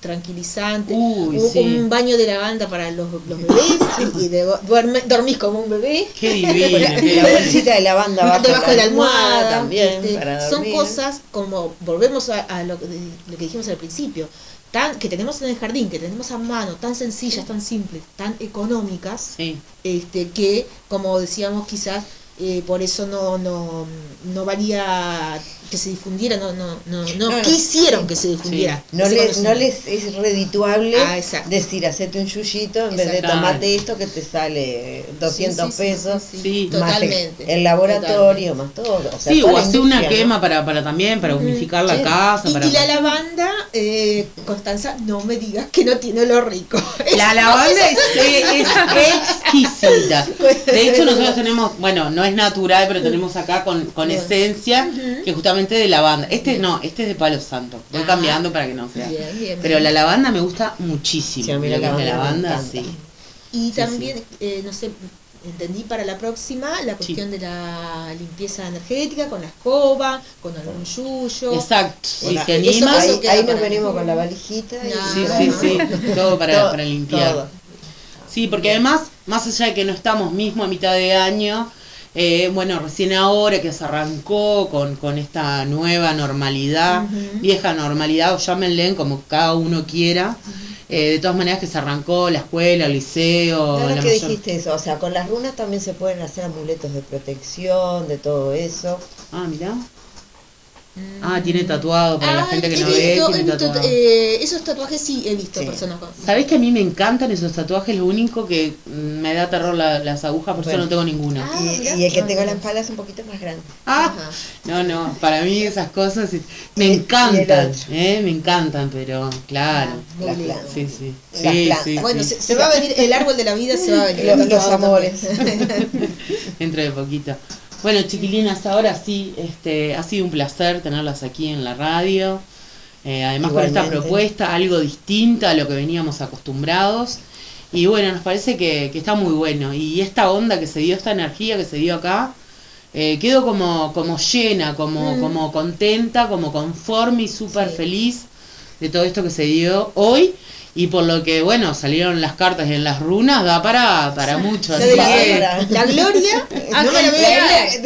tranquilizante, Uy, un, sí. un baño de lavanda para los, los bebés y de, duerme, dormís como un bebé. Qué divino, La bolsita de lavanda abajo, debajo de la almohada también este, para son cosas como volvemos a, a lo, que- lo que dijimos al principio tan que tenemos en el jardín que tenemos a mano tan sencillas tan simples tan económicas Sí. este que como decíamos quizás eh, por eso no no no valía que se difundiera no no no, no, No, no. quisieron que se difundiera No les, no les es redituable Ah, decir hacete un yuyito en vez de tomate esto que te sale 200 Sí, sí, pesos sí, Sí. más totalmente el laboratorio más todo o sea, Sí, o hacer una quema ¿no? para, para también, para unificar la casa. y, para... y la lavanda eh, Constanza no me digas que no tiene olor rico La lavanda es, es exquisita. De hecho, nosotros tenemos, bueno, no es natural, pero tenemos acá con, con esencia, que justamente de lavanda. Este no, este es de palo santo. Voy Ah. cambiando para que no sea. Bien, bien, Pero bien. la lavanda me gusta muchísimo. Sí, a mí la Lo que es lavanda sí. Y Sí, también, eh, no sé, entendí para la próxima la cuestión de la limpieza energética con la escoba, con algún yuyo. Exacto. Si ahí, nos venimos con la valijita y No, sí, no, sí, sí. Todo para, Todo, para limpiar. todo. Sí, porque además, más allá de que no estamos mismo a mitad de año, eh, bueno, recién ahora que se arrancó con, con esta nueva normalidad, vieja normalidad, o llámenle como cada uno quiera, eh, de todas maneras que se arrancó la escuela, el liceo, Ahora la que mayor- dijiste eso, o sea, con las runas también se pueden hacer amuletos de protección, de todo eso. Ah, mirá. Ah, tiene tatuado, para la Ah, gente que he no ve, tiene he visto, tatuado. eh, esos tatuajes sí he visto Sí. personas con. ¿Sabés que a mí me encantan esos tatuajes? Lo único que mm, me da terror la- las agujas, por eso Bueno. no tengo ninguna. Ah, y, y el que Ah, tenga la espalda es un poquito más grande. Ah, Ajá. no, no, para mí esas cosas me encantan, eh, me encantan, pero claro. Muy Las plantas. Sí, sí. Las Sí, plantas. sí, Bueno, sí. se, se va a venir el árbol de la vida, se va a venir. Los- los amores. Dentro de poquito. Bueno, chiquilinas, ahora sí, este, ha sido un placer tenerlas aquí en la radio. Eh, además con esta propuesta, algo distinta a lo que veníamos acostumbrados. Y bueno, nos parece que, que está muy bueno. Y esta onda que se dio, esta energía que se dio acá, eh, quedo como, como llena, como, Mm. como contenta, como conforme y súper feliz de todo esto que se dio hoy. Y por lo que, bueno, salieron las cartas en las runas, da para, para mucho. Así la, que- la gloria, Ah, no me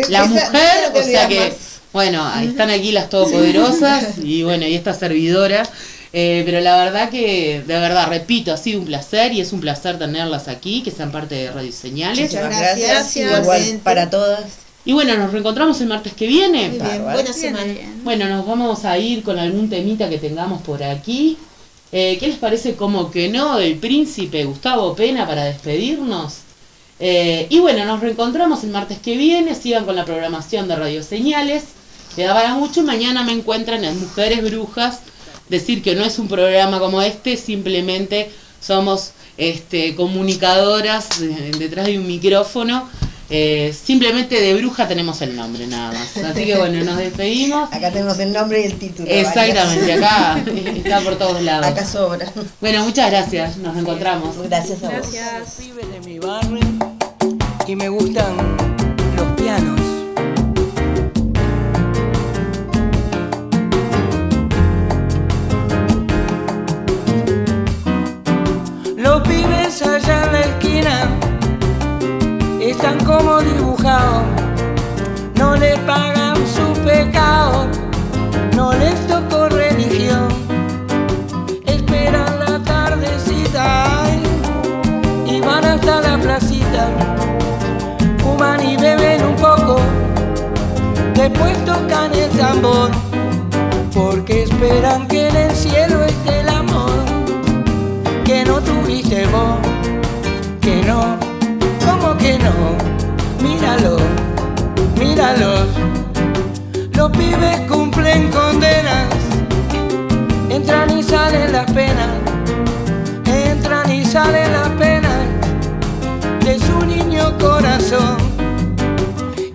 la mujer, o sea que, más. bueno, ahí están aquí las todopoderosas y bueno, y esta servidora. Eh, pero la verdad que, de verdad, repito, ha sido un placer y es un placer tenerlas aquí, que sean parte de Radio Señales. Muchas gracias. Igual para todas. Y bueno, nos reencontramos el martes que viene. Muy bien, buena semana. Bueno, nos vamos a ir con algún temita que tengamos por aquí. Eh, ¿Qué les parece como que no del príncipe Gustavo Pena para despedirnos? Eh, y bueno, nos reencontramos el martes que viene. Sigan con la programación de Radio Señales. Le daba mucho mañana me encuentran en Mujeres Brujas. Decir que no es un programa como este, simplemente somos este, comunicadoras detrás de un micrófono. Eh, simplemente de bruja tenemos el nombre nada más. Así que bueno, nos despedimos. Acá tenemos el nombre y el título. Exactamente, acá está por todos lados. Acá sobra. Bueno, muchas gracias, nos encontramos. Gracias a vos. Gracias. Vive de mi barrio y me gustan los pianos. Los pibes allá en la esquina no le pagan su pecado, no les tocó religión, esperan la tardecita ay, y van hasta la placita, fuman y beben un poco, después tocan el tambor, porque esperan que en el cielo esté el amor que no tuviste vos, que no, ¿cómo que no? Míralo, míralos, los pibes cumplen condenas, entran y salen las penas, entran y salen las penas de su niño corazón.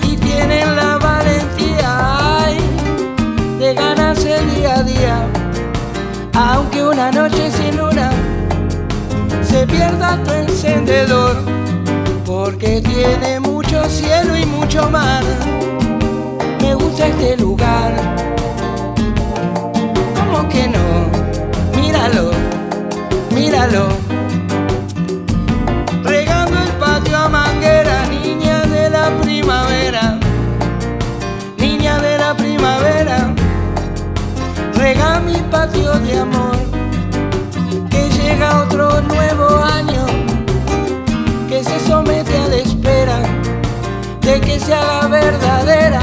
Y tienen la valentía ay, de ganarse día a día, aunque una noche sin luna se pierda tu encendedor, porque tiene mucho cielo y mucho mar. Me gusta este lugar, ¿cómo que no? Míralo, míralo. Regando el patio a manguera, niña de la primavera, niña de la primavera. Rega mi patio de amor que llega otro nuevo año, que se haga verdadera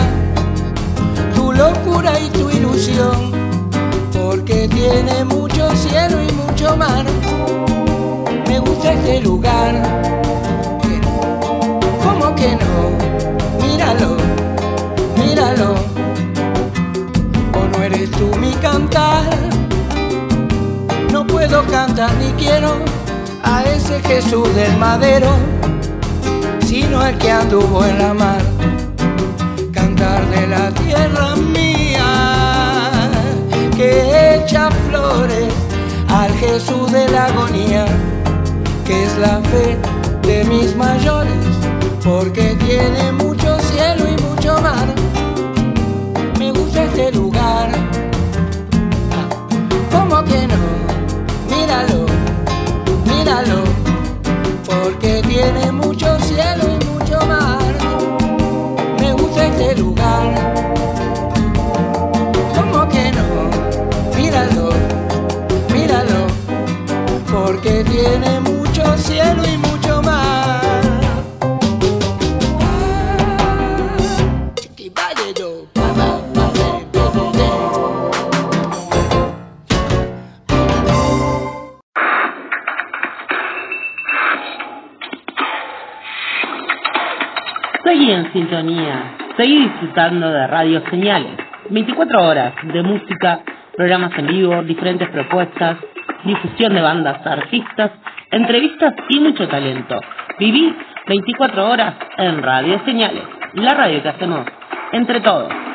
tu locura y tu ilusión, porque tiene mucho cielo y mucho mar. Me gusta este lugar, ¿cómo que no? Míralo, míralo, o no eres tú mi cantar no puedo cantar ni quiero a ese Jesús del madero, sino el que anduvo en la mar. Cantar de la tierra mía, que echa flores al Jesús de la agonía, que es la fe de mis mayores, porque tiene mucho cielo y mucho mar. Me gusta este lugar, ¿cómo que no? míralo, míralo, porque tiene mucho cielo este lugar, ¿cómo que no? Míralo, míralo, porque tiene mucho cielo y. seguí disfrutando de Radio Señales. 24 horas de música, programas en vivo, diferentes propuestas, difusión de bandas, artistas, entrevistas y mucho talento. Viví 24 horas en Radio Señales, la radio que hacemos entre todos.